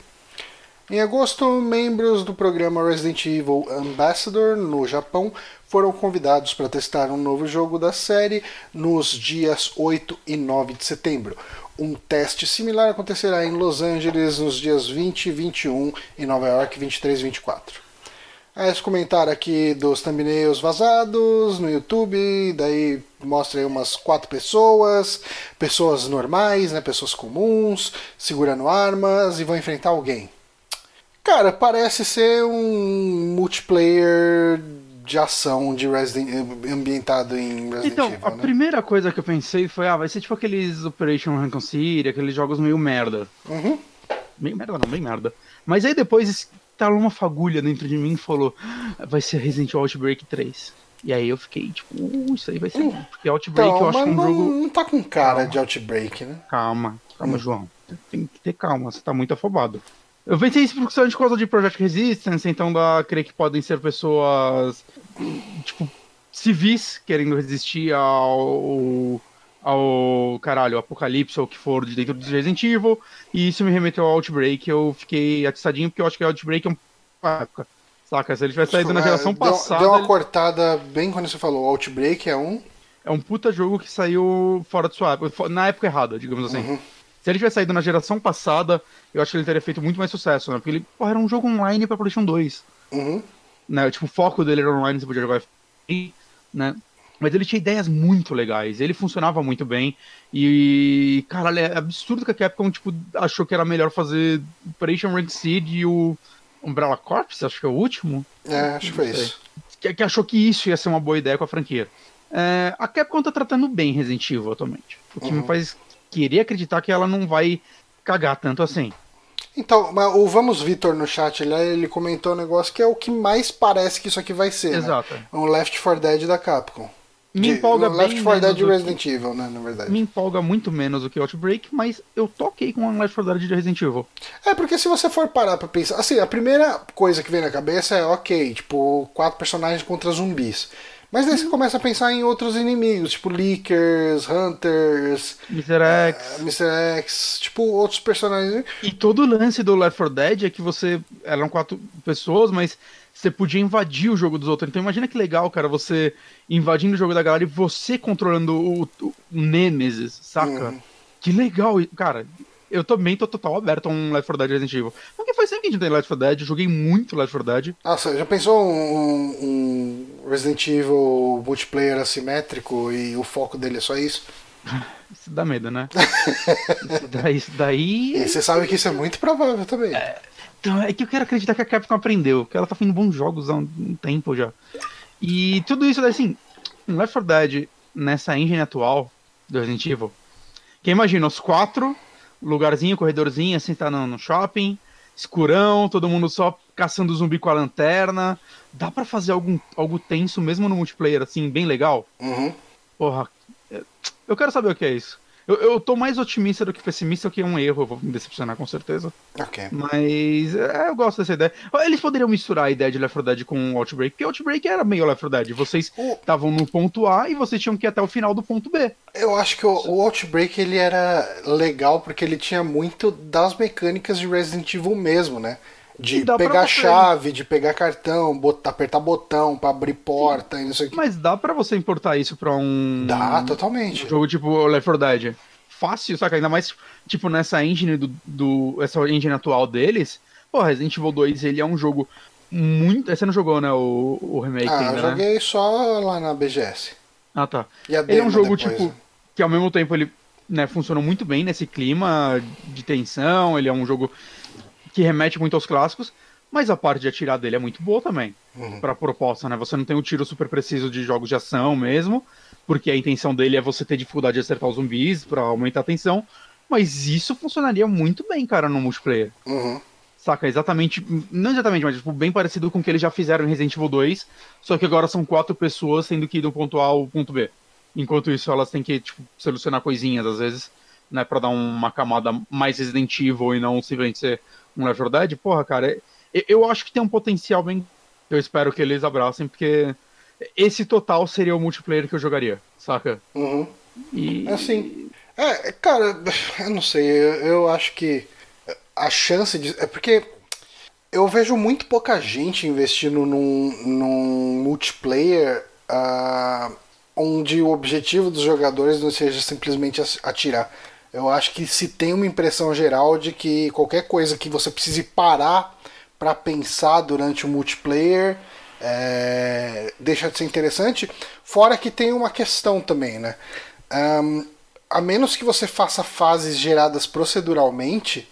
Em agosto, membros do programa Resident Evil Ambassador no Japão foram convidados para testar um novo jogo da série nos dias 8 e 9 de setembro. Um teste similar acontecerá em Los Angeles nos dias 20 e 21 e Nova York 23 e 24. Aí esse comentário aqui dos thumbnails vazados no YouTube, daí mostra aí umas quatro pessoas, pessoas normais, né, pessoas comuns, segurando armas e vão enfrentar alguém. Cara, parece ser um multiplayer de ação de Resident ambientado em Resident então, Evil. a né? primeira coisa que eu pensei foi, ah, vai ser tipo aqueles Operation Raccoon City, aqueles jogos meio merda. Uhum. Meio merda não, bem merda. Mas aí depois instalou uma fagulha dentro de mim e falou, "Ah, vai ser Resident Evil Outbreak 3. E aí eu fiquei tipo, uh, isso aí vai ser bom. Porque Outbreak Então, eu acho que é um não, jogo... não tá com cara de Outbreak, né? Calma, calma, Hum. João. Tem que ter calma, você tá muito afobado. Eu pensei isso por causa de Project Resistance, então dá a crer que podem ser pessoas, tipo, civis querendo resistir ao, ao caralho, Apocalipse ou o que for de dentro de Resident Evil, e isso me remeteu ao Outbreak, eu fiquei atiçadinho porque eu acho que Outbreak é época, saca? Se ele tivesse saído na É, geração deu, passada, Deu uma ele- cortada bem quando você falou. Outbreak é um. é um puta jogo que saiu fora de sua época, na época errada, digamos assim. Uhum. Se ele tivesse saído na geração passada, eu acho que ele teria feito muito mais sucesso, né? Porque ele porra, era um jogo online pra PlayStation 2. Uhum. Né? Tipo, o foco dele era online, você podia jogar né? Mas ele tinha ideias muito legais, ele funcionava muito bem. E, caralho, é absurdo que a Capcom, tipo, achou que era melhor fazer Operation Red Seed e o Umbrella Corps, acho que é o último. É, acho que foi isso. Que, que achou que isso ia ser uma boa ideia com a franquia. É, a Capcom tá tratando bem Resident Evil atualmente. O que me Uhum. faz querer acreditar que ela não vai cagar tanto assim. Então, o Vamos Vitor no chat, ele, ele comentou um negócio que é o que mais parece que isso aqui vai ser. né? Exato. Um Left 4 Dead da Capcom. Me De- empolga um Left bem 4 Dead do que- Resident Evil, né, na verdade. Me empolga muito menos do que Outbreak, mas eu toquei com Left 4 Dead de Resident Evil. É, porque se você for parar pra pensar. Assim, a primeira coisa que vem na cabeça é, ok, tipo, quatro personagens contra zumbis. Mas daí você começa a pensar em outros inimigos, tipo Leakers, Hunters, Mr. X. eh, Mr. X, tipo, outros personagens. E todo o lance do Left 4 Dead é que você. Eram quatro pessoas, mas você podia invadir o jogo dos outros. Então imagina que legal, cara, você invadindo o jogo da galera e você controlando o, o, Nemesis, saca? Uhum. Que legal, cara. Eu também tô total aberto a um Left 4 Dead Resident Evil. Porque faz tempo que a gente tem Left 4 Dead, joguei muito Left 4 Dead. Nossa, já pensou um, um Resident Evil multiplayer assimétrico e o foco dele é só isso? Isso dá medo, né? isso daí. Isso daí... E você sabe que isso é muito provável também. Então, é que eu quero acreditar que a Capcom aprendeu, que ela tá fazendo bons jogos há um, um tempo já. E tudo isso, assim, Left 4 Dead nessa engine atual do Resident Evil, que imagina os quatro, lugarzinho, corredorzinho, assim, tá no, no shopping, escurão, todo mundo só caçando zumbi com a lanterna. Dá pra fazer algum, algo tenso mesmo no multiplayer, assim, bem legal? Uhum. Porra, é- eu quero saber o que é isso. Eu, eu tô mais otimista do que pessimista, o que é um erro, eu vou me decepcionar com certeza. Ok. Mas é, eu gosto dessa ideia. Eles poderiam misturar a ideia de Left 4 Dead com o Outbreak, porque Outbreak era meio Left 4 Dead. Vocês estavam no ponto A e vocês tinham que ir até o final do ponto B. Eu acho que o, o Outbreak ele era legal porque ele tinha muito das mecânicas de Resident Evil mesmo, né? De pegar chave, de pegar cartão, botar, apertar botão pra abrir porta e não sei o que. Mas dá pra você importar isso pra um, Dá, um totalmente. jogo tipo Left 4 Dead. Fácil, saca? Ainda mais, tipo, nessa engine do, do essa engine atual deles. Pô, Resident Evil 2, ele é um jogo muito... Você não jogou, né, o, o remake Ah, ainda, eu né? joguei só lá na BGS. Ah, tá. E a Ele é um jogo, depois, tipo, né? que ao mesmo tempo ele né, funciona muito bem nesse clima de tensão, ele é um jogo que remete muito aos clássicos, mas a parte de atirar dele é muito boa também, Uhum. pra proposta, né? Você não tem o tiro super preciso de jogos de ação mesmo, porque a intenção dele é você ter dificuldade de acertar os zumbis pra aumentar a tensão, mas isso funcionaria muito bem, cara, no multiplayer. Uhum. Saca, exatamente, não exatamente, mas tipo, bem parecido com o que eles já fizeram em Resident Evil 2, só que agora são quatro pessoas tendo que ir do ponto A ao ponto B. enquanto isso elas têm que tipo, solucionar coisinhas às vezes, né, para dar uma camada mais Resident Evil e não simplesmente ser Left 4 Dead. Porra, cara, eu, eu acho que tem um potencial bem. Eu espero que eles abracem, porque esse total seria o multiplayer que eu jogaria, saca? Uhum. E. Assim. É, cara, eu não sei, eu, eu acho que a chance de. É porque eu vejo muito pouca gente investindo num, num multiplayer uh, onde o objetivo dos jogadores não seja simplesmente atirar. Eu acho que se tem uma impressão geral de que qualquer coisa que você precise parar para pensar durante o multiplayer é, deixa de ser interessante. Fora que tem uma questão também, né? Um, a menos que você faça fases geradas proceduralmente,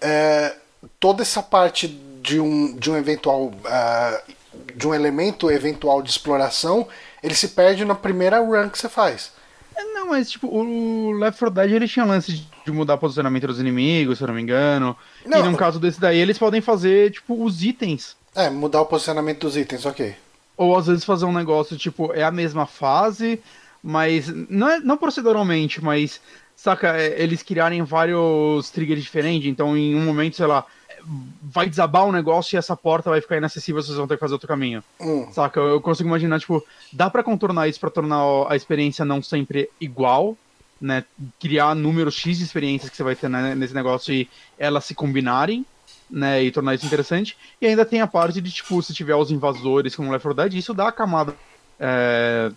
é, toda essa parte de um, de um eventual uh, de um elemento eventual de exploração, ele se perde na primeira run que você faz. É, não, mas tipo, o Left 4 Dead ele tinha lance de mudar o posicionamento dos inimigos, se eu não me engano. Não. E no caso desse daí, eles podem fazer, tipo, os itens. É, mudar o posicionamento dos itens, ok. Ou às vezes fazer um negócio, tipo, é a mesma fase, mas. Não, é, não proceduralmente, mas. Saca, é, eles criarem vários triggers diferentes, então em um momento, sei lá, vai desabar o um negócio e essa porta vai ficar inacessível, vocês vão ter que fazer outro caminho. Hum. Saca? Eu consigo imaginar, tipo, dá para contornar isso para tornar a experiência não sempre igual, né? Criar números X de experiências que você vai ter né, nesse negócio e elas se combinarem, né? E tornar isso interessante. E ainda tem a parte de, tipo, se tiver os invasores como Left 4 Dead, isso dá a camada é,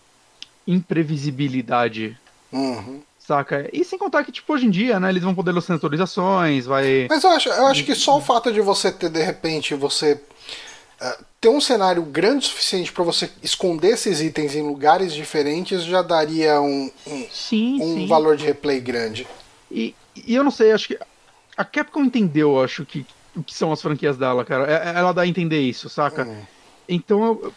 imprevisibilidade uhum. Saca? E sem contar que, tipo, hoje em dia, né, eles vão poder lançar atualizações, vai. Mas eu acho, eu acho que só o fato de você ter, de repente, você uh, ter um cenário grande o suficiente para você esconder esses itens em lugares diferentes já daria um, um, sim, um sim. valor de replay grande. E, e eu não sei, acho que. A Capcom entendeu, acho que o que são as franquias dela, cara. É, é, ela dá a entender isso, saca? Hum. Então eu,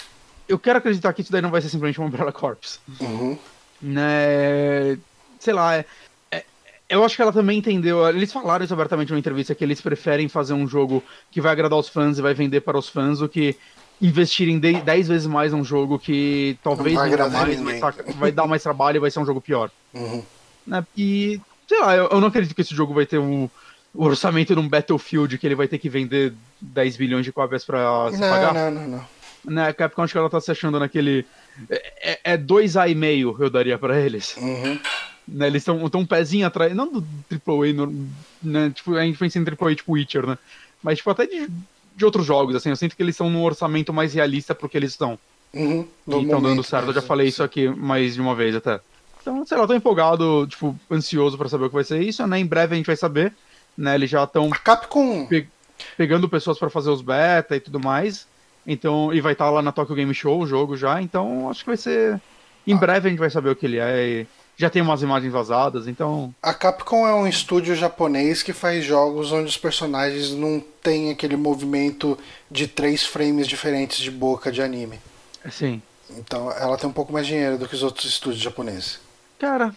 eu quero acreditar que isso daí não vai ser simplesmente uma Umbrella Corps. Uhum. Né? Sei lá, é, é, eu acho que ela também entendeu. Eles falaram isso abertamente numa entrevista que eles preferem fazer um jogo que vai agradar os fãs e vai vender para os fãs do que investirem 10 vezes mais num jogo que talvez não vai, não mais, vai, vai, dar mais trabalho e vai ser um jogo pior. Uhum. Né? E, sei lá, eu, eu, não acredito que esse jogo vai ter um, o orçamento de um Battlefield que ele vai ter que vender 10 bilhões de cópias pra se não, pagar. Não, não, não. Né, a Capcom acho que ela tá se achando naquele. É, é 2A e meio eu daria para eles. Uhum. Né, eles estão um pezinho atrás, não do AAA, né, tipo, a gente pensa em AAA tipo Witcher, né? Mas tipo, até de, de outros jogos, assim, eu sinto que eles estão num orçamento mais realista pro que eles estão. Uhum, e estão dando certo, eu já falei isso aqui mais de uma vez até. Então, sei lá, tô empolgado, tipo, ansioso para saber o que vai ser isso, né? Em breve a gente vai saber, né? Eles já estão Capcom pe pegando pessoas para fazer os beta e tudo mais. Então, e vai estar tá lá na Tokyo Game Show o jogo já, então acho que vai ser em ah. breve a gente vai saber o que ele é e já tem umas imagens vazadas, então. A Capcom é um estúdio japonês que faz jogos onde os personagens não têm aquele movimento de três frames diferentes de boca de anime. Sim. Então ela tem um pouco mais dinheiro do que os outros estúdios japoneses. Cara,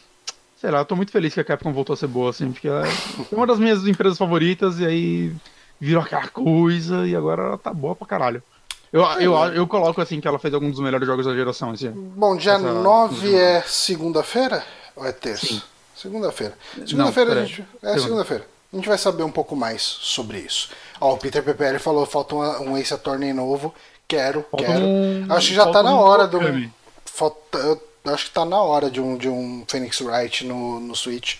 sei lá, eu tô muito feliz que a Capcom voltou a ser boa, assim, porque ela é uma das minhas empresas favoritas e aí virou aquela coisa e agora ela tá boa pra caralho. Eu, eu, eu coloco assim que ela fez alguns dos melhores jogos da geração ano. Bom, dia Essa... 9 é segunda-feira? Ou é terça? Segunda-feira. Segunda-feira a gente. É segunda-feira. A gente vai saber um pouco mais sobre isso. Ó, o Peter PPL falou: falta um Ace Attorney novo. Quero, falta quero. Um... Acho que já tá na hora do. Falta, eu acho que tá na hora de um, de um Phoenix Wright no, no Switch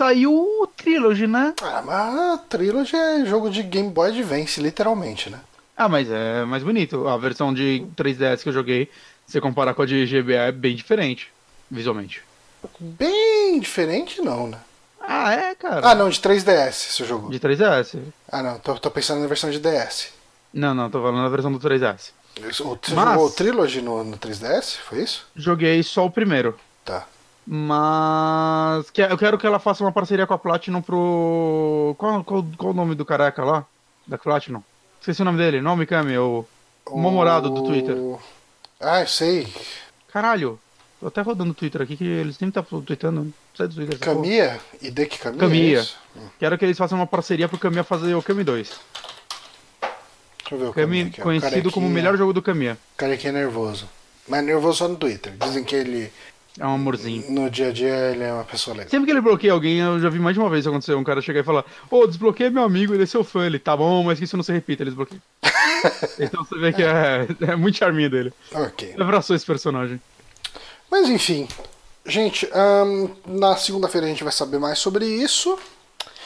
saiu o Trilogy, né? Ah, mas Trilogy é jogo de Game Boy Advance, literalmente, né? Ah, mas é mais bonito. A versão de 3DS que eu joguei, se você comparar com a de GBA, é bem diferente, visualmente. Bem diferente, não, né? Ah, é, cara. Ah, não, de 3DS você jogou. De 3DS. Ah, não, tô, tô pensando na versão de DS. Não, não, tô falando na versão do 3DS. Você Mas... jogou o Trilogy no, no 3DS? Foi isso? Joguei só o primeiro. Tá. Mas eu quero que ela faça uma parceria com a Platinum pro. Qual, qual, qual o nome do careca lá? Da Platinum? Esqueci o nome dele, não Mikami, o. O namorado do Twitter. Ah, sei. Caralho, tô até rodando o Twitter aqui que eles sempre estão tá tweetando. Sai do Twitter. Kamiya? Hideki Kamiya? Kamiya. É Quero que eles façam uma parceria pro Kamiya fazer o Kami 2. Deixa eu ver o Kami, conhecido como o melhor jogo do Kamiya. Carequinha nervoso. Mas nervoso só no Twitter. Dizem que ele, É um amorzinho. no dia a dia, ele é uma pessoa legal. Sempre que ele bloqueia alguém, eu já vi mais de uma vez acontecer. Um cara chegar e falar, ô, desbloqueei meu amigo, ele é seu fã. Ele, tá bom, mas que isso não se repita, ele desbloqueia. então você vê que é, é muito charminho dele. Ok. Abraçou esse personagem. Mas enfim. Gente, ahn, na segunda-feira a gente vai saber mais sobre isso.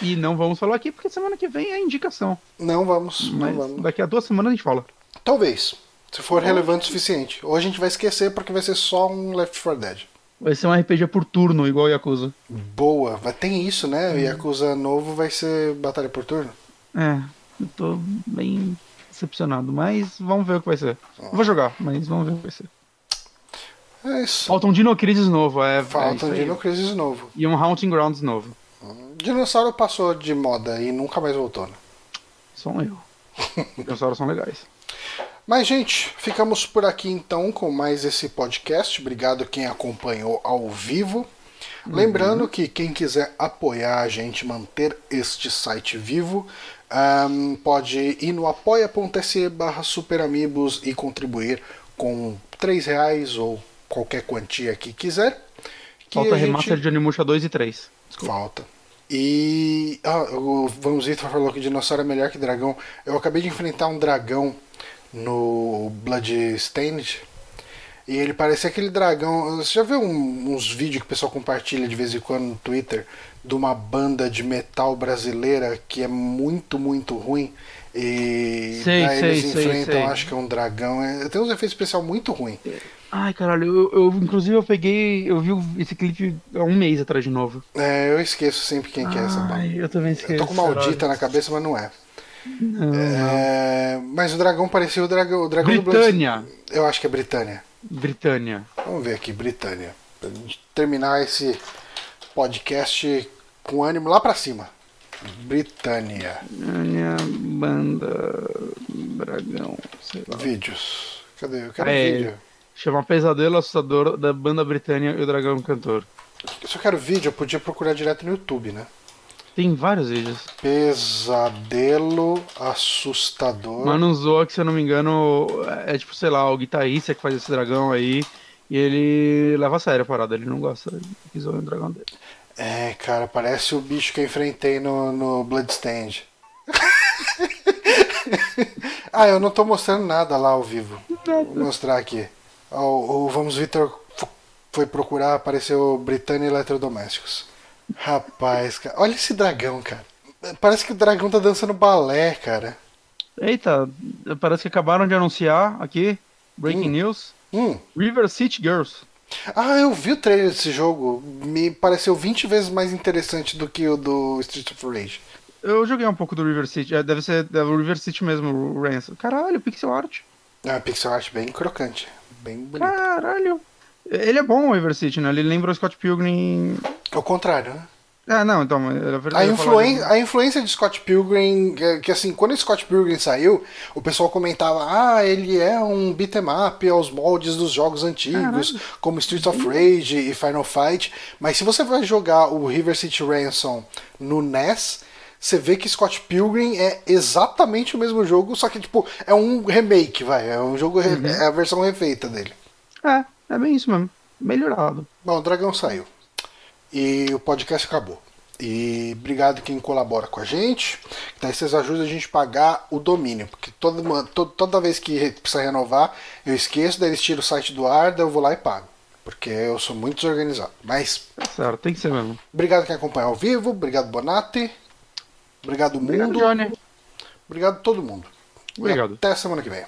E não vamos falar aqui, porque semana que vem é indicação. Não vamos, não Mas vamos. daqui a duas semanas a gente fala. Talvez. Se for relevante o suficiente. Ou a gente vai esquecer porque vai ser só um Left 4 Dead. Vai ser um RPG por turno, igual Yakuza. Boa. Tem isso, né? O Yakuza novo vai ser batalha por turno. É, eu tô bem decepcionado, mas vamos ver o que vai ser. Eu vou jogar, mas vamos ver o que vai ser. É isso. Falta um Dino Crisis novo, é. é Falta isso um aí. Dino Crisis novo. E um Haunting Grounds novo. Dinossauro passou de moda e nunca mais voltou, né? Só um erro. Dinossauros são legais. Mas, gente, ficamos por aqui então com mais esse podcast. Obrigado quem acompanhou ao vivo. Lembrando que quem quiser apoiar a gente, manter este site vivo, ahn, pode ir no apoia.se barra superamigos e contribuir com 3 reais ou qualquer quantia que quiser. Que Falta a gente- remaster de Animusha 2 e 3. Falta. E. Ah, o Vamos Vitor falou que dinossauro é melhor que dragão. Eu acabei de enfrentar um dragão no Bloodstained. E ele parecia aquele dragão. Você já viu um- uns vídeos que o pessoal compartilha de vez em quando no Twitter de uma banda de metal brasileira que é muito, muito ruim. E Sei, daí sei, eles sei, enfrentam, sei. acho que é um dragão. É, tem uns efeitos especiais muito ruins. Ai, caralho, eu, eu- inclusive eu peguei. Eu vi esse clipe há um mês atrás de novo. É, eu esqueço sempre quem que é essa banda. Ai, eu também esqueci. Eu tô com maldita na cabeça, mas não é. É, mas o dragão parecia o dragão, o dragão do Britânia. Blood- Eu acho que é Britânia. Britânia. Vamos ver aqui, Britânia. Pra gente terminar esse podcast com ânimo lá pra cima. Britânia. Britânia, banda. Dragão, sei lá. Vídeos. Cadê? Eu quero É. vídeo. Chama Pesadelo Assustador da banda Britânia e o Dragão Cantor. Se eu quero vídeo, eu podia procurar direto no YouTube, né? Tem vários vídeos. Pesadelo assustador. Mano zoa que, se eu não me engano, é tipo, sei lá, o guitarrista que faz esse dragão aí. E ele leva a sério a parada, ele não gosta que zoa o dragão dele. É, cara, parece o bicho que eu enfrentei no, no Bloodstained. ah, eu não tô mostrando nada lá ao vivo. Vou mostrar aqui. O, o Vamos Vitor foi procurar, apareceu Britânia Eletrodomésticos. Rapaz, cara, olha esse dragão, cara. Parece que o dragão tá dançando balé, cara. Eita, parece que acabaram de anunciar aqui, Breaking Hum. News, Hum. River City Girls. Ah, eu vi o trailer desse jogo. Me pareceu 20 vezes mais interessante do que o do Street of Rage. Eu joguei um pouco do River City, é, deve ser é o River City mesmo, o Ransom. Caralho, pixel art. É uma pixel art bem crocante. Bem bonito. Caralho. Ele é bom o River City, né? Ele lembra o Scott Pilgrim. É o contrário, né? Ah, não, então, A, influen a influência de Scott Pilgrim, que, que, assim, quando Scott Pilgrim saiu, o pessoal comentava, ah, ele é um beat'em up aos moldes dos jogos antigos, como Streets of Rage e Final Fight, mas se você vai jogar o River City Ransom no NES, você vê que Scott Pilgrim é exatamente o mesmo jogo, só que, tipo, é um remake, vai, é um jogo, re- é a versão refeita dele. de- É, é bem isso mesmo. Melhorado. Bom, o Dragão saiu. E o podcast acabou. E obrigado quem colabora com a gente. Daí vocês ajudam a gente a pagar o domínio. Porque toda, toda vez que re- precisa renovar, eu esqueço, daí eles tiram o site do ar, daí eu vou lá e pago. Porque eu sou muito desorganizado. Mas Tá certo, tem que ser mesmo. obrigado quem acompanha ao vivo. Obrigado, Bonatti. Obrigado, Obrigado, mundo. Johnny. Obrigado todo mundo. E Obrigado. até semana que vem.